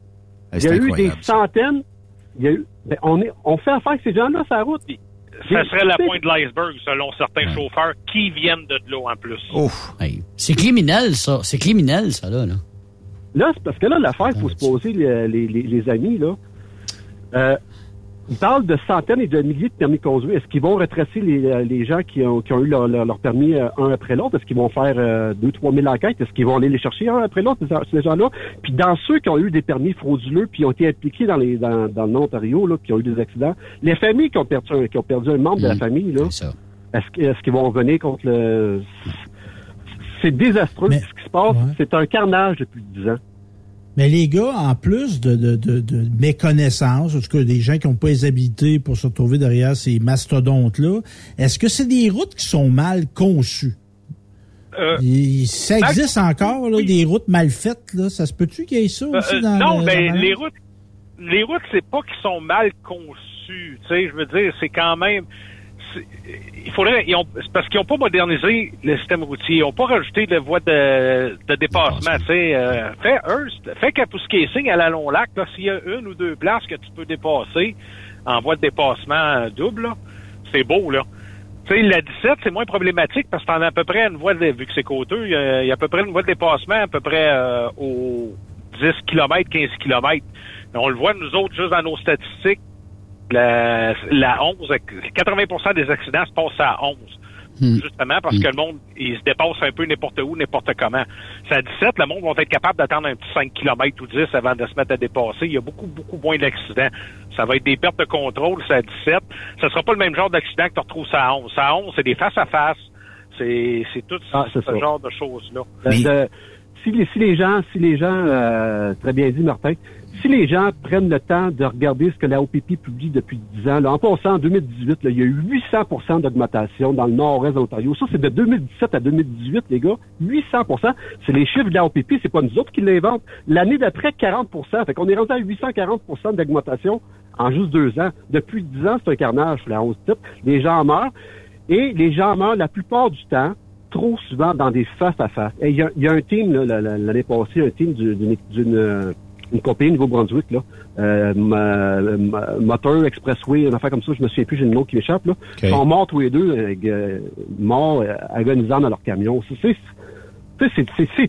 Il y a eu incroyable, des centaines. Il y a eu, ben, on, est, on fait affaire avec ces gens-là sur la route. Ça serait la pointe de l'iceberg, selon certains chauffeurs qui viennent de l'eau en plus. Hey, C'est criminel, ça. C'est criminel, ça, là. là. Là, c'est parce que là, l'affaire, il faut se poser, les, les, les- les amis, là. Euh, ils parlent de centaines et de milliers de permis de conduire. Est-ce qu'ils vont retracer les, euh, les gens qui ont, qui ont eu leur, leur, leur permis euh, un après l'autre? Est-ce qu'ils vont faire euh, deux, trois mille enquêtes? Est-ce qu'ils vont aller les chercher un après l'autre, ces, gens-là? Puis dans ceux qui ont eu des permis frauduleux, puis ont été impliqués dans, les, dans, dans le Ontario, là, qui ont eu des accidents, les familles qui ont perdu un, qui ont perdu un membre de la famille, là, est-ce qu'ils vont revenir contre le... C'est désastreux. Ce qui se passe, c'est un carnage depuis dix ans. Mais les gars, en plus de, de, de, de méconnaissance, en tout cas des gens qui n'ont pas les habilités pour se retrouver derrière ces mastodontes-là, est-ce que c'est des routes qui sont mal conçues? Euh, Il- ça existe encore, là, des routes mal faites, là. Ça se peut-tu qu'il y ait ça aussi Euh, dans non, le- mais dans le- les routes, les routes, c'est pas qu'ils sont mal conçues. Tu sais, je veux dire, c'est quand même. Il faudrait. ils ont- c'est parce qu'ils n'ont pas modernisé le système routier. Ils n'ont pas rajouté de voies de, de dépassement. Tu sais, euh, fais Hearst, fais Kapuskasing à la Long Lac. S'il y a une ou deux places que tu peux dépasser en voie de dépassement euh, double, c'est beau, là. Tu sais, la 17, c'est moins problématique parce que t'en as à peu près une voie de, vu que c'est côteux, il y, a, il y a à peu près une voie de dépassement à peu près euh, aux 10 km, 15 km. On le voit, nous autres, juste dans nos statistiques, la, la 11, 80% des accidents se passent à 11. Justement parce que le monde, il se dépasse un peu n'importe où, n'importe comment. C'est à 17, le monde va être capable d'attendre un petit 5 km ou 10 avant de se mettre à dépasser. Il y a beaucoup, beaucoup moins d'accidents. Ça va être des pertes de contrôle, c'est à 17. Ça sera pas le même genre d'accident que tu retrouves ça à 11. Ça à 11, c'est des face-à-face. C'est, c'est tout Ah, ce ça. genre de choses-là. De- si, les, si les gens, si les gens, euh, très bien dit Martin, si les gens prennent le temps de regarder ce que la OPP publie depuis 10 ans, là, en passant en 2018, là, il y a eu 800% d'augmentation dans le nord-est de l'Ontario. Ça, c'est de 2017 à 2018, les gars. 800% C'est les chiffres de la OPP, c'est pas nous autres qui l'inventent. L'année d'après, 40% Fait qu'on est rendu à 840% d'augmentation en juste deux ans. Depuis 10 ans, c'est un carnage, la 11 titre. Les gens meurent. Et les gens meurent la plupart du temps trop souvent dans des face-à-face. Il y, y a un team, l'année passée, un team du- d'une d'une, euh, une compagnie au Nouveau-Brunswick, là, euh, ma- ma- Motor Expressway, une affaire comme ça, je me souviens plus, j'ai le nom qui m'échappe, là. Ils sont morts tous les deux, euh, morts, euh, agonisant dans leur camion. C'est-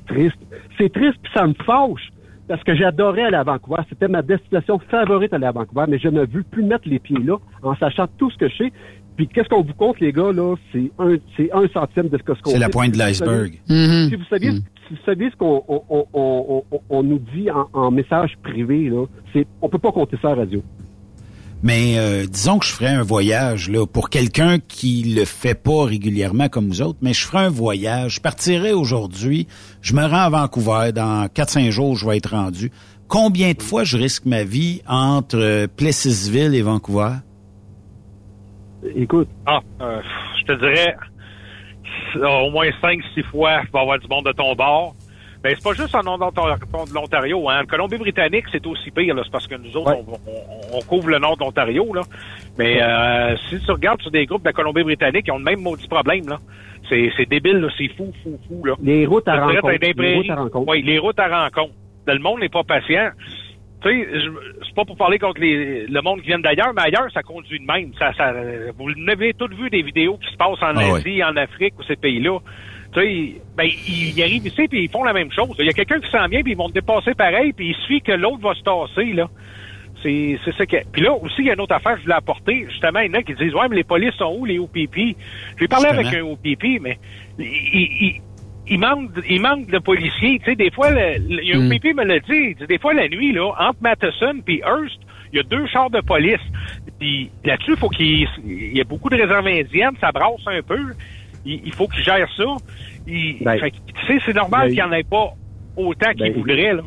triste. C'est triste, puis ça me fâche. Parce que j'adorais aller à Vancouver. C'était ma destination favorite aller à Vancouver, mais je ne veux plus mettre les pieds là en sachant tout ce que je sais. Puis qu'est-ce qu'on vous compte, les gars, là? C'est un, c'est un centime de ce qu'on C'est la pointe de l'iceberg. Si vous saviez, Mhm. si vous saviez ce qu'on on, on, on, on- on nous dit en, en message privé, là, c'est, on peut pas compter ça à la radio. Mais euh, disons que je ferais un voyage là pour quelqu'un qui le fait pas régulièrement comme vous autres, mais je ferais un voyage, je partirais aujourd'hui, je me rends à Vancouver, dans 4-5 jours, je vais être rendu. Combien de fois je risque ma vie entre euh, Plessisville et Vancouver? Écoute. Ah, euh, je te dirais au moins 5-6 fois, il va y avoir du monde de ton bord. Mais c'est pas juste en nom de l'Ontario. Hein. Colombie-Britannique, c'est aussi pire. C'est parce que nous autres, on, on, couvre le nord de l'Ontario. Là. Mais euh, si tu regardes sur des groupes de Colombie-Britannique, ils ont le même maudit problème. là. C'est, c'est débile, c'est fou, fou, fou. Là. Les routes à rencontre. Les routes à rencontre. Oui, les routes à rencontre. Le monde n'est pas patient. Tu sais, c'est pas pour parler contre les, le monde qui vient d'ailleurs, mais ailleurs, ça conduit de même. Ça, ça, vous avez tous vu des vidéos qui se passent en Ah Asie, en Afrique ou ces pays-là. Tu sais, ben, ils, ils arrivent ici puis ils font la même chose. Il y a quelqu'un qui s'en vient puis ils vont te dépasser pareil puis il suffit que l'autre va se tasser, là. C'est, c'est ça que. Puis là, aussi, il y a une autre affaire que je voulais apporter. Justement, il y en a qui disent, ouais, mais les polices sont où, les OPP? J'ai parlé avec un Justement. OPP, mais il, il, il manque, il manque de policiers. Tu sais, des fois, le, le- Mm. OPP me l'a dit, des fois, la nuit, là, entre Matheson puis Hearst, il y a deux chars de police. Puis là-dessus, il faut qu'il il y a beaucoup de réserves indiennes, ça brasse un peu. Il, il faut qu'ils gèrent ça. Il- Ben, fait tu sais, c'est normal ben, qu'il n'y en ait pas autant qu'ils ben, voudraient, là.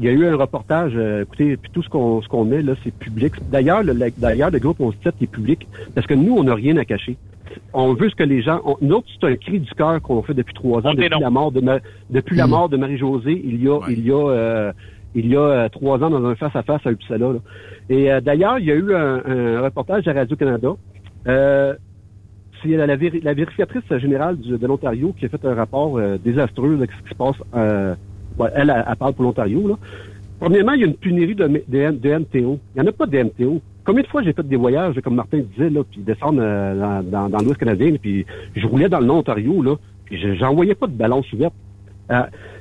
Il y a eu un reportage, euh, écoutez, puis tout ce qu'on ce qu'on met là, c'est public. D'ailleurs, le, le- d'ailleurs, le groupe on se dit est public parce que nous, on n'a rien à cacher. On veut ce que les gens. On, nous autres, c'est un cri du cœur qu'on fait depuis trois ans, depuis la mort de Ma- depuis la mort de Marie-Josée, il y a il y a euh, il y a euh, trois ans dans un face à face à Uppsala. là. Et euh, d'ailleurs, il y a eu un, un reportage à Radio Canada. Euh, c'est la, la, la vérificatrice générale du- de l'Ontario qui a fait un rapport euh, désastreux de ce qui se passe. Euh, ouais, elle, elle, elle parle pour l'Ontario. Premièrement, il y a une pénurie de, MTO. Il n'y en a pas de MTO. Combien de fois j'ai fait des voyages, comme Martin disait, là, puis descendre euh, dans, l'Ouest canadien, puis je roulais dans le Nord-Ontario, là, puis je- j'envoyais pas de ballon ouverte.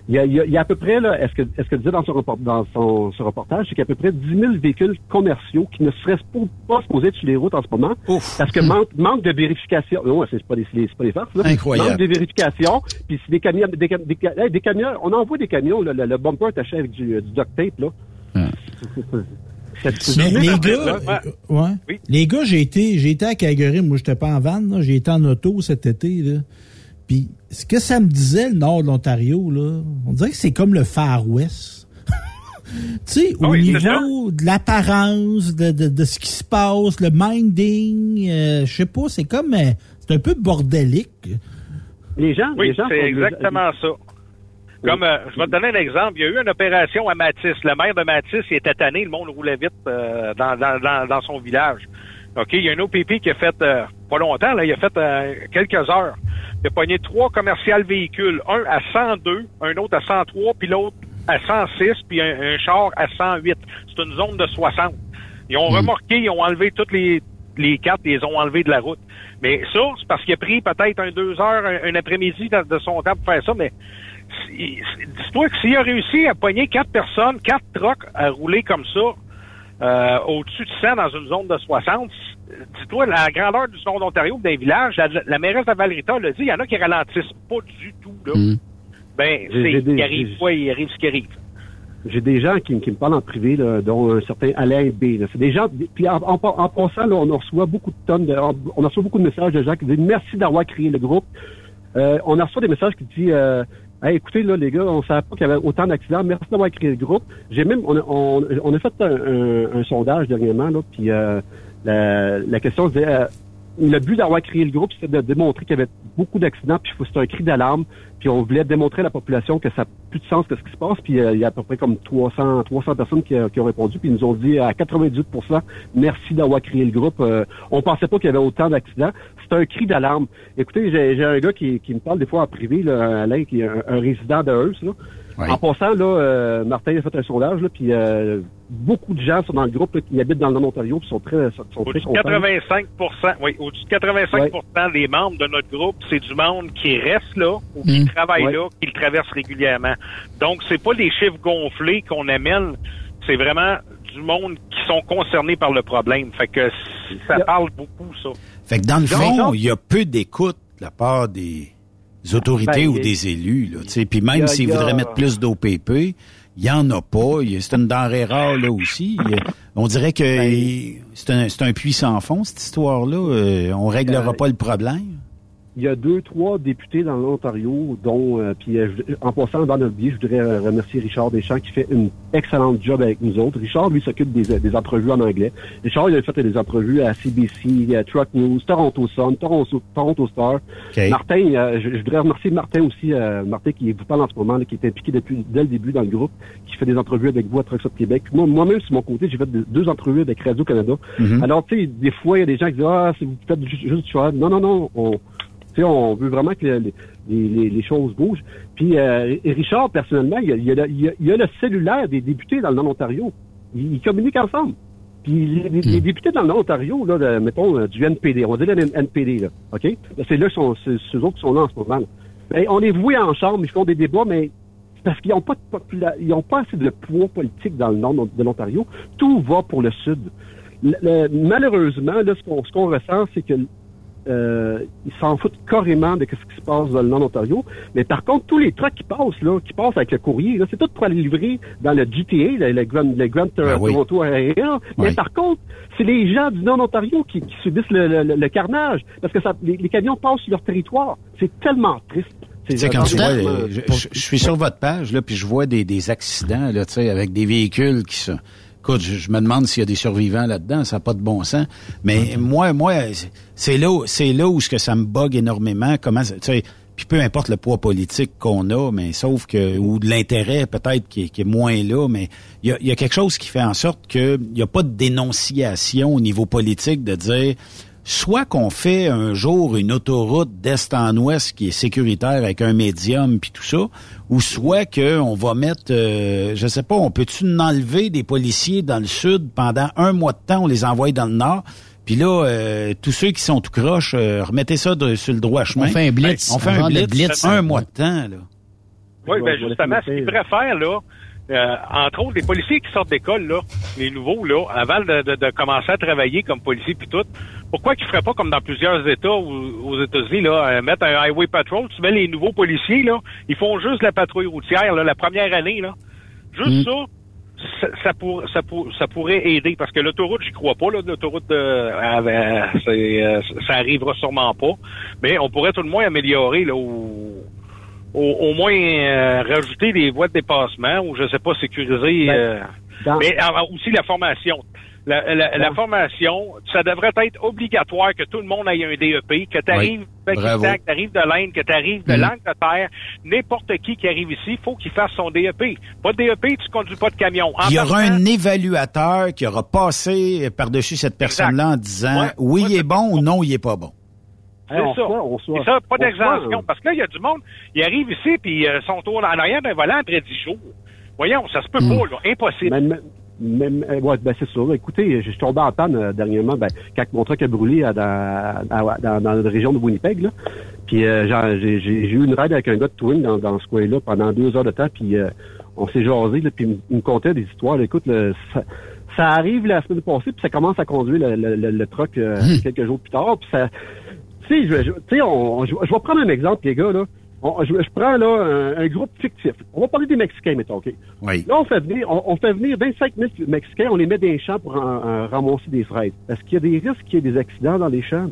Il y, a, il y a- il y a à peu près, là, est-ce que, est-ce que disait dans son, rapport- dans son, son reportage, c'est qu'il y a à peu près 10 000 véhicules commerciaux qui ne seraient pas, pas supposés être sur les routes en ce moment, parce que manque, manque de vérification. Non, c'est pas des, c'est pas des farces, là. Incroyable. Manque de vérification, puis c'est des camions, des, cam- des, ca- hey, des camions, on envoie des camions, là, le, le bumper attaché avec du, du duct tape, là. C'est- c'est- Mais les gars, euh, ouais. Les gars, j'ai été, j'ai été à Calgary. Moi, j'étais pas en van, là. J'ai été en auto cet été, là. Puis, ce que ça me disait, le nord de l'Ontario, là, on dirait que c'est comme le Far West. tu sais, au Ah oui, niveau de l'apparence, de, de, de ce qui se passe, le minding, euh, je sais pas, c'est comme, euh, c'est un peu bordélique. Les gens, Oui, les gens c'est exactement ça. Comme, euh, je vais te donner un exemple. Il y a eu une opération à Matisse. Le maire de Matisse, il était tanné, le monde roulait vite euh, dans, dans, dans, dans son village. OK, il y a un OPP qui a fait, euh, pas longtemps, là, il a fait euh, quelques heures. Il a pogné trois commerciales véhicules. Un à 102, un autre à 103, puis l'autre à 106, puis un, un char à 108. C'est une zone de 60. Ils ont remorqué, ils ont enlevé toutes les, les quatre, ils les ont enlevés de la route. Mais ça, c'est parce qu'il a pris peut-être un deux heures, un, un après-midi de, de son temps pour faire ça, mais dis-toi que s'il a réussi à pogner quatre personnes, quatre trucks à rouler comme ça, euh, au-dessus de 100 dans une zone de 60, dis-toi, la grandeur du nord d'Ontario, d'un village, la, la mairesse de Valrita l'a dit, il y en a qui ralentissent pas du tout, là. Ben, J'ai- c'est, il arrive quoi, il arrive ce qui arrive. J'ai des gens qui, qui me parlent en privé, là, dont un certain Alain B. C'est des gens. Puis en, en, en passant, là, on reçoit beaucoup de tonnes de, on reçoit beaucoup de messages de gens qui disent merci d'avoir créé le groupe. Euh, on a reçu des messages qui disent euh, Hey, écoutez, là, les gars, on savait pas qu'il y avait autant d'accidents. Merci d'avoir créé le groupe. J'ai même, on a, on, on a fait un, un- un sondage dernièrement, là, puis euh, la, la question disait, euh, le but d'avoir créé le groupe, c'était de démontrer qu'il y avait beaucoup d'accidents, puis c'était un cri d'alarme, puis on voulait démontrer à la population que ça n'a plus de sens que ce qui se passe, puis euh, il y a à peu près comme 300, 300 personnes qui, euh, qui ont répondu, puis ils nous ont dit à 98% merci d'avoir créé le groupe. Euh, on pensait pas qu'il y avait autant d'accidents. C'est un cri d'alarme. Écoutez, j'ai un gars qui, qui me parle des fois en privé, là, Alain, qui est un, un résident de Hearst, là. En passant, là, euh, Martin a fait un sondage, là, puis euh, beaucoup de gens sont dans le groupe là, qui habitent dans le Nord-Ontario, puis sont très, sont très Au-dessus de contents. 85 oui, au-dessus de 85 des membres de notre groupe, c'est du monde qui reste là ou qui Mm. travaille Ouais. là, qui le traverse régulièrement. Donc, c'est pas des chiffres gonflés qu'on amène, c'est vraiment du monde qui sont concernés par le problème. Fait que ça parle beaucoup, ça. Fait que dans le fond, il y a peu d'écoute de la part des autorités Ben, ou des élus. Là, tu sais. Puis même a- s'ils a- voudraient mettre plus d'OPP, il il y en a pas. C'est une denrée rare là aussi. On dirait que c'est un, c'est un puits sans fond, cette histoire-là. Euh, on réglera Euh, pas le problème. Il y a deux, trois députés dans l'Ontario, dont, euh, puis euh, en passant dans notre vie, je voudrais euh, remercier Richard Deschamps qui fait une excellente job avec nous autres. Richard, lui, s'occupe des, des entrevues en anglais. Richard, il a fait des entrevues à CBC, à Truck News, Toronto Sun, Toronto, Toronto Star. Martin, euh, je, je voudrais remercier Martin aussi, euh, Martin qui vous parle en ce moment, là, qui est impliqué depuis dès le début dans le groupe, qui fait des entrevues avec vous à Truck Stop Québec. Moi, moi-même, sur mon côté, j'ai fait deux, deux entrevues avec Radio-Canada. Mhm. Alors, tu sais, des fois, il y a des gens qui disent, ah, c'est vous faites juste, juste. Non, non, non, on, on veut vraiment que les, les- les- les choses bougent. Puis euh, et Richard, personnellement, il y, a, il, y a le, il y a- il y a le cellulaire des députés dans le Nord-Ontario. Ils, ils communiquent ensemble. Puis les, les députés dans le Nord-Ontario, là, de- mettons, euh, du NPD, on va dire le NPD, là, OK? C'est là, sont, c'est ceux autres qui sont là en ce moment. là. On les voit en chambre, ils font des débats, mais c'est parce qu'ils n'ont pas, de popula- ils ont pas assez de poids politique dans le nord de l'Ontario. Tout va pour le sud. Le- le- malheureusement, là, ce qu'on ce qu'on ressent, c'est que euh, ils s'en foutent carrément de ce qui se passe dans le nord d'Ontario. Mais par contre, tous les trucks qui passent, là, qui passent avec le courrier, là, c'est tout pour aller livrer dans le GTA, le, le Grand, le Grand Ben oui. Toronto Area. Mais Oui. par contre, c'est les gens du nord d'Ontario qui, qui subissent le, le- le carnage. Parce que ça, les, les camions passent sur leur territoire. C'est tellement triste. C'est Tu sais, quand tu vois, euh, je, je- je suis sur votre page, là, puis je vois des, des accidents, là, tu sais, avec des véhicules qui se... Écoute, je, je me demande s'il y a des survivants là-dedans, ça n'a pas de bon sens. Mais moi, moi, c'est- là, où- c'est là où ce que ça me bug énormément. Comment, ça- tu sais, puis peu importe le poids politique qu'on a, mais sauf que ou de l'intérêt peut-être qui, est- qui est moins là, mais il y a, il y a quelque chose qui fait en sorte qu'il n'y a pas de dénonciation au niveau politique de dire soit qu'on fait un jour une autoroute d'est en ouest qui est sécuritaire avec un médium puis tout ça, ou soit que on va mettre, euh, je sais pas, on peut-tu en enlever des policiers dans le sud pendant un mois de temps, on les envoie dans le nord. Puis là, euh, tous ceux qui sont tout croche, euh, remettez ça de- sur le droit chemin. fait un blitz, On fait un blitz, blitz. un mois de temps, là. Oui, ben vais justement, ce qu'ils préfèrent, là, euh, entre autres, les policiers qui sortent d'école, là, les nouveaux, là, avant de, de- de commencer à travailler comme policier puis tout, pourquoi qu'ils feraient pas comme dans plusieurs États ou- aux États-Unis, là, euh, mettre un highway patrol, tu mets les nouveaux policiers, là, ils font juste la patrouille routière, là, la première année, là. Juste ça, ça, ça, pour- ça, pour- ça pourrait aider parce que l'autoroute, j'y crois pas. là, L'autoroute, euh, euh, euh, ça arrivera sûrement pas. Mais on pourrait tout le moins améliorer là, au, au, au moins euh, rajouter des voies de dépassement ou je sais pas sécuriser. Ben, dans- mais aussi la formation. La, la- la Bon. formation, ça devrait être obligatoire que tout le monde ait un DEP, que tu arrives Oui, de bravo. Pakistan, que tu arrives de l'Inde, que tu arrives de Mhm. l'Angleterre, n'importe qui qui arrive ici, faut qu'il fasse son DEP. Pas de DEP, tu conduis pas de camion. En Il y aura un évaluateur qui aura passé par-dessus cette personne-là en disant Ouais. oui, il est bon ou non, il est pas bon. C'est Hey, on ça. on C'est ça, pas on d'exemption. Parce que là, il y a du monde, ils arrivent ici, puis euh, sont en arrière d'un volant après 10 jours. Voyons, ça se peut Hmm. pas, là. Impossible. Mais, mais- mais- ouais, ben c'est ça. Écoutez, je suis tombé en panne euh, dernièrement, ben, quand mon truck a brûlé à- dans, à- dans, dans la région de Winnipeg. Là. Puis euh, j'ai j'ai- j'ai eu une ride avec un gars de Twin dans, dans ce coin-là pendant deux heures de temps, puis euh, on s'est jasé, là, puis il me- contait des histoires. là. Écoute, le- ça, ça arrive la semaine passée, puis ça commence à conduire le, le, le- le truck euh, quelques jours plus tard, puis ça... Tu sais, je, je- tu sais, on- je, je vais prendre un exemple, les gars, là. On- je, je prends là un, un groupe fictif. On va parler des Mexicains, mettons, OK? Oui. Là, on fait venir, on, on fait venir 25 000 Mexicains, on les met dans les champs pour en- en ramasser des fraises. Est-ce qu'il y a des risques qu'il y ait des accidents dans les champs?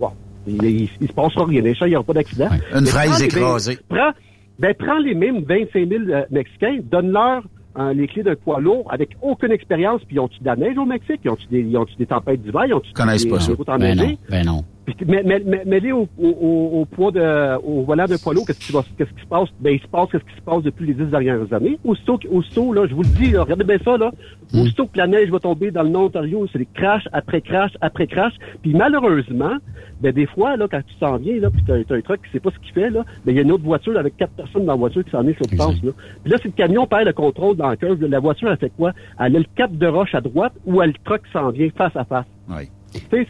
Bon, il, il, il se passera rien. Les champs, il n'y aura pas d'accident. Une Mais fraise prends écrasée. Prends, ben, prends les mêmes 25 000 euh, Mexicains, donne-leur euh, les clés d'un poids lourd avec aucune expérience, puis ils ont-tu de la neige au Mexique? Ils ont-tu des, ils ont-tu des tempêtes d'hiver? Ils ont-tu Connaissent des, pas ça. Ben non, ben non. Mais, mais, mais, mets-les au, au, au, poids de, au volant d'un poids lourd, qu'est-ce qui qui se passe? Ben, il se passe qu'est-ce qui se passe depuis les dix dernières années. Aussitôt, aussitôt, là, je vous le dis, là, regardez bien ça, là. Aussitôt que la neige va tomber dans le Nord-Ontario, c'est des crash après crash après crash. Puis malheureusement, ben, des fois, là, quand tu s'en viens, là, puis t'as, t'as un truck qui sait pas ce qu'il fait, là, ben, il y a une autre voiture avec quatre personnes dans la voiture qui s'en est sur le sens, là. Puis là, si le camion perd le contrôle dans la curve, la voiture, elle fait quoi? Elle a le cap de roche à droite ou elle, le truck s'en vient face à face. Oui.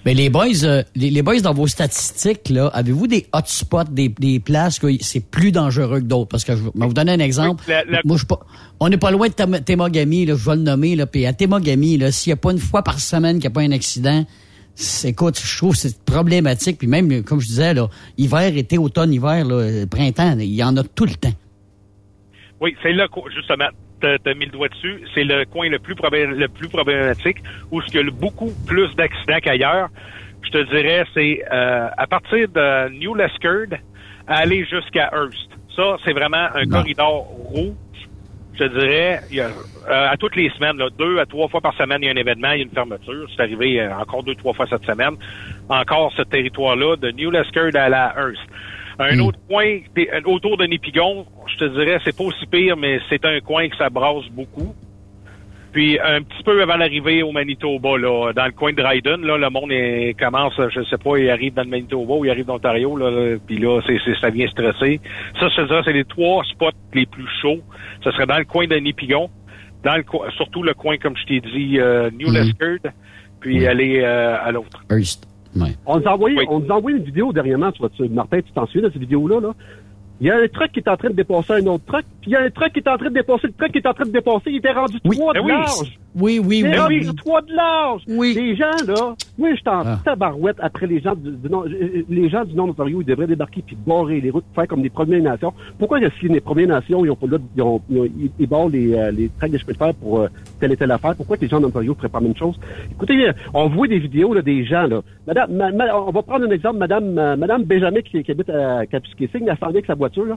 Mais les boys, euh, les, les boys dans vos statistiques, là, avez-vous des hotspots, des, des places que c'est plus dangereux que d'autres? Parce que je vais vous donner un exemple. Oui, la- la- Moi, je pas, on n'est pas loin de là, je vais le nommer, là, puis à Temagami, là, s'il n'y a pas une fois par semaine qu'il n'y a pas un accident, c'est, écoute, je trouve que c'est problématique. Puis même, comme je disais, là, hiver, été, automne, hiver, là, printemps, il y en a tout le temps. Oui, c'est là, justement. T'as mis le doigt dessus. C'est le coin le plus, le plus problématique où il y a beaucoup plus d'accidents qu'ailleurs. Je te dirais, c'est euh, à partir de New Lescard à aller jusqu'à Hearst. Ça, c'est vraiment un corridor rouge. Je te dirais, il y a, euh, à toutes les semaines, là, deux à trois fois par semaine, il y a un événement, il y a une fermeture. C'est arrivé euh, encore deux, trois fois cette semaine. Encore ce territoire-là, de New Lescard à la Hearst. Un autre coin euh, autour de Nipigon, je te dirais, c'est pas aussi pire, mais c'est un coin que ça brasse beaucoup. Puis un petit peu avant l'arrivée au Manitoba, là, dans le coin de Dryden, là, le monde est- commence, je sais pas, il arrive dans le Manitoba ou il arrive d'Ontario, là, là, puis là, c'est, ça vient stresser. Ça, je te dirais, c'est les trois spots les plus chauds. Ce serait dans le coin de Nipigon, dans le surtout le coin, comme je t'ai dit, euh, New Lescard, puis aller euh, à l'autre. Hearst. On nous a envoyé, on nous a envoyé une vidéo dernièrement, tu vois, tu- Martin, tu t'en souviens de cette vidéo-là, là? Il y a un truck qui est en train de dépasser un autre truck, puis il y a un truc qui est en train de dépasser le truck qui est en train de dépasser, il était rendu trois de Ben oui. large. Oui, oui, oui. oui. trois de large. Les gens, là, moi, je en Ah. tabarouette après les gens du, du Nord. euh, Les gens du Nord d'Ontario, ils devraient débarquer puis barrer les routes, faire comme les Premières Nations. Pourquoi est-ce que les Premières Nations, ils ont pas là, ils, ont, ils, ont- ils- ils barrent les, euh, les tracts de chemin de fer pour euh, telle et telle affaire? Pourquoi que les gens d'Ontario feraient pas la même chose? Écoutez, euh, on voit des vidéos, là, des gens, là. Madame, ma- ma- on va prendre un exemple, Madame, euh, Madame Benjamin qui, qui habite à Kapuskising, elle s'en vient avec sa voiture, là.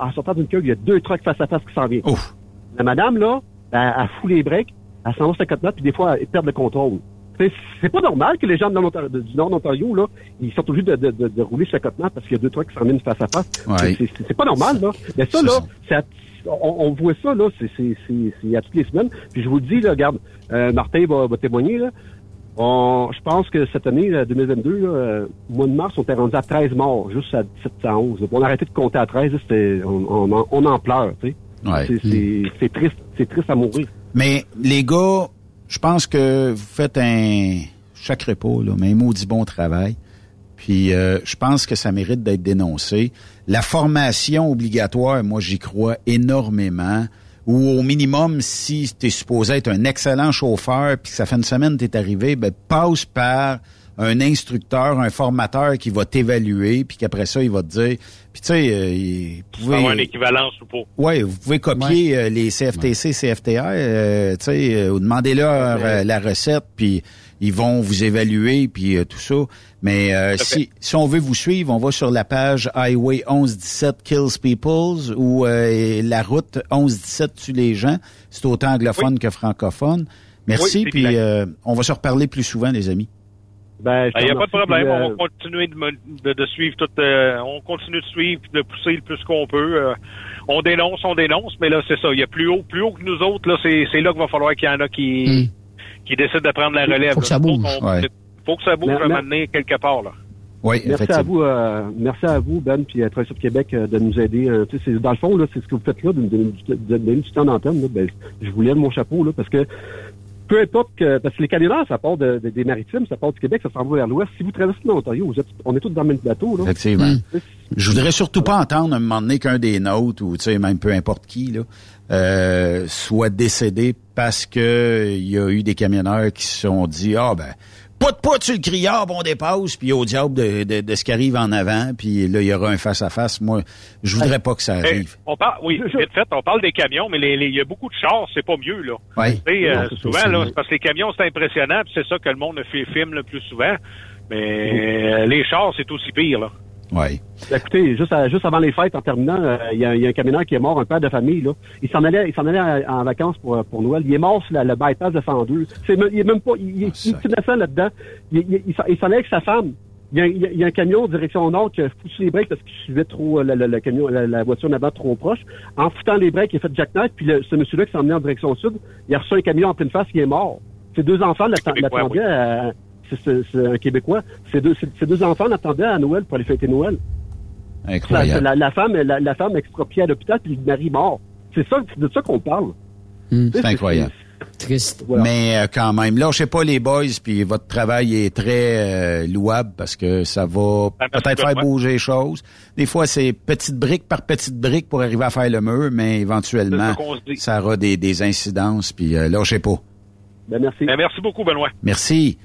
En sortant d'une queue, il y a deux trucks face à face qui s'en viennent. La madame, là, elle, elle fout les breaks, sur la côte puis des fois, elle perd le contrôle. C'est c'est pas normal que les gens de du nord d'Ontario, là, ils sont obligés de, de, de, de rouler sur la côte parce qu'il y a deux trucks qui s'en viennent face à face. Ouais. C'est- pas normal, là. Mais ça, là, c'est à- on, on voit ça, là, c'est- c'est c'est- c'est à toutes les semaines. Puis je vous le dis, là, regarde, euh, Martin va, va témoigner, là. On, je pense que cette année, là, 2022, là, euh, au mois de mars, on était rendu à 13 morts, juste à 1711. On a arrêté de compter à 13, là, c'était, on, on, en- on en pleure, tu sais. Ouais. C'est- C'est c'est triste, c'est triste à mourir. Mais les gars, je pense que vous faites un chaque repas, là, mais un maudit bon travail. Puis euh, je pense que ça mérite d'être dénoncé. La formation obligatoire, moi j'y crois énormément. Ou au minimum, si tu es supposé être un excellent chauffeur, puis que ça fait une semaine que tu es arrivé, ben passe par un instructeur, un formateur qui va t'évaluer, puis qu'après ça, il va te dire... Puis tu sais, euh, il- vous pouvez... une équivalence ou pas. Oui, vous pouvez copier euh, les CFTC, CFTR, euh, tu sais, euh, ou demandez-leur euh, la recette, puis ils vont vous évaluer, puis euh, tout ça. Mais euh, si, si on veut vous suivre, on va sur la page Highway 1117 Kills Peoples ou euh, la route 1117 tue les gens. C'est autant anglophone que francophone. Merci, Oui, puis euh, on va se reparler plus souvent, les amis. Ben, Il n'y a pas de problème. euh, On va continuer de, me- de, de suivre tout. euh, on continue de suivre, de pousser le plus qu'on peut. euh, on dénonce, on dénonce, mais là, c'est ça. Il y a plus haut, plus haut que nous autres. Là, c'est c'est là qu'il va falloir qu'il y en a qui, qui décident de prendre la relève. Faut que ça bouge. Ouais. Faut que ça bouge Mais- à un mais- moment donné, quelque part. Là. Oui, Merci à vous, euh, merci à vous, Ben, puis à Travail sur Québec, euh, de nous aider. euh, tu sais, c'est- dans le fond, là, c'est ce que vous faites là, de nous donner du- de donner du temps d'antenne. là, Ben, je vous lève mon chapeau, là, parce que peu importe que, parce que les camionneurs, ça part de- de- des maritimes, ça part du Québec, ça s'en va vers l'ouest. Si vous traversez l'Ontario, vous êtes, on est tous dans le même bateau, là. Effectivement. Je voudrais surtout pas entendre à un moment donné qu'un des nôtres, ou tu sais, même peu importe qui, là, euh, soit décédé parce que il y a eu des camionneurs qui se sont dit Ah ben pas de pas sur le criard, on dépasse, puis au diable de, de, de ce qui arrive en avant, puis là, il y aura un face-à-face. Moi, je voudrais pas que ça arrive. on parle, oui, vite fait, on parle des camions, mais il y a beaucoup de chars, c'est pas mieux, là. Oui. Tu sais, euh, souvent, là, parce que les camions, c'est impressionnant, puis c'est ça que le monde fait filme le plus souvent. Mais euh, les chars, c'est aussi pire, là. Oui. Écoutez, juste, à- juste avant les fêtes, en terminant, euh, il y, a, il y a un camionneur qui est mort, un père de famille, là. Il s'en allait, il s'en allait en, en vacances pour, pour Noël. Il est mort sur la- le bypass de 102. C'est, même- il est même pas, il, est innocent là-dedans. Il, il, il, s'en- il s'en allait avec sa femme. Il y, a, il y un camion direction nord qui a foutu les breaks parce qu'il suivait trop euh, le, le- le camion, la, la voiture en avant trop proche. En foutant les breaks, il a fait jackknife, puis le, ce monsieur-là qui s'en emmené en direction sud, il a reçu un camion en pleine face, il est mort. Ses deux enfants l'attendaient à- c'est, un Québécois. Ses deux, ses, ses deux enfants l'attendaient à Noël pour aller fêter Noël. La, Incroyable. la, la femme, la, la femme expropriée à l'hôpital puis le mari mort. C'est ça, c'est de ça qu'on parle. C'est incroyable. Triste. Mais euh, quand même, là, je sais pas les boys, puis votre travail est très euh, louable parce que ça va Ben, merci peut-être faire bouger les choses. Des fois, c'est petite brique par petite brique pour arriver à faire le mur, mais éventuellement, ça aura des, des incidences. Puis euh, là, je sais pas. Ben, merci. Ben, merci beaucoup, Benoît. Merci.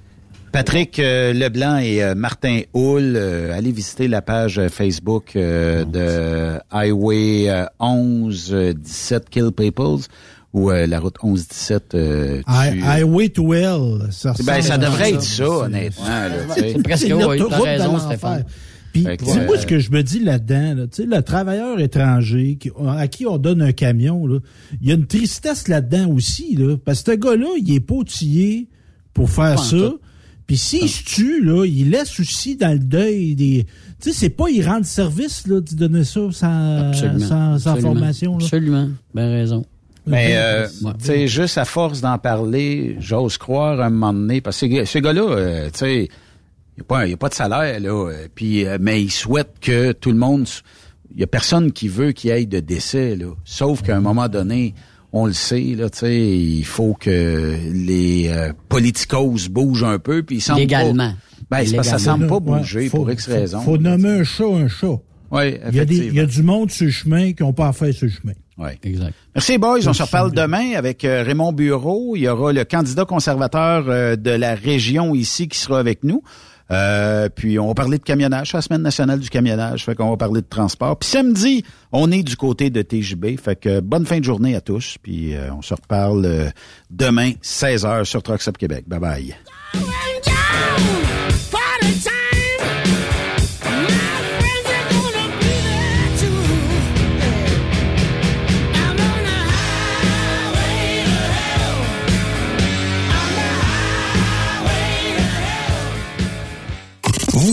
Patrick euh, Leblanc et euh, Martin Hull, euh, allez visiter la page Facebook euh, de Highway euh, 11 euh, 17 Kill Peoples ou euh, la route 11 17 euh, tu- Highway to Hell. Ça, Ben, ça devrait être ça, C'est- honnêtement. C'est presque C'est oui, t'as raison. Stéphane. Puis, sais, moi, euh, ce que je me dis là-dedans, là, tu sais, le travailleur étranger qui- à qui on donne un camion, là, il y a une tristesse là-dedans aussi, là, parce que ce gars-là, il est pas outillé pour faire ça. tout. Puis s'il se tue, là, il laisse aussi dans le deuil des... Tu sais, c'est pas il rend service, là, de donner ça sans, Absolument. sans, sans Absolument. formation. Là. Absolument. Ben raison. Mais, euh, Ouais. tu sais, juste à force d'en parler, j'ose croire un moment donné, parce que ce gars-là, euh, tu sais, il n'y a, pas- il y a pas de salaire, là, euh, puis, euh, mais il souhaite que tout le monde... Il y a personne qui veut qu'il y ait de décès, là. Sauf qu'à un moment donné, on le sait, là, tu sais, il faut que les euh, politicos bougent un peu, puis ils semblent Légalement. Pas, ben, c'est parce que ça semble pas Ouais, bouger faut- pour X faut- raisons. Faut nommer un chat un chat. Oui, Il y, a des, il y a du monde sur le chemin qui n'ont pas à faire sur le chemin. Ouais. Exact. Merci, boys. On se reparle demain avec euh, Raymond Bureau. Il y aura le candidat conservateur euh, de la région ici qui sera avec nous. Euh, puis on va parler de camionnage, la semaine nationale du camionnage, fait qu'on va parler de transport. Puis samedi, on est du côté de TJB, fait que bonne fin de journée à tous, puis euh, on se reparle euh, demain 16h sur Trucks Up Québec. Bye bye.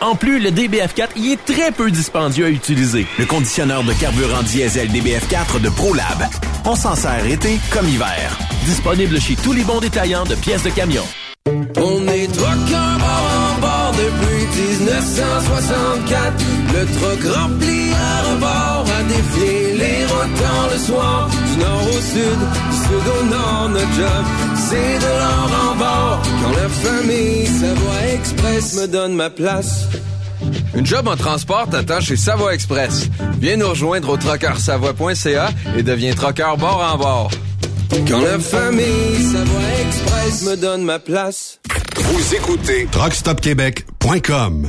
En plus, le DBF4 y est très peu dispendieux à utiliser. Le conditionneur de carburant diesel DBF4 de ProLab. On s'en sert été comme hiver. Disponible chez tous les bons détaillants de pièces de camion. On est bord en bord depuis 1964. Le truck rempli à rebord a défié les routes le soir. Du nord au sud, du sud au nord, notre job, c'est de l'or en bord. Quand la famille Savoie Express me donne ma place. Une job en transport t'attend chez Savoie Express. Viens nous rejoindre au trockeursavoie.ca et deviens trockeur bord en bord. Quand la famille Savoie Express me donne ma place. Vous écoutez TruckStopQuébec.com.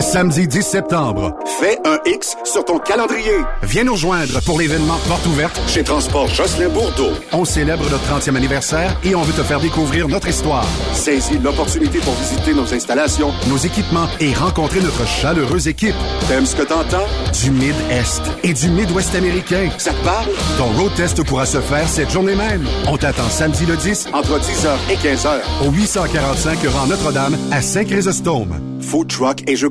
Samedi 10 septembre, fais un X sur ton calendrier. Viens nous rejoindre pour l'événement Porte ouverte chez Transport Jocelyn Bourdeau. On célèbre notre 30e anniversaire et on veut te faire découvrir notre histoire. Saisis l'opportunité pour visiter nos installations, nos équipements et rencontrer notre chaleureuse équipe. T'aimes ce que t'entends? Du Mid-Est et du Mid-Ouest américain. Ça te parle? Ton road test pourra se faire cette journée même. On t'attend samedi le 10 entre 10h et 15h au 845 rang Notre-Dame à Saint-Chrysostome. Food truck et jeux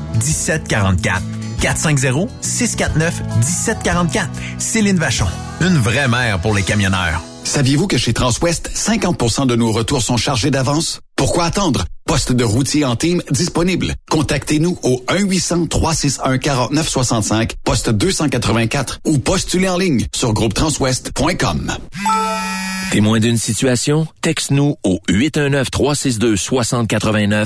1744. 450-649-1744. Céline Vachon. Une vraie mère pour les camionneurs. Saviez-vous que chez Transwest, 50% de nos retours sont chargés d'avance? Pourquoi attendre? Poste de routier en team disponible. Contactez-nous au 1-800-361-4965, poste 284 ou postulez en ligne sur groupetranswest.com. Témoin d'une situation? Texte-nous au 819-362-6089,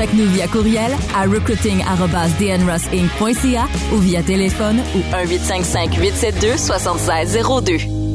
Contacte-nous via courriel à recruiting@dnrossinc.ca ou via téléphone ou 1 855 872 7602.